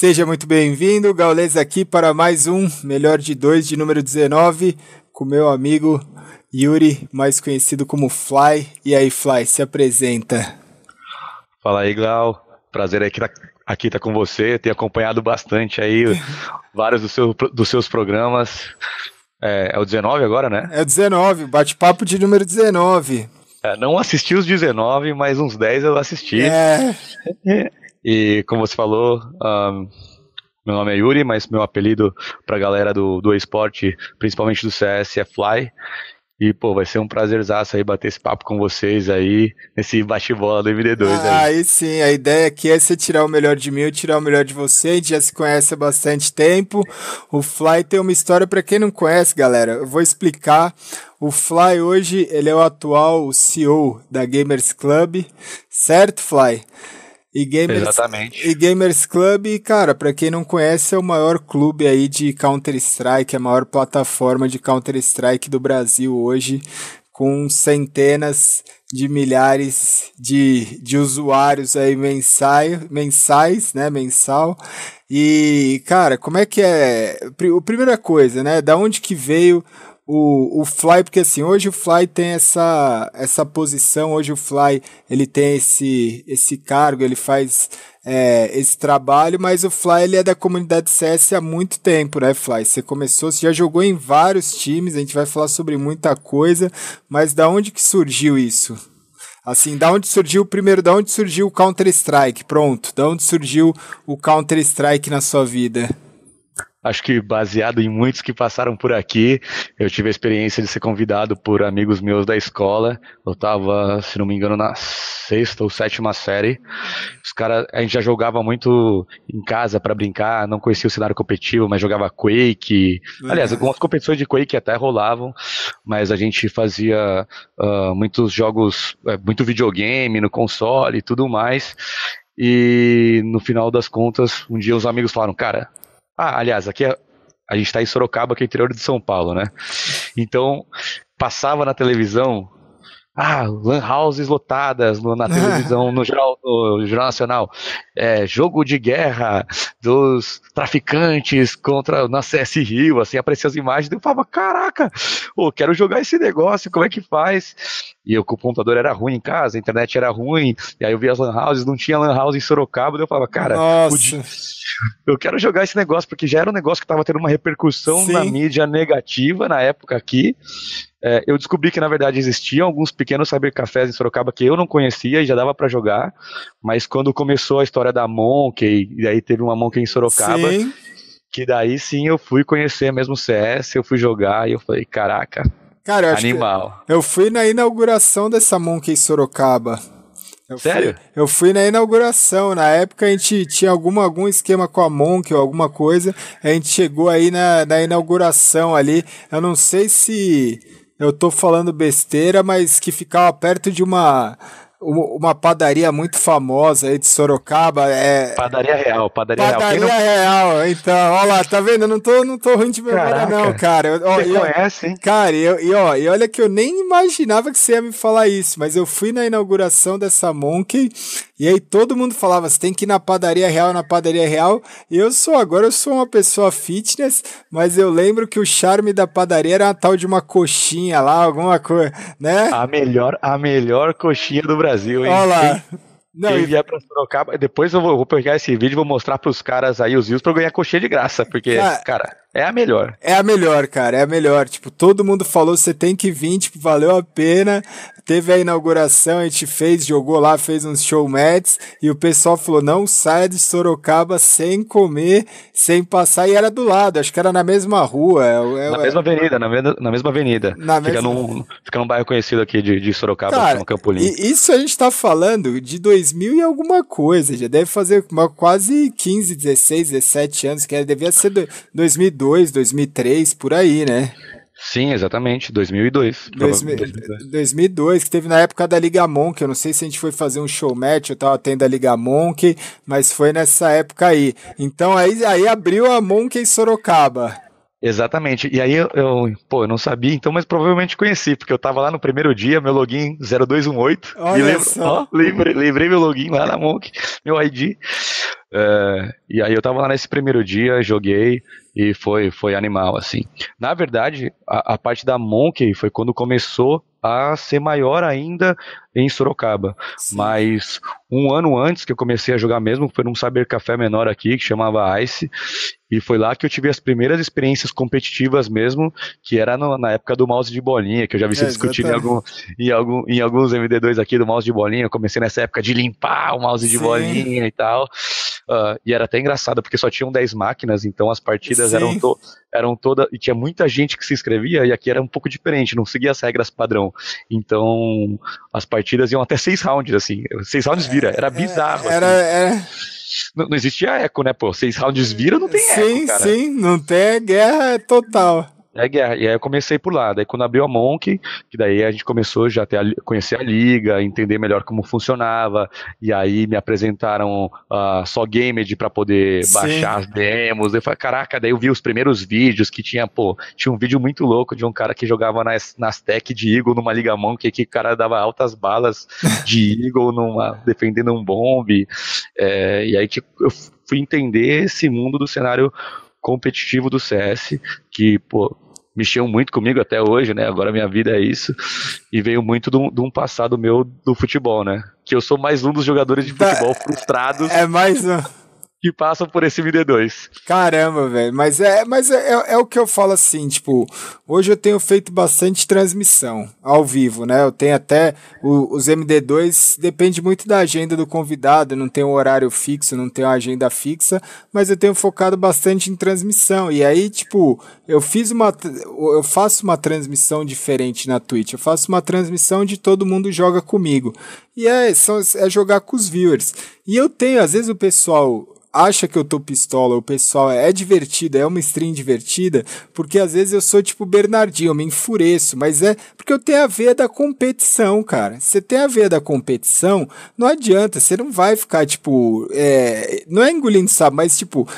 Seja muito bem-vindo, Gaules aqui para mais um Melhor de Dois de número 19, com meu amigo Yuri, mais conhecido como Fly. E aí, Fly, se apresenta. Fala aí, Glau. Prazer aqui tá, aqui estar tá com você, ter acompanhado bastante aí vários dos, seu, dos seus programas. É, é, o 19 agora, né? É o 19, bate-papo de número 19. É, não assisti os 19, mas uns 10 eu assisti. É. E como você falou, um, meu nome é Yuri, mas meu apelido pra galera do, do esporte, principalmente do CS, é Fly. E, pô, vai ser um prazerzaço aí bater esse papo com vocês aí, nesse bate-bola do MD2 ah, aí. aí. sim, a ideia aqui é você tirar o melhor de mim, eu tirar o melhor de você, a gente já se conhece há bastante tempo. O Fly tem uma história para quem não conhece, galera, eu vou explicar. O Fly hoje, ele é o atual CEO da Gamers Club, certo, Fly? E Gamers, Exatamente. E Gamers Club, cara, para quem não conhece, é o maior clube aí de Counter-Strike, a maior plataforma de Counter-Strike do Brasil hoje, com centenas de milhares de, de usuários aí mensai, mensais, né, mensal. E, cara, como é que é? A primeira coisa, né, da onde que veio o, o Fly, porque assim, hoje o Fly tem essa, essa posição, hoje o Fly ele tem esse, esse cargo, ele faz é, esse trabalho, mas o Fly ele é da comunidade CS há muito tempo, né, Fly? Você começou, você já jogou em vários times, a gente vai falar sobre muita coisa, mas da onde que surgiu isso? Assim, da onde surgiu primeiro, da onde surgiu o Counter Strike? Pronto, da onde surgiu o Counter Strike na sua vida? Acho que baseado em muitos que passaram por aqui, eu tive a experiência de ser convidado por amigos meus da escola. Eu estava, se não me engano, na sexta ou sétima série. Os caras, a gente já jogava muito em casa para brincar, não conhecia o cenário competitivo, mas jogava Quake. Aliás, algumas competições de Quake até rolavam, mas a gente fazia uh, muitos jogos, uh, muito videogame no console e tudo mais. E no final das contas, um dia os amigos falaram, cara, ah, aliás, aqui é, a gente está em Sorocaba, que é interior de São Paulo, né? Então, passava na televisão ah, lan houses lotadas na televisão, no jornal, no jornal nacional, é, jogo de guerra dos traficantes contra na CS Rio, assim, apareciam as imagens, eu falava, caraca, oh, quero jogar esse negócio, como é que faz? E eu, o computador era ruim em casa, a internet era ruim, e aí eu via as lan houses, não tinha lan house em Sorocaba, eu falava, cara, Nossa. eu quero jogar esse negócio, porque já era um negócio que estava tendo uma repercussão Sim. na mídia negativa na época aqui, é, eu descobri que na verdade existiam alguns pequenos cybercafés em Sorocaba que eu não conhecia e já dava para jogar, mas quando começou a história da Monkey, e aí teve uma Monkey em Sorocaba, sim. que daí sim eu fui conhecer mesmo o CS, eu fui jogar e eu falei, caraca, Cara, eu animal. eu fui na inauguração dessa Monkey em Sorocaba. Eu Sério? Fui, eu fui na inauguração. Na época a gente tinha alguma, algum esquema com a Monk ou alguma coisa. A gente chegou aí na, na inauguração ali. Eu não sei se eu tô falando besteira, mas que ficava perto de uma uma padaria muito famosa aí de Sorocaba. É... Padaria Real, Padaria, padaria Real. Real, não... então, olha lá, tá vendo? Eu não tô, não tô ruim de memória, Caraca, não, cara. Você eu, conhece, hein? Cara, eu, e, ó, e olha que eu nem imaginava que você ia me falar isso, mas eu fui na inauguração dessa Monkey e aí todo mundo falava, você tem que ir na padaria real, na padaria real. E eu sou, agora eu sou uma pessoa fitness, mas eu lembro que o charme da padaria era uma tal de uma coxinha lá, alguma coisa, né? A melhor, a melhor coxinha do Brasil, hein? Olha lá. Não, Quem vier pra Sorocaba, depois eu vou, vou, pegar esse vídeo e vou mostrar pros caras aí os views pra eu ganhar coxinha de graça, porque, cara, cara, é a melhor. É a melhor, cara, é a melhor. Tipo, todo mundo falou, você tem que vir, tipo, valeu a pena. Teve a inauguração, a gente fez, jogou lá, fez uns show mats, e o pessoal falou, não saia de Sorocaba sem comer, sem passar, e era do lado, acho que era na mesma rua. É, é, na mesma avenida, na, mesma, na mesma avenida. Na fica, mesma... Num, fica num bairro conhecido aqui de, de Sorocaba, cara, no Campolim. Isso a gente tá falando de 2000 e alguma coisa, já deve fazer uma, quase 15, 16, 17 anos, que devia ser 2002, 2003, por aí, né? Sim, exatamente, 2002. 2002. 2002, que teve na época da Liga Monk, eu não sei se a gente foi fazer um show match, eu tava tendo a Liga Monk, mas foi nessa época aí. Então aí, aí abriu a Monk em Sorocaba. Exatamente. E aí eu, eu, pô, eu não sabia, então, mas provavelmente conheci, porque eu tava lá no primeiro dia, meu login 0218. Olha lembro, só. Ó, lembrei, lembrei meu login lá na Monk, meu ID. É, e aí eu tava lá nesse primeiro dia, joguei e foi, foi animal, assim. Na verdade, a, a parte da Monkey foi quando começou a ser maior ainda em Sorocaba. Sim. Mas um ano antes que eu comecei a jogar mesmo, foi num cybercafé menor aqui, que chamava Ice, e foi lá que eu tive as primeiras experiências competitivas mesmo, que era no, na época do mouse de bolinha, que eu já vi é, discutir em, algum, em, algum, em alguns MD2 aqui do mouse de bolinha. Eu comecei nessa época de limpar o mouse Sim. de bolinha e tal. Uh, e era até engraçado, porque só tinham 10 máquinas, então as partidas Sim. eram, to eram todas. E tinha muita gente que se inscrevia, e aqui era um pouco diferente, não seguia as regras padrão. Então as partidas iam até seis rounds, assim. Seis rounds vira, era é, bizarro. Era. Assim. era... Não, não, existia eco, né, pô? Seis rounds vira, não tem sim, eco. Sim, sim, não tem guerra total. É guerra. E aí eu comecei por lá. Daí quando abriu a Monk, que daí a gente começou já a, ter a conhecer a liga, entender melhor como funcionava. E aí me apresentaram uh, só Gamed para poder Sim. baixar as demos. Eu falei, caraca, daí eu vi os primeiros vídeos que tinha, pô, tinha um vídeo muito louco de um cara que jogava nas, nas tech de Eagle numa Liga Monk, que o cara dava altas balas de Eagle numa, defendendo um bombe. É, e aí tipo, eu fui entender esse mundo do cenário competitivo do CS, que, pô, mexeu muito comigo até hoje, né? Agora minha vida é isso. E veio muito de um, de um passado meu do futebol, né? Que eu sou mais um dos jogadores de futebol frustrados. É mais um que passam por esse MD2. Caramba, velho. Mas, é, mas é, é, é, o que eu falo assim, tipo, hoje eu tenho feito bastante transmissão ao vivo, né? Eu tenho até o, os MD2, depende muito da agenda do convidado, não tem um horário fixo, não tem uma agenda fixa, mas eu tenho focado bastante em transmissão. E aí, tipo, eu fiz uma. Eu faço uma transmissão diferente na Twitch. Eu faço uma transmissão de todo mundo joga comigo. E é, são, é jogar com os viewers. E eu tenho, às vezes o pessoal acha que eu tô pistola, o pessoal é divertido, é uma stream divertida, porque às vezes eu sou tipo Bernardinho, eu me enfureço, mas é porque eu tenho a veia da competição, cara. Você tem a veia da competição, não adianta, você não vai ficar tipo, é, não é engolindo sabe, mas tipo,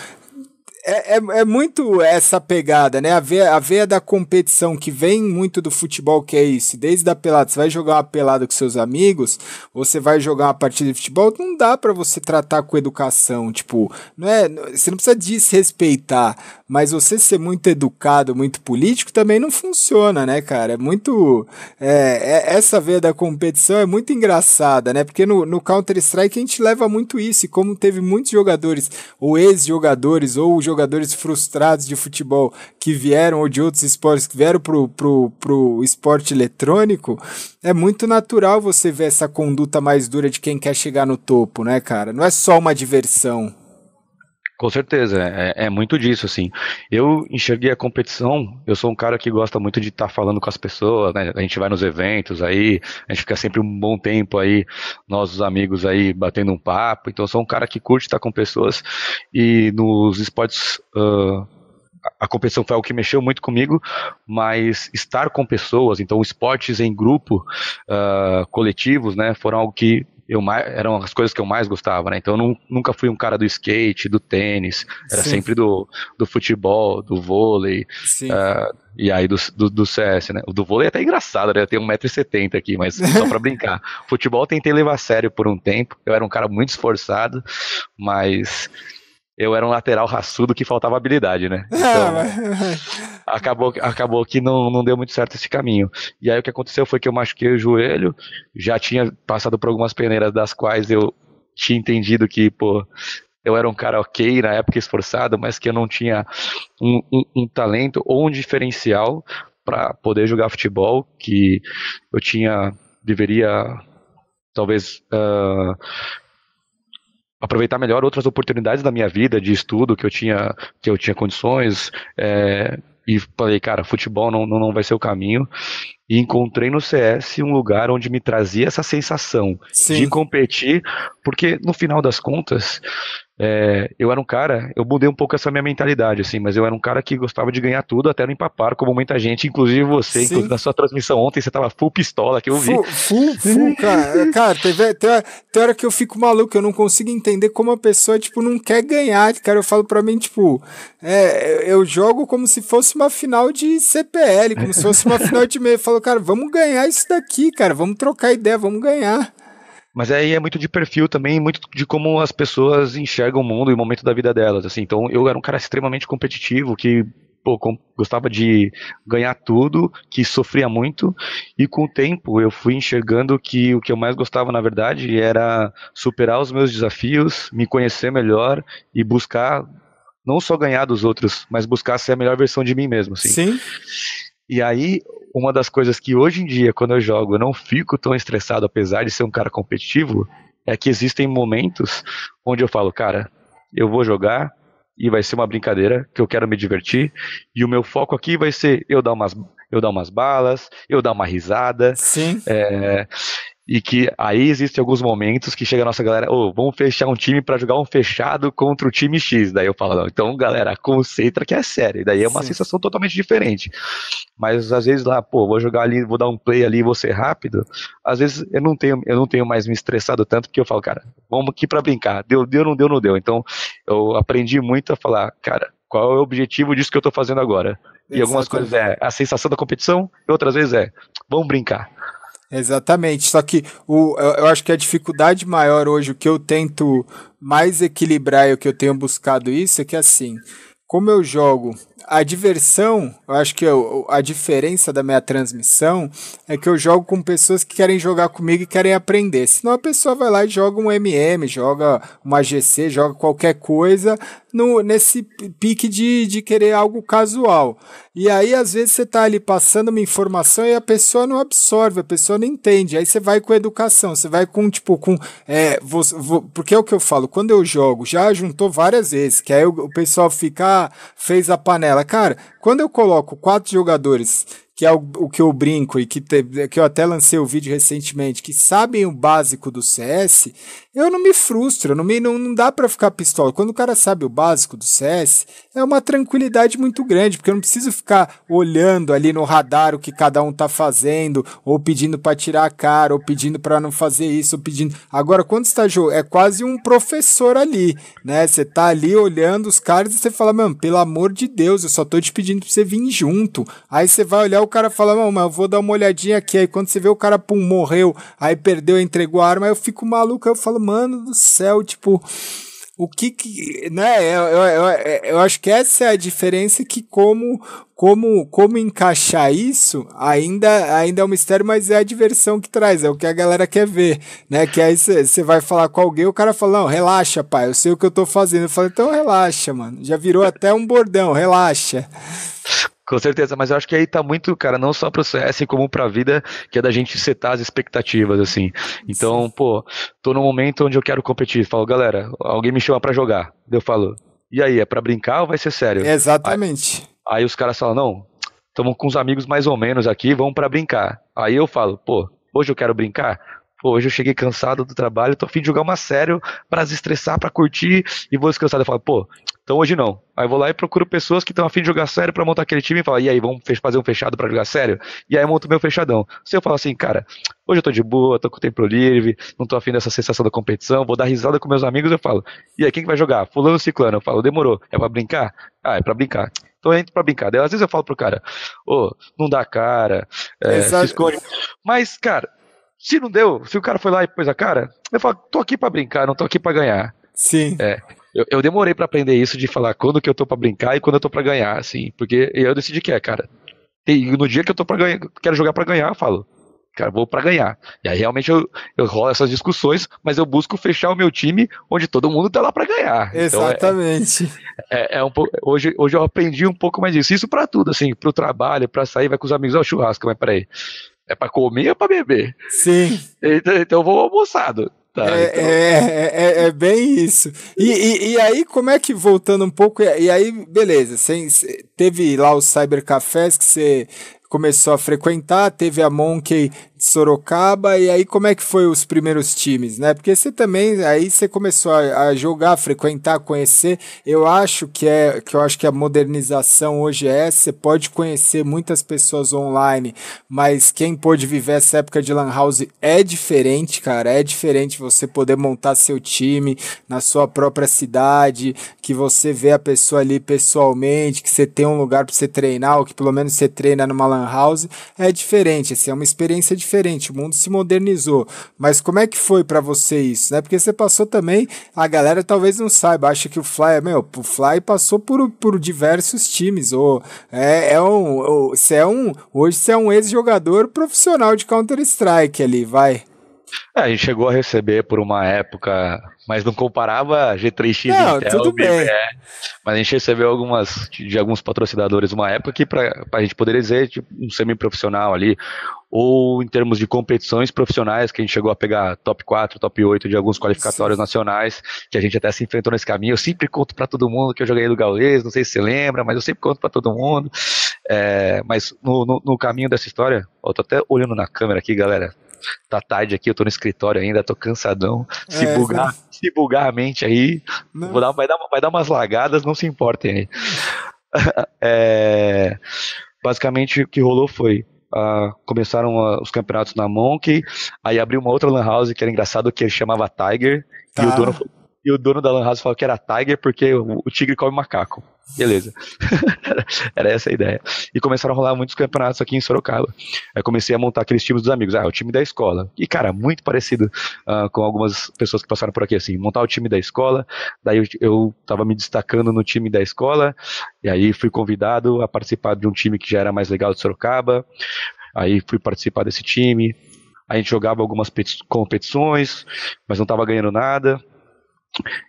é, é, é, muito essa pegada, né? A veia, a veia da competição que vem muito do futebol, que é isso. Desde a pelada, você vai jogar uma pelada com seus amigos, você vai jogar uma partida de futebol, não dá para você tratar com educação. Tipo, não é, você não precisa desrespeitar, mas você ser muito educado, muito político também não funciona, né, cara? É muito. É, é, essa veia da competição é muito engraçada, né? Porque no, no Counter-Strike a gente leva muito isso, e como teve muitos jogadores, ou ex-jogadores, ou jogadores jogadores frustrados de futebol que vieram, ou de outros esportes que vieram pro, pro, pro esporte eletrônico, é muito natural você ver essa conduta mais dura de quem quer chegar no topo, né, cara? Não é só uma diversão. Com certeza, é, é, muito disso, assim. Eu enxerguei a competição, eu sou um cara que gosta muito de estar tá falando com as pessoas, né? A gente vai nos eventos aí, a gente fica sempre um bom tempo aí, nós os amigos aí, batendo um papo. Então, sou um cara que curte estar com pessoas e nos esportes. Uh, a competição foi algo que mexeu muito comigo, mas estar com pessoas, então esportes em grupo, uh, coletivos, né, foram algo que eu mais, eram as coisas que eu mais gostava, né? Então eu não, nunca fui um cara do skate, do tênis, era Sim. sempre do, do futebol, do vôlei, uh, e aí do, do, do, CS, né? O do vôlei é até engraçado, né? Eu tenho 1,70m aqui, mas só pra brincar. Futebol eu tentei levar a sério por um tempo, eu era um cara muito esforçado, mas eu era um lateral raçudo que faltava habilidade, né? Então, acabou, acabou que não, não deu muito certo esse caminho. E aí o que aconteceu foi que eu machuquei o joelho, já tinha passado por algumas peneiras das quais eu tinha entendido que, pô, eu era um cara ok na época esforçado, mas que eu não tinha um, um, um talento ou um diferencial para poder jogar futebol, que eu tinha, deveria talvez uh, aproveitar melhor outras oportunidades da minha vida de estudo que eu tinha que eu tinha condições é, e falei cara futebol não, não, não vai ser o caminho e encontrei no CS um lugar onde me trazia essa sensação Sim. de competir porque no final das contas é, eu era um cara, eu mudei um pouco essa minha mentalidade, assim, mas eu era um cara que gostava de ganhar tudo até no empapar, como muita gente, inclusive você, inclusive na sua transmissão ontem, você tava full pistola, que eu vi. Full, full, full cara. cara, teve, tem, tem hora que eu fico maluco, eu não consigo entender como a pessoa, tipo, não quer ganhar, cara, eu falo pra mim, tipo, é, eu jogo como se fosse uma final de CPL, como se fosse uma final de meio, eu falo, cara, vamos ganhar isso daqui, cara, vamos trocar ideia, vamos ganhar. Mas aí é muito de perfil também, muito de como as pessoas enxergam o mundo e o momento da vida delas, assim. Então, eu era um cara extremamente competitivo, que pô, gostava de ganhar tudo, que sofria muito, e com o tempo eu fui enxergando que o que eu mais gostava, na verdade, era superar os meus desafios, me conhecer melhor e buscar não só ganhar dos outros, mas buscar ser a melhor versão de mim mesmo, assim. Sim. E aí, uma das coisas que hoje em dia, quando eu jogo, eu não fico tão estressado, apesar de ser um cara competitivo, é que existem momentos onde eu falo, cara, eu vou jogar e vai ser uma brincadeira que eu quero me divertir e o meu foco aqui vai ser eu dar umas eu dar umas balas, eu dar uma risada. Sim. É, e que aí existem alguns momentos que chega a nossa galera, ô, oh, vamos fechar um time para jogar um fechado contra o time X. Daí eu falo, não, então galera, concentra que é sério. Daí é uma Sim. sensação totalmente diferente. Mas às vezes lá, pô, vou jogar ali, vou dar um play ali, vou ser rápido. Às vezes eu não tenho, eu não tenho mais me estressado tanto porque eu falo, cara, vamos aqui para brincar. Deu, deu, não deu, não deu. Então eu aprendi muito a falar, cara, qual é o objetivo disso que eu tô fazendo agora? E algumas coisas é a sensação da competição, e outras vezes é, vamos brincar. Exatamente. Só que o, eu, eu, acho que a dificuldade maior hoje, o que eu tento mais equilibrar e o que eu tenho buscado isso, é que assim, como eu jogo a diversão, eu acho que eu, a diferença da minha transmissão é que eu jogo com pessoas que querem jogar comigo e querem aprender. Senão a pessoa vai lá e joga um MM, joga uma GC, joga qualquer coisa no, nesse pique de, de querer algo casual. E aí, às vezes, você tá ali passando uma informação e a pessoa não absorve, a pessoa não entende. Aí você vai com educação, você vai com, tipo, com. É, vou, vou, porque é o que eu falo, quando eu jogo, já juntou várias vezes, que aí o, o pessoal fica, ah, fez a panela. Cara, quando eu coloco quatro jogadores que é o, o que eu brinco e que, te, que eu até lancei o vídeo recentemente, que sabem o básico do CS, eu não me frustro, não, me, não, não dá para ficar pistola. Quando o cara sabe o básico do CS, é uma tranquilidade muito grande, porque eu não preciso ficar olhando ali no radar o que cada um tá fazendo, ou pedindo para tirar a cara, ou pedindo para não fazer isso, ou pedindo. Agora, quando está jogando, é quase um professor ali, né? Você tá ali olhando os caras e você fala, mano, pelo amor de Deus, eu só tô te pedindo pra você vir junto. Aí você vai olhar o cara fala, não, mas eu vou dar uma olhadinha aqui. Aí quando você vê o cara, pum, morreu, aí perdeu, entregou a arma, eu fico maluco. Eu falo, mano do céu, tipo, o que que. Né? Eu, eu, eu, eu acho que essa é a diferença que, como como, como encaixar isso ainda, ainda é um mistério, mas é a diversão que traz, é o que a galera quer ver, né? Que aí você vai falar com alguém, o cara fala, não, relaxa, pai, eu sei o que eu tô fazendo. Eu falo, então relaxa, mano. Já virou até um bordão, relaxa. Com certeza, mas eu acho que aí tá muito, cara, não só pro CS, como pra vida, que é da gente setar as expectativas, assim. Então, Sim. pô, tô num momento onde eu quero competir. Falo, galera, alguém me chama para jogar. Eu falo, e aí, é pra brincar ou vai ser sério? Exatamente. Aí, aí os caras falam, não, estamos com uns amigos mais ou menos aqui, vamos para brincar. Aí eu falo, pô, hoje eu quero brincar? Pô, hoje eu cheguei cansado do trabalho, tô afim de jogar uma sério para desestressar, para curtir, e vou descansar. Eu falo, pô, então hoje não. Aí vou lá e procuro pessoas que estão afim de jogar sério para montar aquele time e falar, e aí, vamos fazer um fechado para jogar sério? E aí monto meu fechadão. Se eu falar assim, cara, hoje eu tô de boa, tô com o tempo livre, não tô afim dessa sensação da competição, vou dar risada com meus amigos, eu falo, e aí, quem que vai jogar? Fulano Ciclano. Eu falo, demorou. É para brincar? Ah, é para brincar. Então eu entro pra brincar. Daí, às vezes eu falo pro cara, ô, oh, não dá cara, é, se esconde. Mas, cara, se não deu, se o cara foi lá e pôs a cara, eu falo, tô aqui para brincar, não tô aqui para ganhar. Sim. É. Eu, eu demorei para aprender isso de falar quando que eu tô para brincar e quando eu tô para ganhar, assim, porque eu decidi que é, cara. E no dia que eu tô para ganhar, quero jogar para ganhar, eu falo, cara, vou para ganhar. E aí realmente eu, eu rolo essas discussões, mas eu busco fechar o meu time onde todo mundo tá lá para ganhar. Exatamente. Então é, é, é, um pouco, hoje, hoje eu aprendi um pouco mais disso. Isso para tudo, assim, pro trabalho, para sair, vai com os amigos ao churrasco, mas peraí. É para comer ou para beber? Sim. Então, então eu vou almoçado. Tá, é, então... é, é, é, bem isso. E, e, e, aí, como é que, voltando um pouco, e aí, beleza, você, teve lá os cybercafés que você começou a frequentar, teve a Monkey Sorocaba, e aí como é que foi os primeiros times, né? Porque você também, aí você começou a, a, jogar, frequentar, conhecer, eu acho que é, que eu acho que a modernização hoje é você pode conhecer muitas pessoas online, mas quem pôde viver essa época de lan house é diferente, cara, é diferente você poder montar seu time na sua própria cidade, que você vê a pessoa ali pessoalmente, que você tem um lugar para você treinar, ou que pelo menos você treina numa lan house, é diferente, assim, é uma experiência diferente diferente, o mundo se modernizou. Mas como é que foi para você isso, né? Porque você passou também, a galera talvez não saiba, acha que o Fly, meu, o Fly passou por, por diversos times, ou é, é um, você é um, hoje você é um ex-jogador profissional de Counter-Strike ali, vai. É, a gente chegou a receber por uma época, mas não comparava G3X não, Intel, tudo bem. mas a gente recebeu algumas de alguns patrocinadores uma época que para a gente poder dizer tipo, um semi-profissional ali, ou em termos de competições profissionais, que a gente chegou a pegar top 4, top 8 de alguns qualificatórios Sim. nacionais, que a gente até se enfrentou nesse caminho. Eu sempre conto para todo mundo que eu joguei no Gaules, não sei se você lembra, mas eu sempre conto para todo mundo. É, mas no, no, no, caminho dessa história, eu tô até olhando na câmera aqui, galera tá tarde aqui, eu tô no escritório ainda, tô cansadão. Se é, bugar, se bugar a mente aí, vou dar, vai, dar, vai dar umas lagadas, não se importem aí. é, basicamente o que rolou foi. Uh, começaram uh, os campeonatos na Monkey, aí abriu uma outra lan house que era engraçado que ele chamava Tiger, tá. e o tá. dono e o dono da Lan House falou que era Tiger porque o, tigre come macaco. Beleza. era essa a ideia. E começaram a rolar muitos campeonatos aqui em Sorocaba. Aí comecei a montar aqueles times dos amigos. Ah, o time da escola. E, cara, muito parecido uh, com algumas pessoas que passaram por aqui, assim. Montar o time da escola. Daí eu, eu tava me destacando no time da escola. E aí fui convidado a participar de um time que já era mais legal de Sorocaba. Aí fui participar desse time. A gente jogava algumas competições, mas não estava ganhando nada.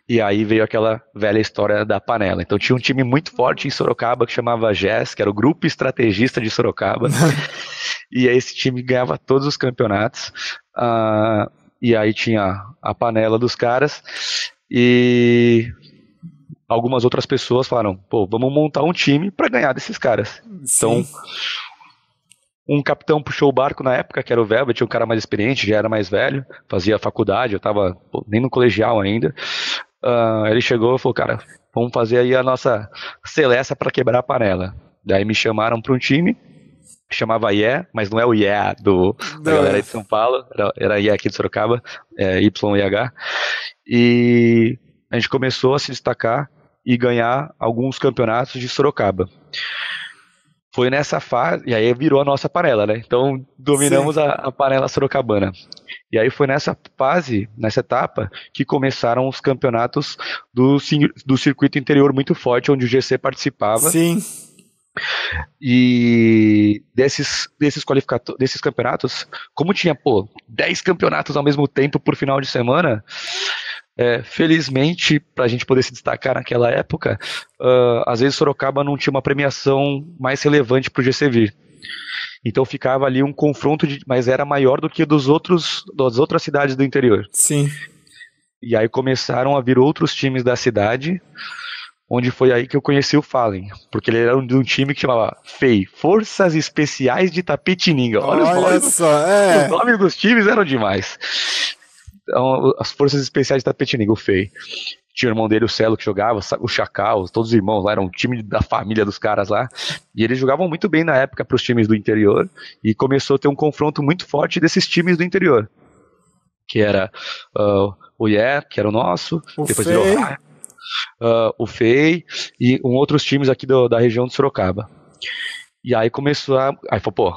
E aí veio aquela velha história da panela. Então tinha um time muito forte em Sorocaba que chamava GES, que era o Grupo Estrategista de Sorocaba. e aí esse time ganhava todos os campeonatos. Uh, e aí tinha a panela dos caras. E algumas outras pessoas falaram: pô, vamos montar um time para ganhar desses caras. Sim. Então um capitão puxou o barco na época, que era o Velvet, um cara mais experiente, já era mais velho, fazia faculdade, eu tava pô, nem no colegial ainda. Uh, ele chegou e falou, cara, vamos fazer aí a nossa Celeste para quebrar a panela. Daí me chamaram para um time, chamava IE, mas não é o IE do, da galera de São Paulo, era, era IE aqui de Sorocaba, é, YIH. E a gente começou a se destacar e ganhar alguns campeonatos de Sorocaba foi nessa fase, e aí virou a nossa panela, né? Então dominamos a, a, panela sorocabana. E aí foi nessa fase, nessa etapa, que começaram os campeonatos do, do circuito interior muito forte, onde o GC participava. Sim. E desses, desses, desses campeonatos, como tinha, pô, 10 campeonatos ao mesmo tempo por final de semana, é, felizmente, para a gente poder se destacar naquela época, uh, às vezes Sorocaba não tinha uma premiação mais relevante para o GCV. Então ficava ali um confronto, de, mas era maior do que dos outros, das outras cidades do interior. Sim. E aí começaram a vir outros times da cidade, onde foi aí que eu conheci o Fallen, porque ele era de um time que chamava FEI, Forças Especiais de Tapetininga. Olha, Olha os nomes, só, é. os nomes dos times eram demais. Então, as forças especiais da Petininga, o Fei. Tinha o irmão dele, o Celo, que jogava, o Chacal, todos os irmãos lá, era um time da família dos caras lá. E eles jogavam muito bem na época para os times do interior. E começou a ter um confronto muito forte desses times do interior. Que era uh, o Ié, que era o nosso, o depois Fei. virou uh, o Fei e um outros times aqui do, da região de Sorocaba. E aí começou a. Aí falou, pô,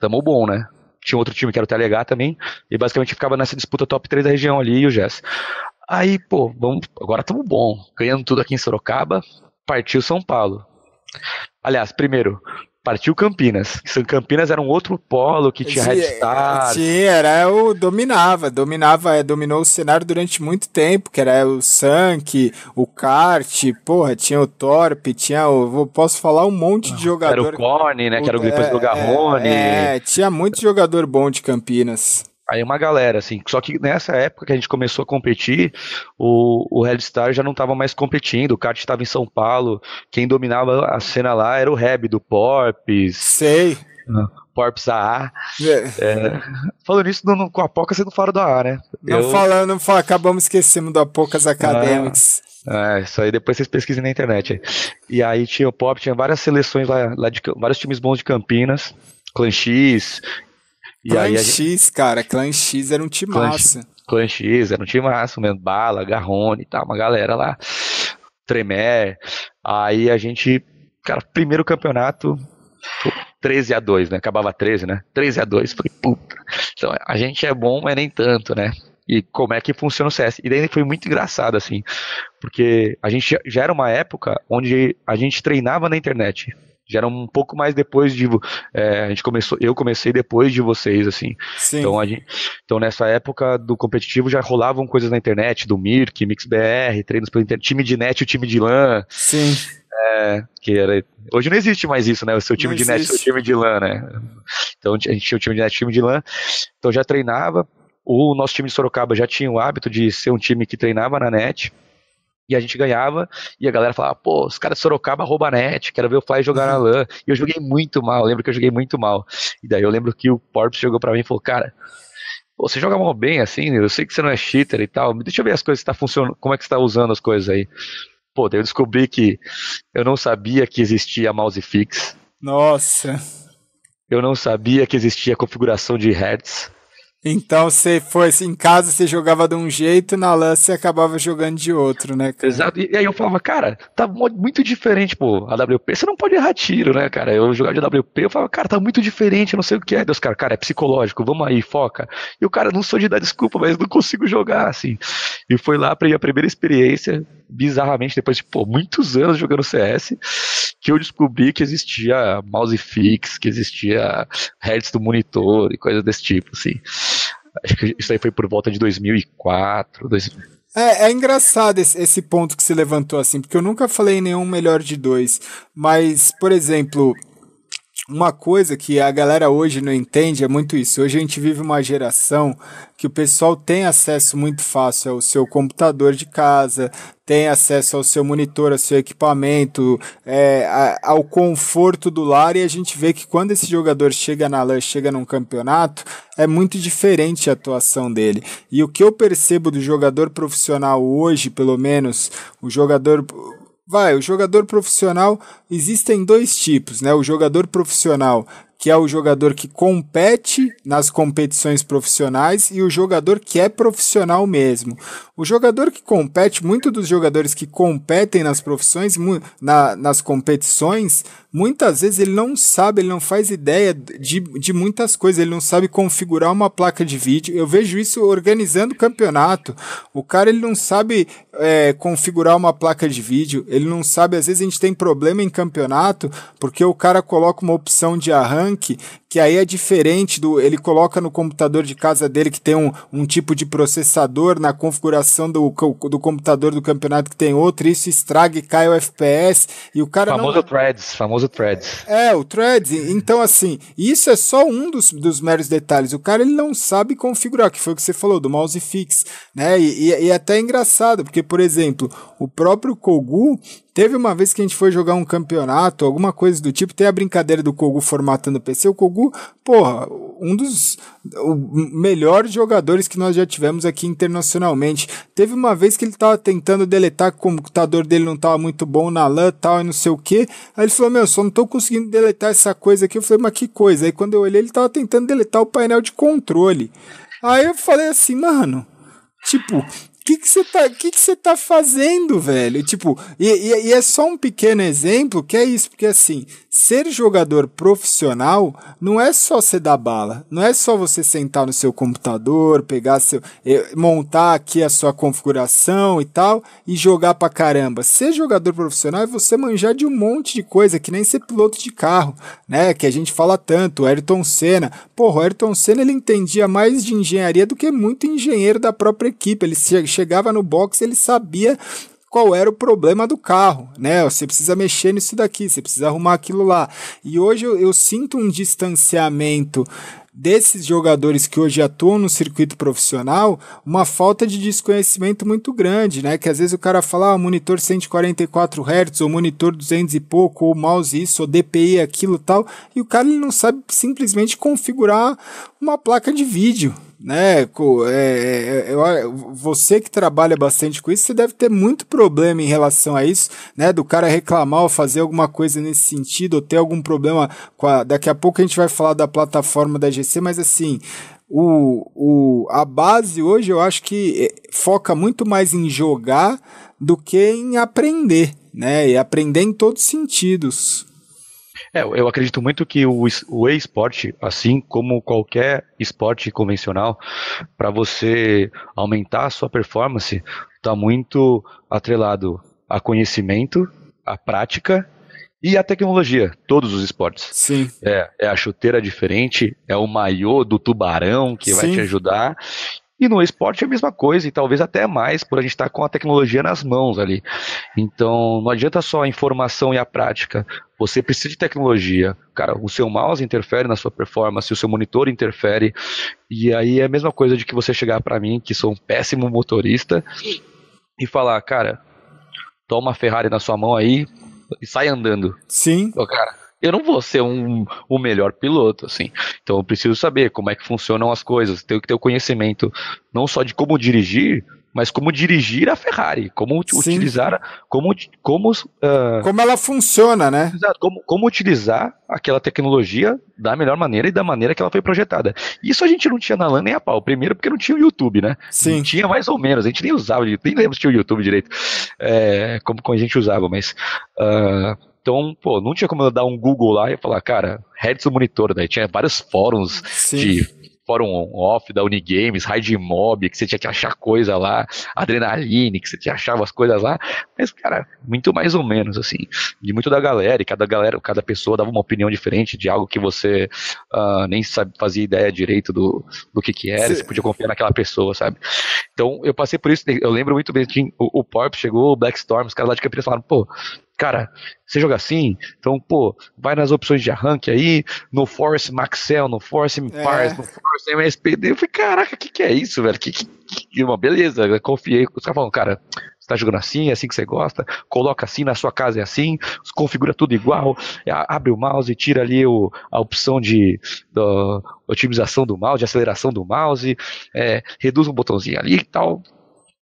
tamo bom, né? Tinha outro time que era o TLH também, e basicamente ficava nessa disputa top 3 da região ali e o Jess. Aí, pô, vamos, agora estamos bom, ganhando tudo aqui em Sorocaba, partiu São Paulo. Aliás, primeiro, partiu Campinas. São Campinas era um outro polo que tinha Red Star. Sim, era o dominava, dominava, é, dominou o cenário durante muito tempo, que era o Sank, o Kart, porra, tinha o Torp, tinha o, posso falar um monte de jogador. Era o Corne, né, que era o depois é, do Garrone. É, tinha muito jogador bom de Campinas. Aí uma galera, assim. Só que nessa época que a gente começou a competir, o, o Red Star já não estava mais competindo, o kart estava em São Paulo. Quem dominava a cena lá era o Reb do Porps. Sei. Porps AA. É. É, falando nisso, no, com a Poca você não fala do AA, né? Não Eu... fala, não fala, acabamos esquecendo do Apocas Academics. Ah, é, isso aí depois vocês pesquisem na internet. E aí tinha o Pop, tinha várias seleções lá, lá de vários times bons de Campinas, Clan X, Clan X, gente... cara, Clan X era um time massa. Clan X era um time massa mesmo, Bala, Garrone e tal, uma galera lá. Tremé. Aí a gente, cara, primeiro campeonato, 13 a 2, né? Acabava 13, né? 13 a 2. Falei, puta. então, a gente é bom, mas nem tanto, né? E como é que funciona o CS. E daí foi muito engraçado, assim, porque a gente já era uma época onde a gente treinava na internet já era um pouco mais depois de é, a gente começou eu comecei depois de vocês assim. Sim. então a gente, então nessa época do competitivo já rolavam coisas na internet do Mirk MixBR treinos pela internet time de net o time de LAN. Sim. É, que era hoje não existe mais isso né? O seu time não de existe. net o seu time de LAN né? Então a gente tinha o time de net o time de LAN. Então já treinava. O nosso time de Sorocaba já tinha o hábito de ser um time que treinava na net e a gente ganhava, e a galera falava, pô, os caras de Sorocaba rouba net, quero ver o Fly jogar na LAN. E eu joguei muito mal, lembro que eu joguei muito mal. E daí eu lembro que o Porps chegou pra mim e falou, cara, pô, você joga mal bem assim, eu sei que você não é cheater e tal, deixa eu ver as coisas que tá funcionando, como é que você tá usando as coisas aí. Pô, daí eu descobri que eu não sabia que existia mouse fix. Nossa. Eu não sabia que existia configuração de hertz. Então você foi assim, em casa você jogava de um jeito, na LAN você acabava jogando de outro, né? Cara? Exato. E aí eu falava, cara, tá muito diferente, pô, a WP. Você não pode errar tiro, né, cara? Eu jogava de WP, eu falava, cara, tá muito diferente, não sei o que é. Deus, cara, cara, é psicológico, vamos aí, foca. E o cara, não sou de dar desculpa, mas não consigo jogar, assim. E foi lá ir a primeira experiência, bizarramente, depois de, pô, muitos anos jogando CS, que eu descobri que existia mouse fix, que existia hertz do monitor e coisas desse tipo, assim. Acho que isso aí foi por volta de 2004, 2000. É, é engraçado esse, esse, ponto que se levantou assim, porque eu nunca falei nenhum melhor de dois. Mas, por exemplo, uma coisa que a galera hoje não entende é muito isso. Hoje a gente vive uma geração que o pessoal tem acesso muito fácil ao seu computador de casa, tem acesso ao seu monitor, ao seu equipamento, é, ao conforto do lar, e a gente vê que quando esse jogador chega na LAN, chega num campeonato, é muito diferente a atuação dele. E o que eu percebo do jogador profissional hoje, pelo menos, o jogador vai, o jogador profissional existem dois tipos, né? O jogador profissional que é o jogador que compete nas competições profissionais e o jogador que é profissional mesmo. O jogador que compete, muitos dos jogadores que competem nas profissões, na, nas competições, muitas vezes ele não sabe, ele não faz ideia de, de muitas coisas, ele não sabe configurar uma placa de vídeo. Eu vejo isso organizando campeonato. O cara ele não sabe é, configurar uma placa de vídeo, ele não sabe, às vezes a gente tem problema em campeonato porque o cara coloca uma opção de arranque que aí é diferente do. Ele coloca no computador de casa dele que tem um, um tipo de processador na configuração do, do computador do campeonato que tem outro, isso estraga e cai o FPS. E o cara. Famoso não... threads, famoso threads. É, o threads. Então, assim, isso é só um dos, dos meros detalhes. O cara ele não sabe configurar, que foi o que você falou, do mouse fix. Né? E, e, e é até engraçado, porque, por exemplo, o próprio Kogu Teve uma vez que a gente foi jogar um campeonato, alguma coisa do tipo, tem a brincadeira do Kogu formatando o PC. O Kogu, porra, um dos melhores jogadores que nós já tivemos aqui internacionalmente. Teve uma vez que ele tava tentando deletar que o computador dele não tava muito bom na LAN tal e não sei o que. Aí ele falou: Meu, só não tô conseguindo deletar essa coisa aqui. Eu falei: Mas que coisa? Aí quando eu olhei, ele tava tentando deletar o painel de controle. Aí eu falei assim, mano. Tipo, que que você tá, que que você tá fazendo, velho? Tipo, e, e, e, é só um pequeno exemplo que é isso, porque assim, ser jogador profissional não é só você dar bala, não é só você sentar no seu computador, pegar seu, montar aqui a sua configuração e tal e jogar pra caramba. Ser jogador profissional é você manjar de um monte de coisa, que nem ser piloto de carro, né? Que a gente fala tanto, Ayrton Senna. Porra, o Ayrton Senna ele entendia mais de engenharia do que muito engenheiro da própria equipe. Ele chegava no box, ele sabia qual era o problema do carro, né? Você precisa mexer nisso daqui, você precisa arrumar aquilo lá. E hoje eu, eu sinto um distanciamento desses jogadores que hoje atuam no circuito profissional, uma falta de desconhecimento muito grande, né? Que às vezes o cara fala, ah, monitor 144 Hz, ou monitor 200 e pouco, ou mouse isso, ou DPI aquilo tal, e o cara ele não sabe simplesmente configurar uma placa de vídeo, né? É, é, é, você que trabalha bastante com isso, você deve ter muito problema em relação a isso, né? Do cara reclamar ou fazer alguma coisa nesse sentido, ou ter algum problema com a. Daqui a pouco a gente vai falar da plataforma da GC, mas assim. O, o, a base hoje eu acho que é, foca muito mais em jogar do que em aprender, né? E aprender em todos os sentidos. É, eu acredito muito que o, o e-sport, assim como qualquer esporte convencional, para você aumentar a sua performance, está muito atrelado a conhecimento, a prática e a tecnologia, todos os esportes. Sim. É, é a chuteira diferente, é o maiô do tubarão que Sim. vai te ajudar. E no esporte é a mesma coisa, e talvez até mais, por a gente estar tá com a tecnologia nas mãos ali. Então, não adianta só a informação e a prática. Você precisa de tecnologia. Cara, o seu mouse interfere na sua performance, o seu monitor interfere. E aí é a mesma coisa de que você chegar para mim, que sou um péssimo motorista, e falar, cara, toma a Ferrari na sua mão aí, e sai andando. Sim. Pô, cara, eu não vou ser um, o melhor piloto, assim. Então eu preciso saber como é que funcionam as coisas, tenho que ter o conhecimento não só de como dirigir, mas como dirigir a Ferrari, como Sim. utilizar, como como uh, como ela funciona, né? Como, como utilizar aquela tecnologia da melhor maneira e da maneira que ela foi projetada. Isso a gente não tinha na LAN nem a pau. Primeiro porque não tinha o YouTube, né? Sim. Não tinha mais ou menos, a gente nem usava, nem lembro se tinha o YouTube direito, é, como, como a gente usava, mas uh, então, pô, não tinha como eu dar um Google lá e falar, cara, do monitor, daí tinha vários fóruns Sim. de fórum off da Unigames, Raid Mob, que você tinha que achar coisa lá, Adrenaline, que você tinha achava as coisas lá, mas, cara, muito mais ou menos, assim, de muito da galera, e cada galera, cada pessoa dava uma opinião diferente de algo que você uh, nem sabe, fazia ideia direito do, do que que era, Sim. você podia confiar naquela pessoa, sabe? Então, eu passei por isso, eu lembro muito bem, o, o Porp chegou, o Black Storm, os caras lá de Campinas falaram, pô, cara, você joga assim, então, pô, vai nas opções de arranque aí, no Force Maxel, no Force Impars, é. no Force MSPD. Eu falei, caraca, o que, que é isso, velho? Que, que, que uma beleza, eu confiei. Os caras falam, cara, você tá jogando assim, é assim que você gosta, coloca assim, na sua casa é assim, configura tudo igual, abre o mouse, tira ali o, a opção de do, otimização do mouse, de aceleração do mouse, é, reduz um botãozinho ali e tal,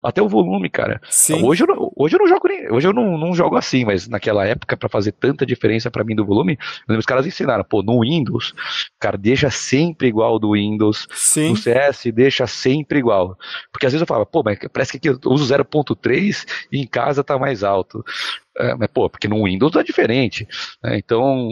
até o volume, cara. Sim. Hoje eu não, hoje eu não jogo nem, hoje eu não, não jogo assim, mas naquela época para fazer tanta diferença para mim do volume, os caras ensinaram, pô, no Windows, cara, deixa sempre igual do Windows. Sim. No CS deixa sempre igual. Porque às vezes eu falo, pô, mas parece que aqui eu uso 0.3 e em casa tá mais alto. É, mas pô, porque no Windows é diferente. Né? Então,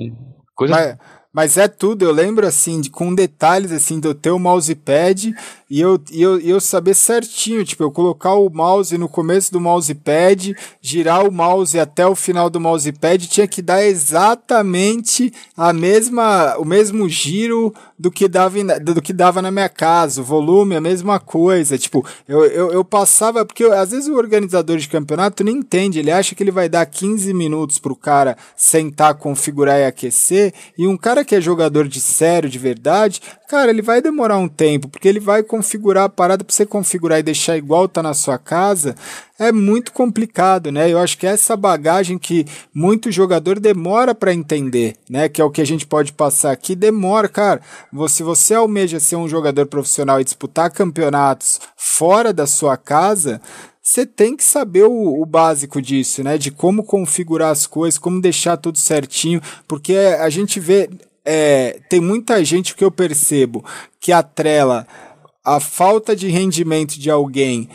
coisa mas... Mas é tudo, eu lembro assim, de, com detalhes assim, de eu ter o mousepad e eu, e eu, e eu saber certinho, tipo, eu colocar o mouse no começo do mousepad, girar o mouse até o final do mousepad, tinha que dar exatamente a mesma, o mesmo giro do que dava, do que dava na minha casa, o volume, a mesma coisa. Tipo, eu, eu, eu passava, porque eu, às vezes o organizador de campeonato nem entende, ele acha que ele vai dar 15 minutos pro cara sentar, configurar e aquecer, e um cara que é jogador de sério, de verdade, cara, ele vai demorar um tempo, porque ele vai configurar a parada para você configurar e deixar igual tá na sua casa, é muito complicado, né? Eu acho que essa bagagem que muito jogador demora para entender, né? Que é o que a gente pode passar aqui, demora, cara. Se você almeja ser um jogador profissional e disputar campeonatos fora da sua casa, você tem que saber o, o, básico disso, né? De como configurar as coisas, como deixar tudo certinho, porque a gente vê. É, tem muita gente que eu percebo que atrela a falta de rendimento de alguém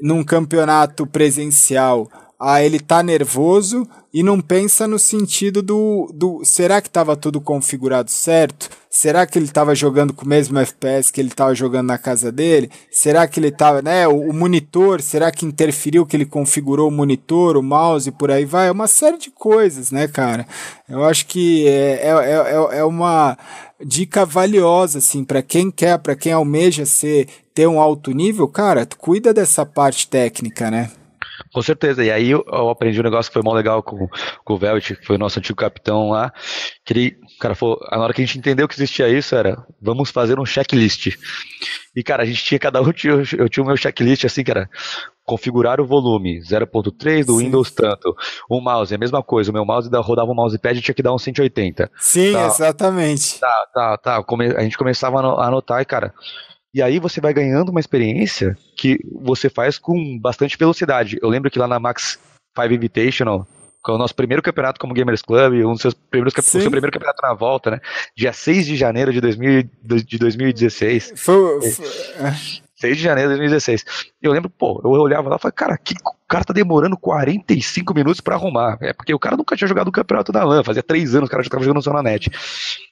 num campeonato presencial a ele tá nervoso e não pensa no sentido do, do será que estava tudo configurado certo? Será que ele estava jogando com o mesmo FPS que ele estava jogando na casa dele? Será que ele estava, né, o, o, monitor, será que interferiu que ele configurou o monitor, o mouse e por aí vai? É uma série de coisas, né, cara? Eu acho que é, é, é, é uma dica valiosa, assim, para quem quer, para quem almeja ser, ter um alto nível, cara, cuida dessa parte técnica, né? Com certeza. E aí eu aprendi um negócio que foi mó legal com, com o Velt, que foi o nosso antigo capitão lá, que ele, cara, falou, na hora que a gente entendeu que existia isso, era, vamos fazer um checklist. E, cara, a gente tinha, cada um tinha, eu tinha o meu checklist, assim, que era configurar o volume 0.3 do Sim. Windows tanto. O mouse, a mesma coisa. O meu mouse rodava o mousepad e tinha que dar um 180. Sim, tá, exatamente. Tá, tá, tá. A gente começava a anotar e, cara. E aí você vai ganhando uma experiência que você faz com bastante velocidade. Eu lembro que lá na Max 5 Invitational, é o nosso primeiro campeonato como Gamers Club, um dos seus primeiros o seu primeiro campeonato na volta, né? Dia 6 de janeiro de, 2000, de 2016. Foi, foi, 6 de janeiro de 2016. Eu lembro, pô, eu olhava lá e falei, cara, que o cara tá demorando 45 minutos para arrumar. É porque o cara nunca tinha jogado o campeonato da LAN, fazia três anos que o cara já tava jogando Zona Net.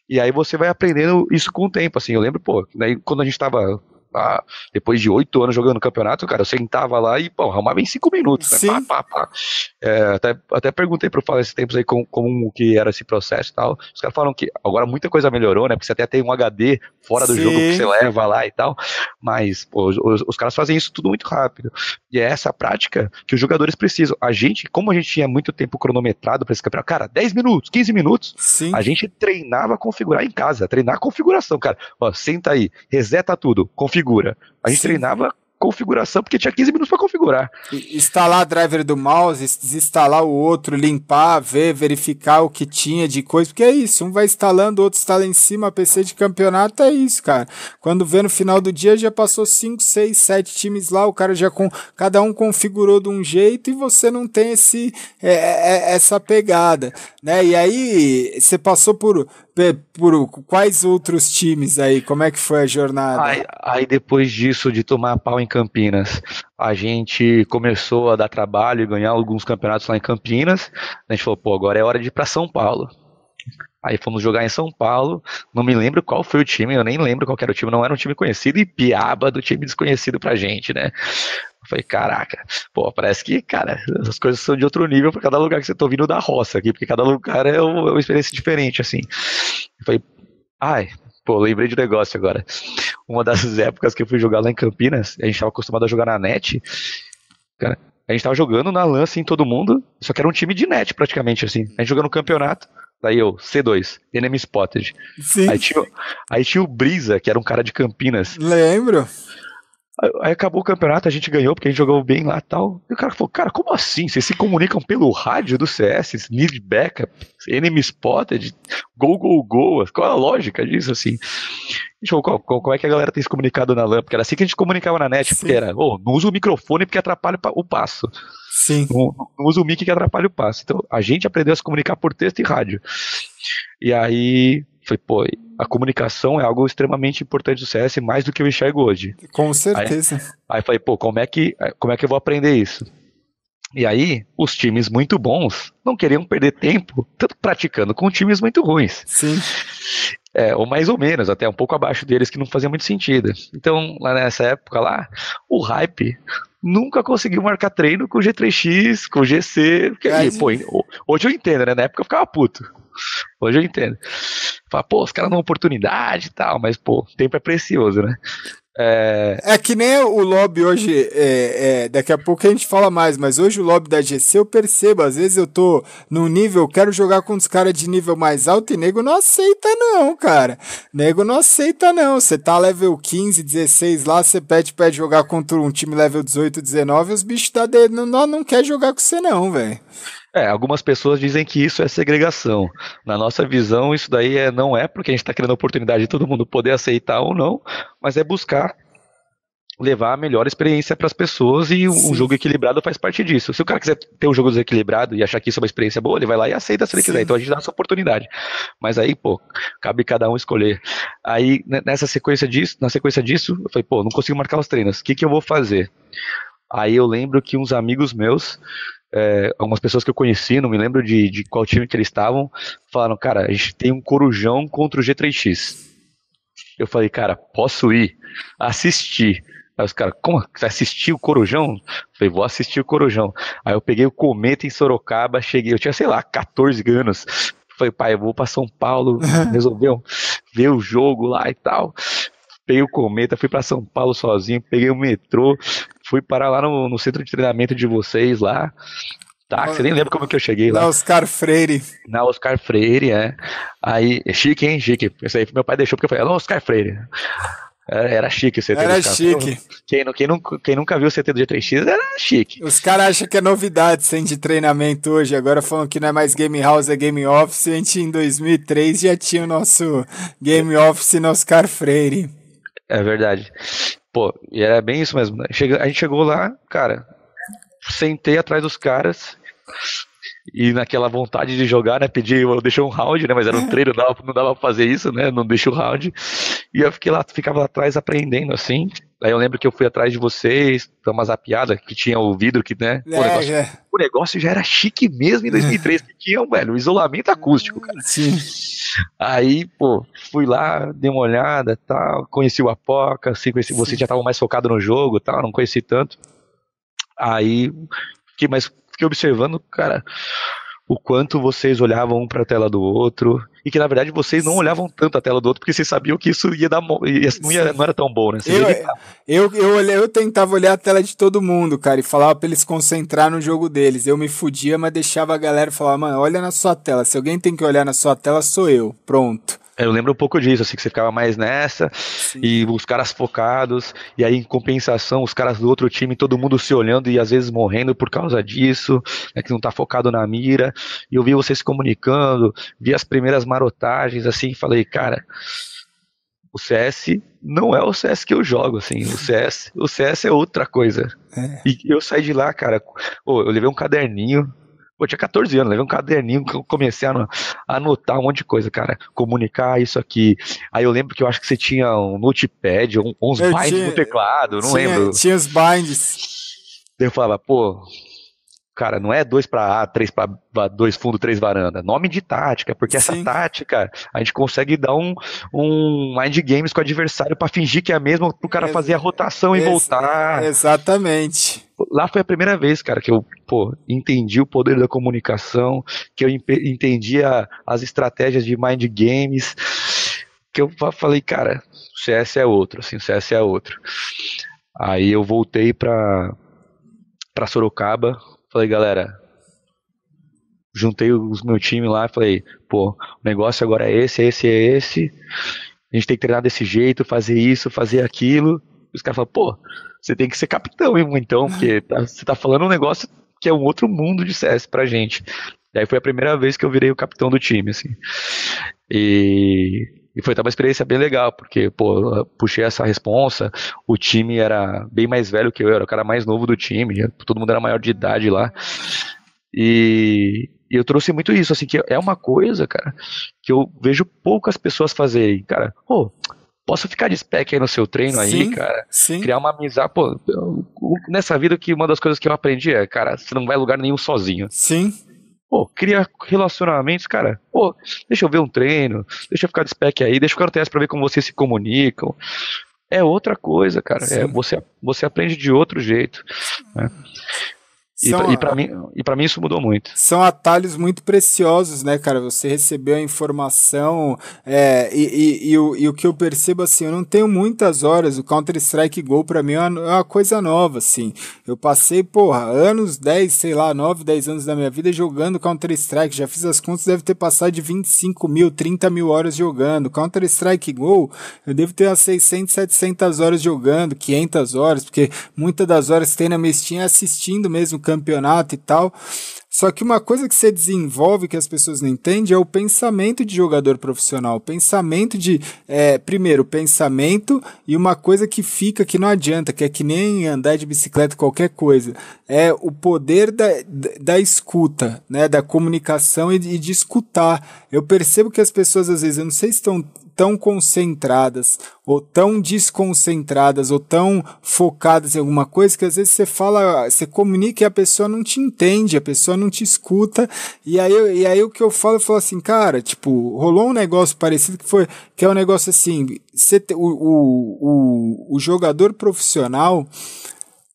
E aí você vai aprendendo isso com o tempo, assim. Eu lembro, pô, daí quando a gente tava depois de oito anos jogando campeonato, cara, eu sentava lá e, pô, arrumava em cinco minutos, né? Sim. Pá, pá, pá. É, até, até perguntei pro Fala esses tempos aí como, como que era esse processo e tal. Os caras falaram que agora muita coisa melhorou, né? Porque você até tem um HD fora do Sim. jogo que você leva lá e tal. Mas, pô, os, os, caras fazem isso tudo muito rápido. E é essa prática que os jogadores precisam. A gente, como a gente tinha muito tempo cronometrado para esse campeonato, cara, 10 minutos, 15 minutos, Sim. a gente treinava a configurar em casa, treinar a configuração, cara. Ó, senta aí, reseta tudo, configura. A gente Sim. treinava configuração, porque tinha 15 minutos para configurar. Instalar driver do mouse, desinstalar o outro, limpar, ver, verificar o que tinha de coisa, porque é isso, um vai instalando, o outro instala em cima, PC de campeonato é isso, cara. Quando vê no final do dia já passou 5, 6, 7 times lá, o cara já com cada um configurou de um jeito e você não tem esse é, é, é essa pegada, né? E aí você passou por por quais outros times aí? Como é que foi a jornada? Aí, aí, depois disso, de tomar pau em Campinas, a gente começou a dar trabalho e ganhar alguns campeonatos lá em Campinas. A gente falou, pô, agora é hora de ir para São Paulo. Aí fomos jogar em São Paulo, não me lembro qual foi o time, eu nem lembro qual era o time, não era um time conhecido e piaba do time desconhecido pra gente, né? Eu falei, caraca, pô, parece que, cara, as coisas são de outro nível para cada lugar que você tá vindo da roça aqui, porque cada lugar é uma, é uma experiência diferente, assim. Eu falei, ai, pô, lembrei de um negócio agora. Uma das épocas que eu fui jogar lá em Campinas, a gente tava acostumado a jogar na net, cara, a gente tava jogando na LAN, assim, todo mundo, só que era um time de net, praticamente, assim. A gente jogando no campeonato, daí eu, C2, Enemy Spotted. Sim. Aí tinha, aí tinha o Brisa, que era um cara de Campinas. Lembro. Aí acabou o campeonato, a gente ganhou porque a gente jogou bem lá e tal. E o cara falou, cara, como assim? Vocês se comunicam pelo rádio do CS, need backup, enemy spotted, go, go, go. Qual a lógica disso, assim? Deixa qual, qual, como é que a galera tem se comunicado na LAN? Porque era assim que a gente comunicava na net, Sim. porque era, oh, não usa o microfone porque atrapalha o passo. Sim. Não, não usa o mic que atrapalha o passo. Então, a gente aprendeu a se comunicar por texto e rádio. E aí, foi, pô, a comunicação é algo extremamente importante do CS, mais do que eu enxergo hoje. Com certeza. Aí, aí falei, pô, como é, que, como é que eu vou aprender isso? E aí, os times muito bons não queriam perder tempo tanto praticando com times muito ruins. Sim. É, ou mais ou menos, até um pouco abaixo deles, que não fazia muito sentido. Então, lá nessa época lá, o hype nunca conseguiu marcar treino com o G3X, com GC. Porque, pô, hoje eu entendo, né? Na época eu ficava puto. Hoje eu entendo. Fala, pô, os caras dão oportunidade e tal, mas, pô, tempo é precioso, né? É... é que nem o lobby hoje, é, é, daqui a pouco a gente fala mais, mas hoje o lobby da GC eu percebo, às vezes eu tô num nível, quero jogar com os caras de nível mais alto e nego não aceita não, cara. Nego não aceita não. Você tá level 15, 16 lá, você pede pra jogar contra um time level 18, 19, os bichos tá não, não, não quer jogar com você não, velho. É, algumas pessoas dizem que isso é segregação. Na nossa visão, isso daí é, não é porque a gente está criando a oportunidade de todo mundo poder aceitar ou não, mas é buscar levar a melhor experiência para as pessoas e um jogo equilibrado faz parte disso. Se o cara quiser ter um jogo desequilibrado e achar que isso é uma experiência boa, ele vai lá e aceita se ele Sim. quiser. Então a gente dá essa oportunidade. Mas aí, pô, cabe cada um escolher. Aí, nessa sequência disso, na sequência disso, eu falei, pô, não consigo marcar os treinos. O que, que eu vou fazer? Aí eu lembro que uns amigos meus é, algumas pessoas que eu conheci, não me lembro de, de qual time que eles estavam, falaram, cara, a gente tem um corujão contra o G3X. Eu falei, cara, posso ir assistir. Aí os caras, como? Você assistiu o Corujão? Eu falei, vou assistir o Corujão. Aí eu peguei o Cometa em Sorocaba, cheguei, eu tinha, sei lá, 14 anos. Falei, pai, eu vou para São Paulo, resolveu ver o jogo lá e tal peguei o cometa, fui para São Paulo sozinho, peguei o metrô, fui parar lá no, no centro de treinamento de vocês lá. Tá, você nem lembra como que eu cheguei lá. Na Oscar Freire. Na Oscar Freire, é. Aí, é chique, hein? Chique. Isso aí meu pai deixou porque eu falei, Oscar Freire. Era, era chique o CT Era chique. Quem, quem, nunca, quem nunca viu o CT do G3X era chique. Os caras acham que é novidade sem de treinamento hoje. Agora falam que não é mais Game House, é Game Office. A gente em 2003 já tinha o nosso Game Office no Oscar Freire. É verdade. Pô, e era bem isso mesmo. Né? Chega, a gente chegou lá, cara, sentei atrás dos caras. E naquela vontade de jogar, né? Pedi, eu deixei um round, né? Mas era um treino, não dava, não dava pra fazer isso, né? Não deixei o round. E eu fiquei lá, ficava lá atrás aprendendo, assim. Aí eu lembro que eu fui atrás de vocês, foi uma zapiada que tinha o vidro que, né? É, o, negócio, é. o, negócio, já era chique mesmo em 2003, que tinha, velho, um isolamento acústico, cara. Sim. Aí, pô, fui lá, dei uma olhada, tal, conheci o Apoca, assim, conheci, você já estava mais focado no jogo, tal, não conheci tanto. Aí, fiquei mais, fiquei observando, cara, o quanto vocês olhavam um para a tela do outro e que na verdade vocês não olhavam tanto a tela do outro porque vocês sabiam que isso ia dar ia, não, ia, não era tão bom, né? Eu, eu, eu, olhei, eu tentava olhar a tela de todo mundo, cara, e falava para eles concentrar no jogo deles. Eu me fudia, mas deixava a galera falar, mano, olha na sua tela. Se alguém tem que olhar na sua tela, sou eu. Pronto. Eu lembro um pouco disso, assim, que você ficava mais nessa, Sim. e os caras focados, e aí em compensação, os caras do outro time, todo mundo se olhando e às vezes morrendo por causa disso, né, que não tá focado na mira, e eu vi você se comunicando, vi as primeiras marotagens, assim, e falei, cara, o CS não é o CS que eu jogo, assim, o CS, o CS é outra coisa. É. E eu saí de lá, cara, oh, eu levei um caderninho, Pô, tinha 14 anos, levei um caderninho que eu comecei a anotar um monte de coisa, cara. Comunicar isso aqui. Aí eu lembro que eu acho que você tinha um notepad, uns eu binds tinha, no teclado, não tinha, lembro. Tinha os binds. Eu falava, pô, cara, não é dois para A, três para dois fundo, três varanda. Nome de tática, porque Sim. essa tática a gente consegue dar um, um mind games com o adversário para fingir que é a mesma, pro cara fazer a rotação e voltar. Exatamente lá foi a primeira vez, cara, que eu, pô, entendi o poder da comunicação, que eu entendi a, as estratégias de mind games, que eu falei, cara, o CS é outro, assim, o CS é outro. Aí eu voltei pra, pra Sorocaba, falei, galera, juntei os meu time lá, falei, pô, o negócio agora é esse, é esse, é esse, a gente tem que treinar desse jeito, fazer isso, fazer aquilo. Os caras falam, pô, você tem que ser capitão, então, porque tá, você tá falando um negócio que é um outro mundo de CS pra gente. Daí foi a primeira vez que eu virei o capitão do time, assim. E, e foi uma experiência bem legal, porque, pô, puxei essa responsa, o time era bem mais velho que eu, era o cara mais novo do time, todo mundo era maior de idade lá. E, e eu trouxe muito isso, assim, que é uma coisa, cara, que eu vejo poucas pessoas fazerem. Cara, pô, posso ficar de spec aí no seu treino sim, aí, cara. Sim. Criar uma amizade. Pô, nessa vida que uma das coisas que eu aprendi é, cara, você não vai lugar nenhum sozinho. Sim. Pô, cria relacionamentos, cara. Pô, deixa eu ver um treino, deixa eu ficar de spec aí, deixa eu ficar no teste pra ver como vocês se comunicam. É outra coisa, cara. É, você, você aprende de outro jeito. Né? São, e para mim, e para mim isso mudou muito. São atalhos muito preciosos, né, cara? Você recebeu a informação é, e, e, e, o, e o que eu percebo assim, eu não tenho muitas horas. O Counter Strike Go para mim é uma, é uma, coisa nova, assim. Eu passei, porra, anos, 10, sei lá, 9, 10 anos da minha vida jogando Counter Strike. Já fiz as contas, deve ter passado de 25 mil, 30 mil horas jogando. Counter Strike Go, eu devo ter umas 600, 700 horas jogando, 500 horas, porque muitas das horas que tem na minha Steam é assistindo mesmo campeonato e tal. Só que uma coisa que você desenvolve que as pessoas não entendem é o pensamento de jogador profissional. O pensamento de. É, primeiro, pensamento e uma coisa que fica que não adianta, que é que nem andar de bicicleta, qualquer coisa. É o poder da, da escuta, né? Da comunicação e de, e de escutar. Eu percebo que as pessoas, às vezes, eu não sei se estão tão concentradas, ou tão desconcentradas, ou tão focadas em alguma coisa que às vezes você fala, você comunica e a pessoa não te entende, a pessoa não te escuta. E aí, e aí o que eu falo, eu falo assim, cara, tipo, rolou um negócio parecido que foi, que é um negócio assim, você, o, o, o, o jogador profissional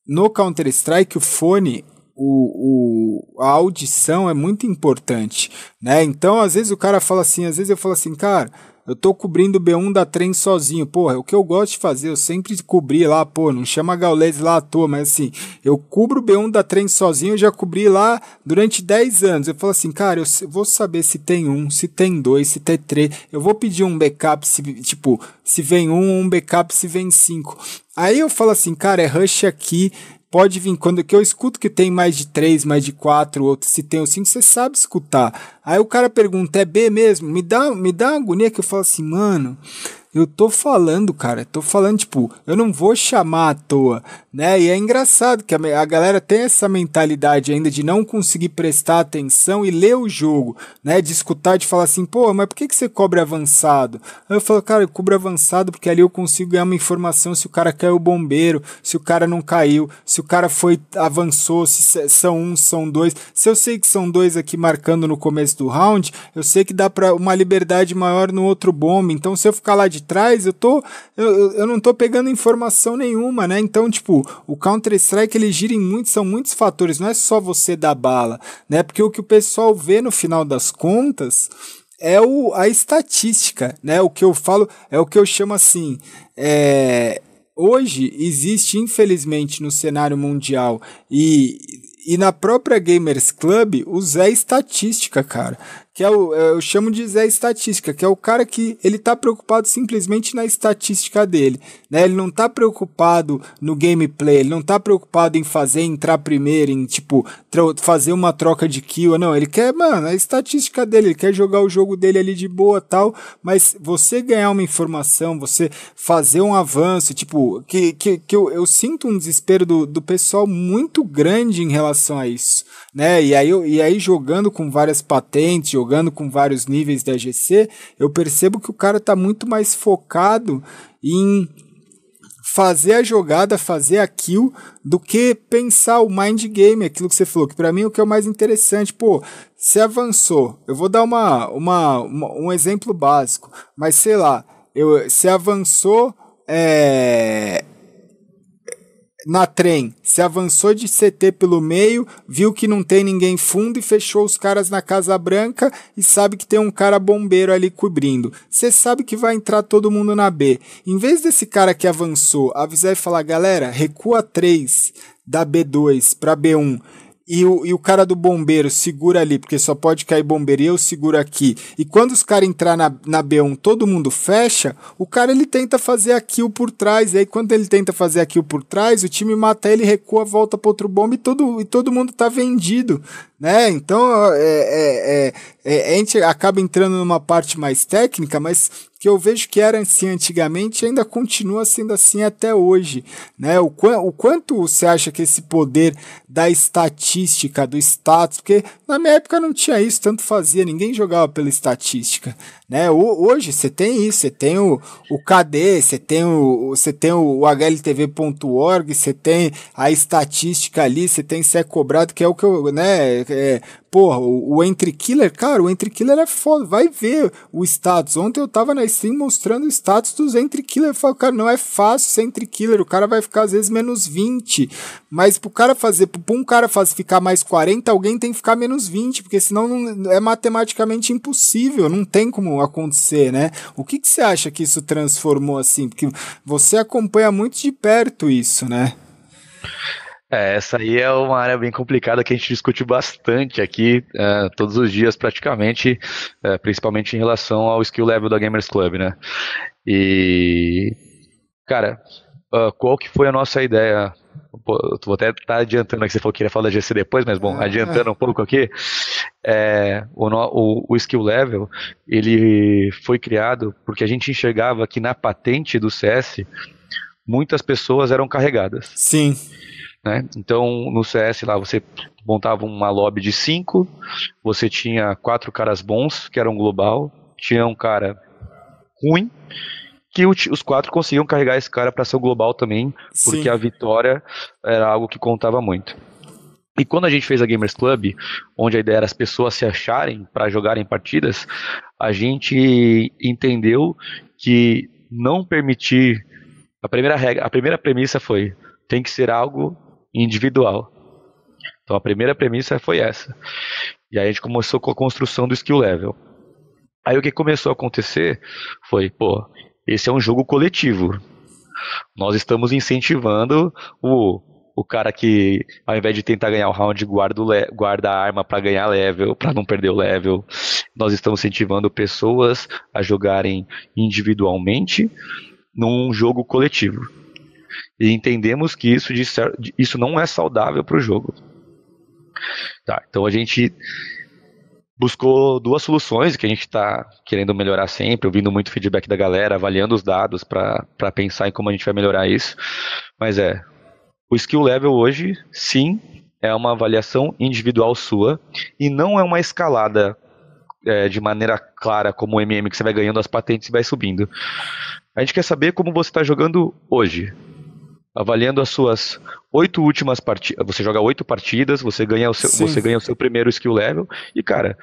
no Counter-Strike, o fone o, o, a audição é muito importante, né? Então, às vezes o cara fala assim, às vezes eu falo assim, cara, eu tô cobrindo o B1 da trem sozinho. Porra, o que eu gosto de fazer, eu sempre cobri lá, pô, não chama Gaules lá à toa, mas assim, eu cubro o B1 da trem sozinho, eu já cobri lá durante 10 anos. Eu falo assim, cara, eu vou saber se tem um, se tem dois, se tem três. Eu vou pedir um backup, se, tipo, se vem um, um backup se vem cinco. Aí eu falo assim, cara, é rush aqui, pode vir. Quando que eu escuto que tem mais de três, mais de quatro, outros se tem o cinco, você sabe escutar. Aí o cara pergunta, é B mesmo? Me dá, me dá uma agonia que eu falo assim, mano. Eu tô falando, cara, tô falando, tipo, eu não vou chamar à toa, né? E é engraçado que a, a galera tem essa mentalidade ainda de não conseguir prestar atenção e ler o jogo, né? De escutar, de falar assim, pô, mas por que, que você cobre avançado? Aí eu falo, cara, eu cubro avançado porque ali eu consigo ganhar uma informação se o cara caiu bombeiro, se o cara não caiu, se o cara foi, avançou, se são um, são dois. Se eu sei que são dois aqui marcando no começo do round, eu sei que dá para uma liberdade maior no outro bombe. Então, se eu ficar lá de trás, eu tô eu, eu não tô pegando informação nenhuma, né? Então, tipo, o Counter Strike ele gira em muitos, são muitos fatores, não é só você dar bala, né? Porque o que o pessoal vê no final das contas é o, a estatística, né? O que eu falo é o que eu chamo assim, é, hoje existe infelizmente no cenário mundial e e na própria Gamers Club, o Zé Estatística, cara que é o, é, eu chamo de Zé Estatística, que é o cara que ele tá preocupado simplesmente na estatística dele, né? Ele não tá preocupado no gameplay, ele não tá preocupado em fazer entrar primeiro, em tipo fazer uma troca de kill, não, ele quer, mano, a estatística dele, ele quer jogar o jogo dele ali de boa, tal, mas você ganhar uma informação, você fazer um avanço, tipo, que, que, que eu, eu sinto um desespero do, do pessoal muito grande em relação a isso, né? E aí, e aí jogando com várias patentes, jogando com vários níveis da GC, eu percebo que o cara está muito mais focado em fazer a jogada, fazer a kill, do que pensar o mind game, aquilo que você falou, que para mim é o que é o mais interessante. Pô, se avançou, eu vou dar uma, uma, uma um exemplo básico, mas sei lá, eu, se avançou é, na trem, se avançou de CT pelo meio, viu que não tem ninguém fundo e fechou os caras na Casa Branca e sabe que tem um cara bombeiro ali cobrindo. Você sabe que vai entrar todo mundo na B. Em vez desse cara que avançou avisar e falar, galera, recua 3 da B2 para B1 e o, e o cara do bombeiro segura ali, porque só pode cair bombeiro e eu seguro aqui. E quando os caras entrar na, na B1, todo mundo fecha, o cara ele tenta fazer a kill por trás. E aí quando ele tenta fazer a kill por trás, o time mata ele, recua, volta para outro bombe e todo, e todo mundo tá vendido. Né? Então é, é, é, é, a gente acaba entrando numa parte mais técnica, mas que eu vejo que era assim antigamente ainda continua sendo assim até hoje. Né? O, o quanto você acha que esse poder da estatística, do status, porque na minha época não tinha isso, tanto fazia, ninguém jogava pela estatística. Né? Hoje você tem isso, você tem o, o KD, você tem o, você tem o HLTV.org, você tem a estatística ali, você tem se é cobrado, que é o que eu, né, é, porra, o, o Killer, cara, o Entry Killer é foda, vai ver o status. Ontem eu tava na stream mostrando o status dos Entry Killer, eu falo, cara, não é fácil ser Entry Killer, o cara vai ficar às vezes menos 20, mas pro cara fazer, pro um cara fazer, ficar mais 40, alguém tem que ficar menos 20, porque senão não, é matematicamente impossível, não tem como acontecer, né? O que, que você acha que isso transformou assim? Porque você acompanha muito de perto isso, né? É, essa aí é uma área bem complicada que a gente discute bastante aqui, é, todos os dias praticamente, é, principalmente em relação ao skill level da Gamers Club, né? E, cara, uh, qual que foi a nossa ideia Pô, vou até estar tá adiantando que você falou que queria falar da GC depois, mas bom, ah, adiantando é. um pouco aqui, é, o, o, o, skill level ele foi criado porque a gente enxergava que na patente do CS muitas pessoas eram carregadas. Sim. Né? Então no CS lá você montava uma lobby de cinco, você tinha quatro caras bons que eram global, tinha um cara ruim que os quatro conseguiam carregar esse cara para ser o global também, porque Sim. a vitória era algo que contava muito. E quando a gente fez a Gamers Club, onde a ideia era as pessoas se acharem para jogarem partidas, a gente entendeu que não permitir a primeira regra, a primeira premissa foi tem que ser algo individual. Então a primeira premissa foi essa. E aí a gente começou com a construção do skill level. Aí o que começou a acontecer foi, pô, esse é um jogo coletivo. Nós estamos incentivando o, o cara que, ao invés de tentar ganhar o round, guarda, o guarda a arma para ganhar level, para não perder o level. Nós estamos incentivando pessoas a jogarem individualmente num jogo coletivo. E entendemos que isso, isso não é saudável para o jogo. Tá, então a gente buscou duas soluções que a gente está querendo melhorar sempre, ouvindo muito feedback da galera, avaliando os dados para pensar em como a gente vai melhorar isso. Mas é, o skill level hoje, sim, é uma avaliação individual sua e não é uma escalada é, de maneira clara como o MM que você vai ganhando as patentes e vai subindo. A gente quer saber como você está jogando hoje. Avaliando as suas oito últimas partidas. Você joga oito partidas, você ganha, o seu, você ganha o seu primeiro skill level. E, cara,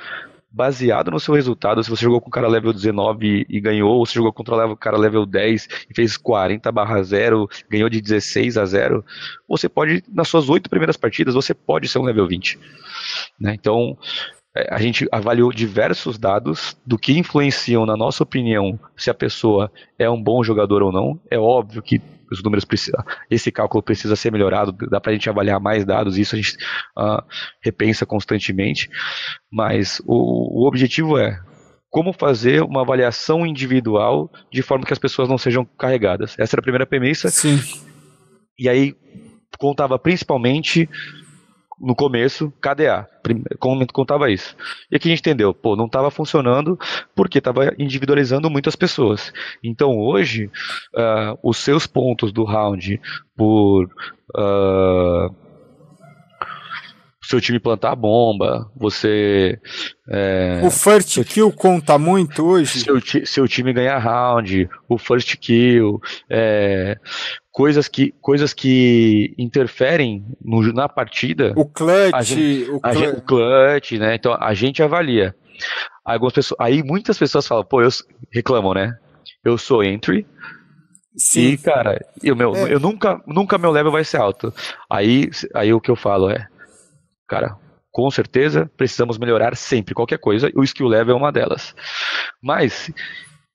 baseado no seu resultado, se você jogou com o cara level 19 e ganhou, ou se jogou contra o cara level 10 e fez 40 barra 0, ganhou de 16 a 0, você pode, nas suas oito primeiras partidas, você pode ser um level 20. Né? Então, a gente avaliou diversos dados do que influenciam, na nossa opinião, se a pessoa é um bom jogador ou não. É óbvio que os números precisam, esse cálculo precisa ser melhorado, dá para a gente avaliar mais dados, isso a gente uh, repensa constantemente, mas o, o objetivo é como fazer uma avaliação individual de forma que as pessoas não sejam carregadas. Essa era a primeira premissa. Sim. E aí contava principalmente no começo, KDA, contava isso. E aqui a gente entendeu, pô, não estava funcionando porque estava individualizando muitas pessoas. Então hoje, uh, os seus pontos do round por uh, seu time plantar a bomba, você. É, o first kill conta muito hoje? Seu, seu time ganhar round, o first kill, é, coisas, que, coisas que interferem no, na partida. O clutch, gente, o, clutch. o clutch, né? Então a gente avalia. Algumas pessoas, aí muitas pessoas falam, pô, eu reclamam, né? Eu sou entry, Sim. E, cara, eu, meu, é. eu nunca, nunca meu level vai ser alto. Aí, aí o que eu falo é, Cara, com certeza precisamos melhorar sempre qualquer coisa, e o skill level é uma delas. Mas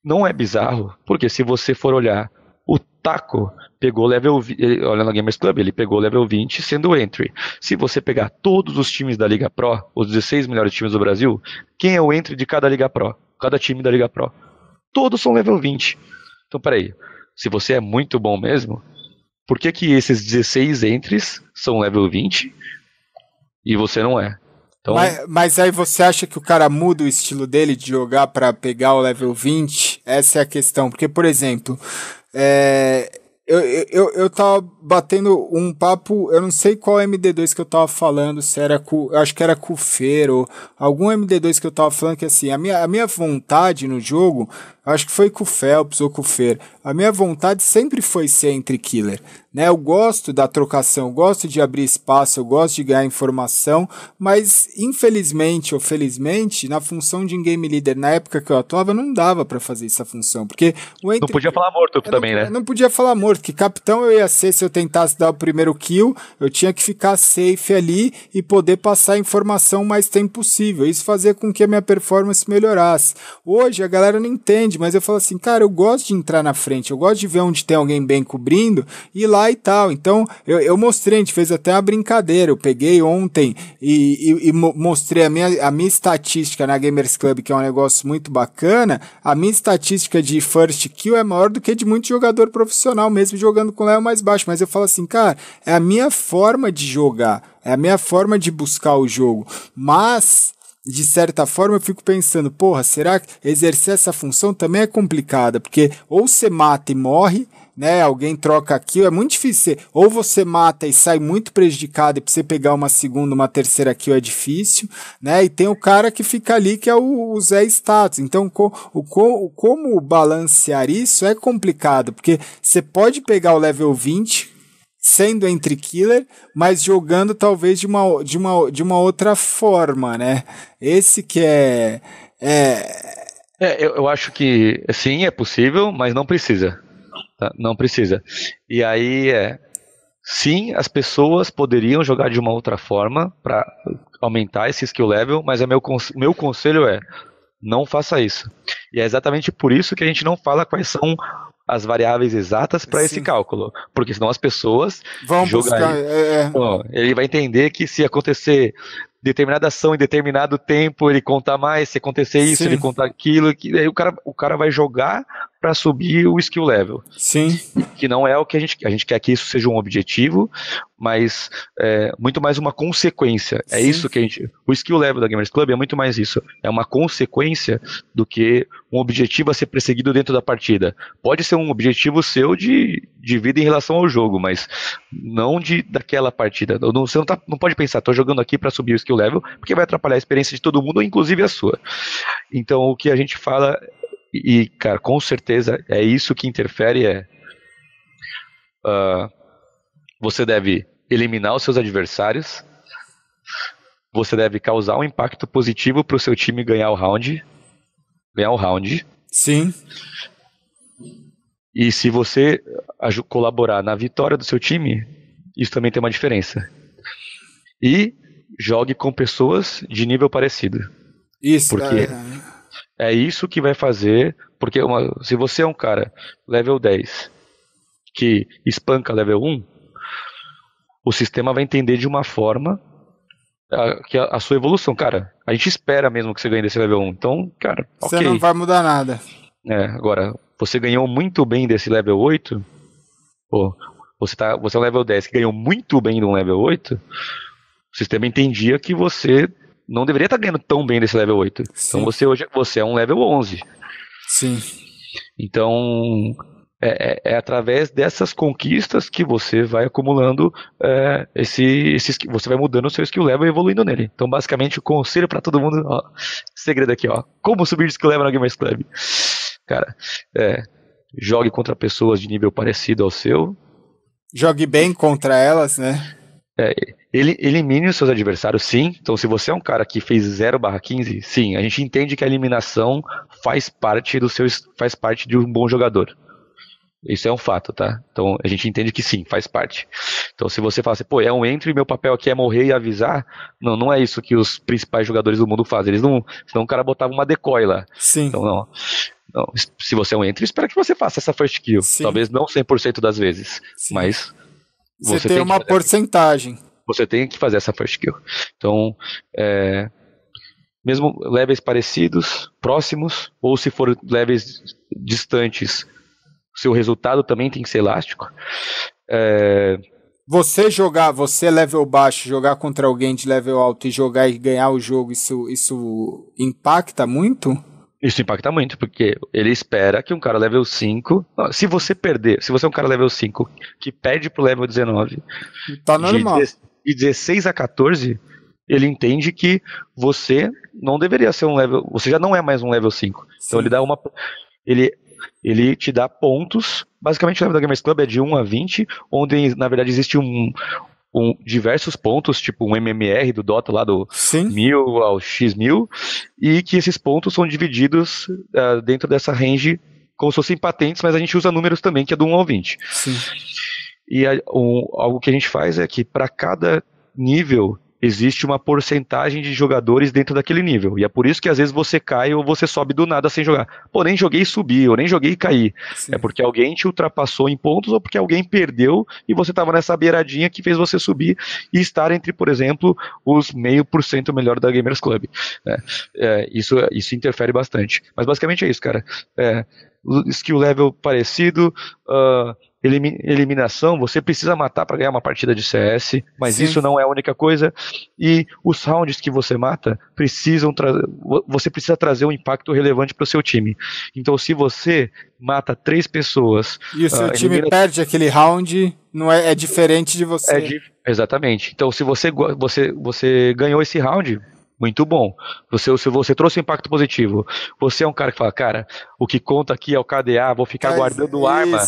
não é bizarro, porque se você for olhar, o Taco pegou level olhando na Gamers Club, ele pegou level 20 sendo entry. Se você pegar todos os times da Liga Pro, os 16 melhores times do Brasil, quem é o entry de cada Liga Pro? Cada time da Liga Pro. Todos são level 20. Então, peraí. Se você é muito bom mesmo, por que que esses 16 entries são level 20 e você não é. Então... Mas, mas, aí você acha que o cara muda o estilo dele de jogar para pegar o level 20? Essa é a questão. Porque, por exemplo, é, eu, eu, eu tava batendo um papo, eu não sei qual MD2 que eu tava falando, se era com, acho que era com o Feiro, algum MD2 que eu tava falando que assim, a minha, a minha vontade no jogo acho que foi com o Phelps ou com o Fer. A minha vontade sempre foi ser entre killer. Né? Eu gosto da trocação, eu gosto de abrir espaço, eu gosto de ganhar informação, mas infelizmente ou felizmente, na função de game leader na época que eu atuava, não dava para fazer essa função, porque o entre... Não podia falar morto também, não, né? Não podia falar morto, que capitão eu ia ser se eu tentasse dar o primeiro kill, eu tinha que ficar safe ali e poder passar a informação o mais tempo possível. Isso fazia com que a minha performance melhorasse. Hoje a galera não entende mas eu falo assim, cara, eu gosto de entrar na frente, eu gosto de ver onde tem alguém bem cobrindo e ir lá e tal. Então, eu, eu mostrei, a gente fez até uma brincadeira. Eu peguei ontem e, e, e mostrei a minha, a minha estatística na Gamers Club, que é um negócio muito bacana. A minha estatística de first kill é maior do que de muito jogador profissional, mesmo jogando com level mais baixo. Mas eu falo assim, cara, é a minha forma de jogar, é a minha forma de buscar o jogo. Mas de certa forma eu fico pensando, porra, será que exercer essa função também é complicada? Porque ou você mata e morre, né? Alguém troca kill, é muito difícil. Ou você mata e sai muito prejudicado e pra você pegar uma segunda, uma terceira kill é difícil, né? E tem o cara que fica ali que é o, o Zé Status. Então, co, o, co, como balancear isso é complicado, porque você pode pegar o level 20, sendo entre killer, mas jogando talvez de uma, de uma, de uma outra forma, né? Esse que é. É, é eu, eu acho que sim, é possível, mas não precisa. Tá? Não precisa. E aí é. Sim, as pessoas poderiam jogar de uma outra forma para aumentar esse skill level, mas o meu, meu conselho é não faça isso. E é exatamente por isso que a gente não fala quais são as variáveis exatas para esse cálculo, porque senão as pessoas vão buscar. É, é. Bom, ele vai entender que se acontecer determinada ação em determinado tempo, ele conta mais, se acontecer isso, Sim. ele conta aquilo, que aí o cara, o cara vai jogar para subir o skill level. Sim. Que não é o que a gente a gente quer que isso seja um objetivo, mas é muito mais uma consequência. É Sim. isso que a gente. O skill level da Gamers Club é muito mais isso. É uma consequência do que um objetivo a ser perseguido dentro da partida. Pode ser um objetivo seu de, de vida em relação ao jogo, mas não de daquela partida. Não, você não, tá, não pode pensar, estou jogando aqui para subir o skill level, porque vai atrapalhar a experiência de todo mundo, inclusive a sua. Então o que a gente fala, e cara, com certeza é isso que interfere, é. Uh, você deve eliminar os seus adversários. Você deve causar um impacto positivo para o seu time ganhar o round. Ganhar o round. Sim. E se você colaborar na vitória do seu time, isso também tem uma diferença. E jogue com pessoas de nível parecido. Isso, porque é, é isso que vai fazer. Porque uma, se você é um cara level 10 que espanca level 1, o sistema vai entender de uma forma a, que a, a, sua evolução, cara, a gente espera mesmo que você ganhe desse level 1. Então, cara, Você não vai mudar nada. É, agora, você ganhou muito bem desse level 8, pô, você, tá, você é um level 10 que ganhou muito bem de um level 8, o sistema entendia que você não deveria estar ganhando tão bem desse level 8. Então, Sim. Então você hoje você é um level 11. Sim. Então, é, é, é, através dessas conquistas que você vai acumulando é, esse, esse, você vai mudando o seu skill level e evoluindo nele. Então, basicamente, o conselho para todo mundo, ó, segredo aqui, ó, como subir de skill level no Gamers Club. Cara, é, jogue contra pessoas de nível parecido ao seu. Jogue bem contra elas, né? É, ele, elimine os seus adversários, sim. Então, se você é um cara que fez 0/15, sim, a gente entende que a eliminação faz parte do seu faz parte de um bom jogador. Isso é um fato, tá? Então a gente entende que sim, faz parte. Então se você fala assim, pô, é um entry e meu papel aqui é morrer e avisar, não, não é isso que os principais jogadores do mundo fazem. Eles não. Senão o cara botava uma decoy lá. Sim. Então não. não se você é um entry, espera que você faça essa first kill. Sim. Talvez não 100% das vezes, sim. mas. Você, você tem, tem uma porcentagem. Você tem que fazer essa first kill. Então, é, mesmo levels parecidos, próximos, ou se for levels distantes, seu resultado também tem que ser elástico. É... Você jogar, você level baixo, jogar contra alguém de level alto e jogar e ganhar o jogo, isso, isso impacta muito? Isso impacta muito, porque ele espera que um cara level 5. Se você perder, se você é um cara level 5 que perde pro level 19, tá normal. De 16 a 14, ele entende que você não deveria ser um level. Você já não é mais um level 5. Então Sim. Então ele dá uma. Ele ele te dá pontos. Basicamente, o level da Gamers Club é de 1 a 20, onde na verdade existe um, um, diversos pontos, tipo um MMR do Dota lá do Sim. 1000 ao X1000, e que esses pontos são divididos uh, dentro dessa range como se fossem patentes, mas a gente usa números também, que é do 1 ao 20. Sim. E a, um, algo que a gente faz é que para cada nível existe uma porcentagem de jogadores dentro daquele nível. E é por isso que às vezes você cai ou você sobe do nada sem jogar. Pô, nem joguei e subi, ou nem joguei e caí. Sim. É porque alguém te ultrapassou em pontos ou porque alguém perdeu e você estava nessa beiradinha que fez você subir e estar entre, por exemplo, os meio por cento melhor da Gamers Club. É, é, isso, isso interfere bastante. Mas basicamente é isso, cara. É, skill level parecido, uh, eliminação, você precisa matar para ganhar uma partida de CS, mas Sim. isso não é a única coisa. E os rounds que você mata precisam. Você precisa trazer um impacto relevante para o seu time. Então, se você mata três pessoas. E o seu uh, time elimina... perde aquele round, não é, é diferente de você. É di... Exatamente. Então, se você, você, você ganhou esse round, muito bom. Você, se você trouxe um impacto positivo, você é um cara que fala, cara, o que conta aqui é o KDA, vou ficar Faz guardando isso. arma,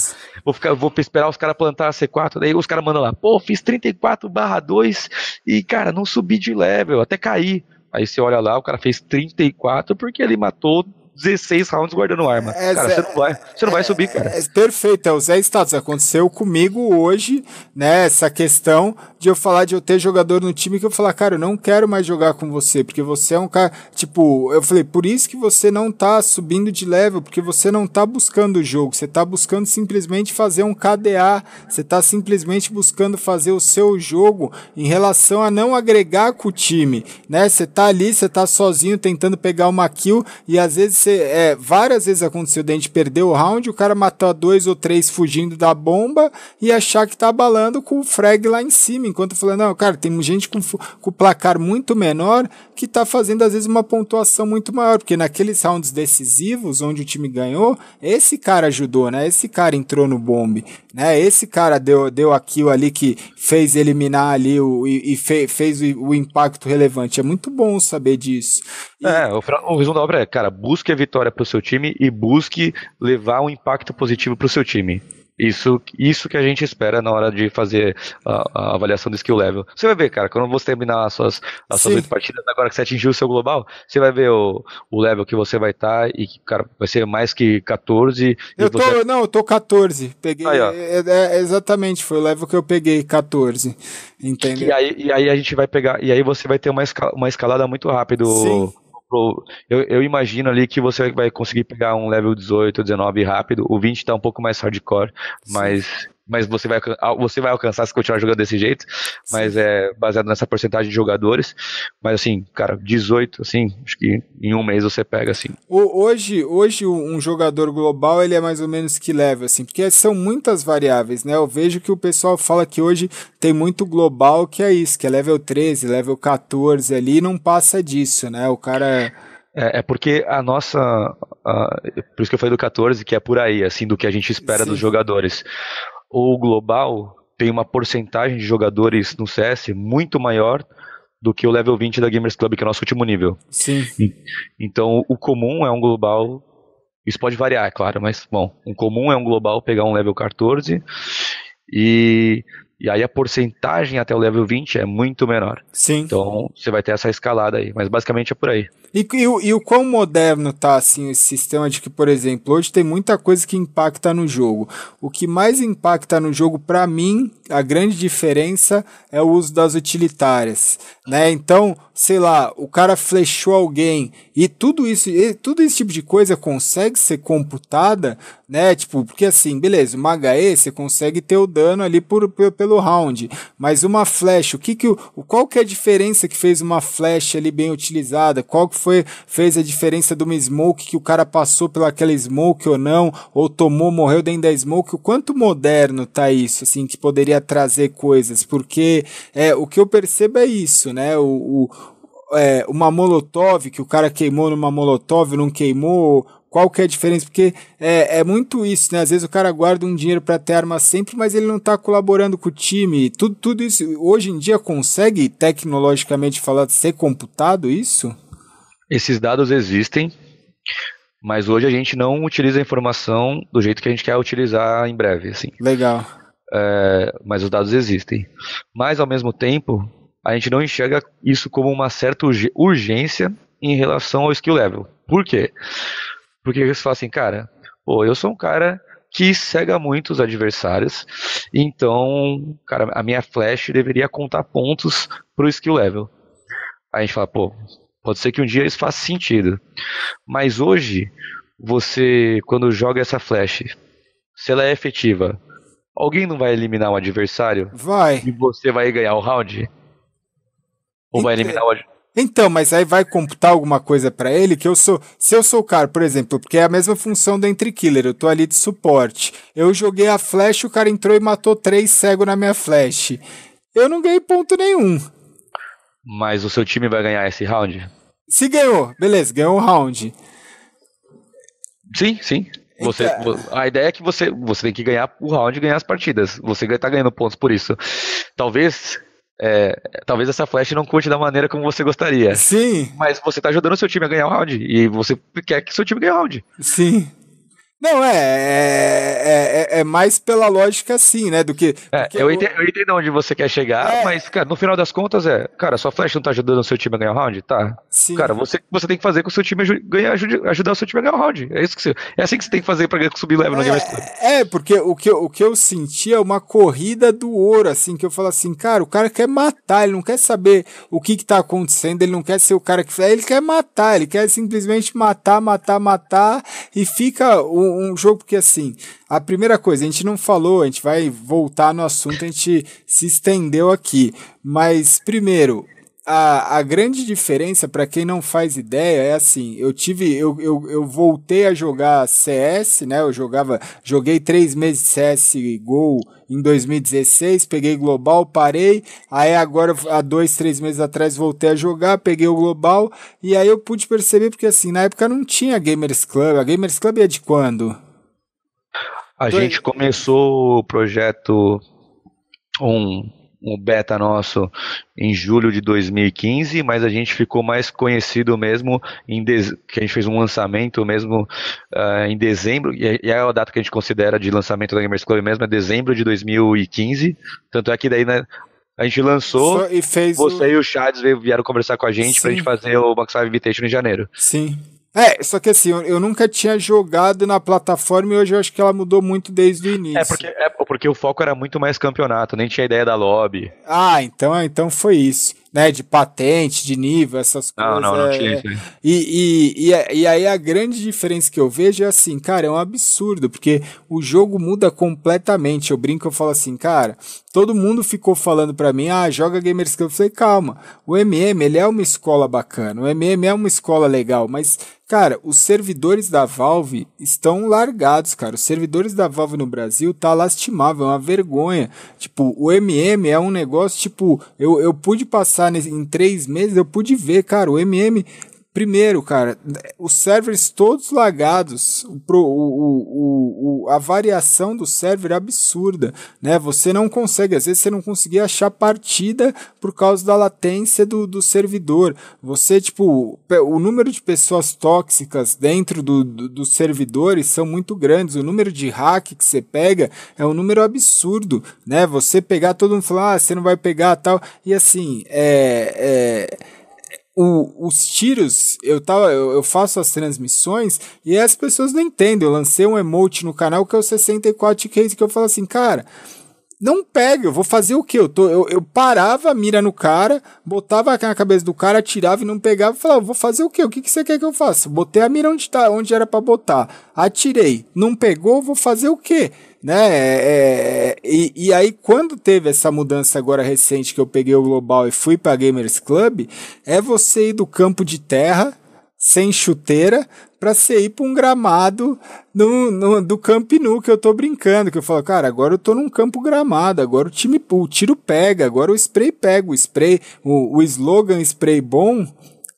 vou, ficar, vou esperar os caras plantar a C4, daí os caras mandam lá, pô, fiz 34 barra 2 e, cara, não subi de level, até cair. Aí você olha lá, o cara fez 34 porque ele matou 16 rounds guardando arma. É, cara, você não vai, você não vai subir, cara. É, perfeito, é o Zé Status. Aconteceu comigo hoje, né? Essa questão de eu falar de eu ter jogador no time que eu falar, cara, eu não quero mais jogar com você, porque você é um cara. Tipo, eu falei, por isso que você não tá subindo de level, porque você não tá buscando o jogo, você tá buscando simplesmente fazer um KDA, você tá simplesmente buscando fazer o seu jogo em relação a não agregar com o time, né? Você tá ali, você tá sozinho tentando pegar uma kill e às vezes É, várias vezes aconteceu da gente perder o round, o cara matar dois ou três fugindo da bomba e achar que tá abalando com o frag lá em cima. Enquanto falando, não, cara, tem gente com, com placar muito menor que tá fazendo às vezes uma pontuação muito maior, porque naqueles rounds decisivos onde o time ganhou, esse cara ajudou, né? Esse cara entrou no bombe, né? Esse cara deu, deu aquilo ali que fez eliminar ali o, e, e fe, fez o, o, impacto relevante. É muito bom saber disso. E... É, o, o resumo da obra é, cara, busque a vitória para o seu time e busque levar um impacto positivo para o seu time. Isso, isso que a gente espera na hora de fazer a, a, avaliação do skill level. Você vai ver, cara, quando você terminar as suas, as suas oito partidas, agora que você atingiu o seu global, você vai ver o, o level que você vai estar tá e cara, vai ser mais que 14. Eu tô, você... não, eu tô 14. Peguei. Aí, é, é, exatamente, foi o level que eu peguei, 14. Entendeu? E aí, e aí a gente vai pegar, e aí você vai ter uma, uma escalada muito rápido. Sim pro, eu, eu, imagino ali que você vai conseguir pegar um level 18, 19 rápido. O 20 tá um pouco mais hardcore, Sim. mas mas você vai, você vai alcançar se continuar jogando desse jeito, mas Sim. é baseado nessa porcentagem de jogadores. Mas assim, cara, 18, assim, acho que em um mês você pega assim. Hoje, hoje um jogador global ele é mais ou menos que level, assim, porque são muitas variáveis, né? Eu vejo que o pessoal fala que hoje tem muito global que é isso, que é level 13, level 14 ali, não passa disso, né? O cara. É, é porque a nossa. por isso que eu falei do 14, que é por aí, assim, do que a gente espera Sim. dos jogadores o global tem uma porcentagem de jogadores no CS muito maior do que o level 20 da Gamers Club, que é o nosso último nível. Sim. Então, o comum é um global. Isso pode variar, é claro, mas, bom, um comum é um global pegar um level 14 e e aí a porcentagem até o level 20 é muito menor. Sim. Então você vai ter essa escalada aí, mas basicamente é por aí. E, e, e, o quão moderno tá assim esse sistema de que, por exemplo, hoje tem muita coisa que impacta no jogo. O que mais impacta no jogo, para mim, a grande diferença é o uso das utilitárias, né? Então, sei lá, o cara flechou alguém e tudo isso, e tudo esse tipo de coisa consegue ser computada, né? Tipo, porque assim, beleza, uma HE você consegue ter o dano ali por, por pelo round, mas uma flecha, o que que o qual que é a diferença que fez uma flecha ali bem utilizada? Qual que foi fez a diferença de uma smoke que o cara passou pelaquela smoke ou não, ou tomou, morreu dentro da smoke? O quanto moderno tá isso, assim, que poderia trazer coisas? Porque é o que eu percebo é isso, né? o, o é, uma molotov, que o cara queimou numa molotov, não queimou, qual que é a diferença? Porque é, é muito isso, né? Às vezes o cara guarda um dinheiro para ter arma sempre, mas ele não está colaborando com o time. Tudo, tudo isso, hoje em dia, consegue tecnologicamente falar ser computado isso? Esses dados existem, mas hoje a gente não utiliza a informação do jeito que a gente quer utilizar em breve. Assim. Legal. É, mas os dados existem. Mas, ao mesmo tempo, a gente não enxerga isso como uma certa urgência em relação ao skill level. Por quê? Porque eles falam assim, cara, pô, eu sou um cara que cega muito os adversários, então, cara, a minha flash deveria contar pontos pro skill level. Aí a gente fala, pô, pode ser que um dia isso faça sentido. Mas hoje, você, quando joga essa flash, se ela é efetiva, alguém não vai eliminar um adversário? Vai. E você vai ganhar o round? Ou vai eliminar o então, mas aí vai computar alguma coisa para ele que eu sou. Se eu sou o cara, por exemplo, porque é a mesma função do Entry Killer, eu tô ali de suporte. Eu joguei a flash, o cara entrou e matou três cego na minha flash. Eu não ganhei ponto nenhum. Mas o seu time vai ganhar esse round? Se ganhou, beleza, ganhou o round. Sim, sim. Você, então... A ideia é que você, você tem que ganhar o round e ganhar as partidas. Você tá ganhando pontos por isso. Talvez é, talvez essa flash não curte da maneira como você gostaria. Sim. Mas você tá ajudando o seu time a ganhar o round. E você quer que seu time ganhe o round. Sim. Não, é, é, é, é, mais pela lógica assim, né? Do que. É, eu, entendo, eu entendo onde você quer chegar, é. mas, cara, no final das contas é. Cara, sua flash não tá ajudando o seu time a ganhar o round? Tá. Sim. Cara, você, você tem que fazer com o seu time ganhar, ajudar o seu time a ganhar o round. É, isso que você, é assim que você tem que fazer pra subir level no Game É, porque o que, o que eu senti é uma corrida do ouro, assim, que eu falo assim, cara, o cara quer matar, ele não quer saber o que que tá acontecendo, ele não quer ser o cara que. Ele quer matar, ele quer simplesmente matar, matar, matar e fica. Um, um, jogo, porque assim, a primeira coisa, a gente não falou, a gente vai voltar no assunto, a gente se estendeu aqui. Mas, primeiro, a, a grande diferença, para quem não faz ideia, é assim: eu tive. Eu, eu, eu voltei a jogar CS, né? Eu jogava. Joguei três meses de CS Gol em 2016, peguei Global, parei. Aí agora, há dois, três meses atrás, voltei a jogar, peguei o Global. E aí eu pude perceber, porque assim, na época não tinha Gamers Club. A Gamers Club é de quando? A dois... gente começou o projeto um um beta nosso em julho de 2015, mas a gente ficou mais conhecido mesmo em que a gente fez um lançamento mesmo uh, em dezembro, e é a data que a gente considera de lançamento da Gamers Club mesmo, é dezembro de 2015. Tanto é que daí, né, a gente lançou, e fez você o... e o Chades vieram conversar com a gente Sim. pra gente fazer o Max Invitation em janeiro. Sim. É, só que assim, eu, eu, nunca tinha jogado na plataforma e hoje eu acho que ela mudou muito desde o início. É porque, é porque o foco era muito mais campeonato, nem tinha ideia da lobby. Ah, então, então foi isso né, de patente, de nível, essas não, coisas. Não, não, tinha isso. E, e, e, e, aí a grande diferença que eu vejo é assim, cara, é um absurdo, porque o jogo muda completamente. Eu brinco, eu falo assim, cara, todo mundo ficou falando para mim, ah, joga Gamers Club. Eu falei, calma, o MM, ele é uma escola bacana, o MM é uma escola legal, mas Cara, os servidores da Valve estão largados, cara. Os servidores da Valve no Brasil tá lastimável, é uma vergonha. Tipo, o MM é um negócio, tipo, eu, eu pude passar em três meses, eu pude ver, cara, o MM Primeiro, cara, os servers todos lagados, o, o, o, a variação do server é absurda, né? Você não consegue, às vezes você não conseguia achar partida por causa da latência do, do servidor. Você, tipo, o número de pessoas tóxicas dentro do, do, dos servidores são muito grandes. O número de hack que você pega é um número absurdo, né? Você pegar todo mundo falar, ah, você não vai pegar tal. E assim, é, é o, os tiros, eu, tava, eu, eu, faço as transmissões e as pessoas não entendem. Eu lancei um emote no canal que é o 64 case que eu falo assim, cara, não pega, eu vou fazer o que? Eu, tô, eu, eu parava a mira no cara, botava na cabeça do cara, atirava e não pegava, falava, vou fazer o que? O que, que você quer que eu faça? Botei a mira onde, tá, onde era para botar, atirei, não pegou, vou fazer o que? Né? É, é, e, e aí, quando teve essa mudança agora recente que eu peguei o Global e fui para Gamers Club, é você ir do campo de terra sem chuteira para você ir para um gramado no, no, do Camp Nou que eu tô brincando, que eu falo, cara, agora eu tô num campo gramado, agora o time, o tiro pega, agora o spray pega, o spray, o, o slogan spray bom,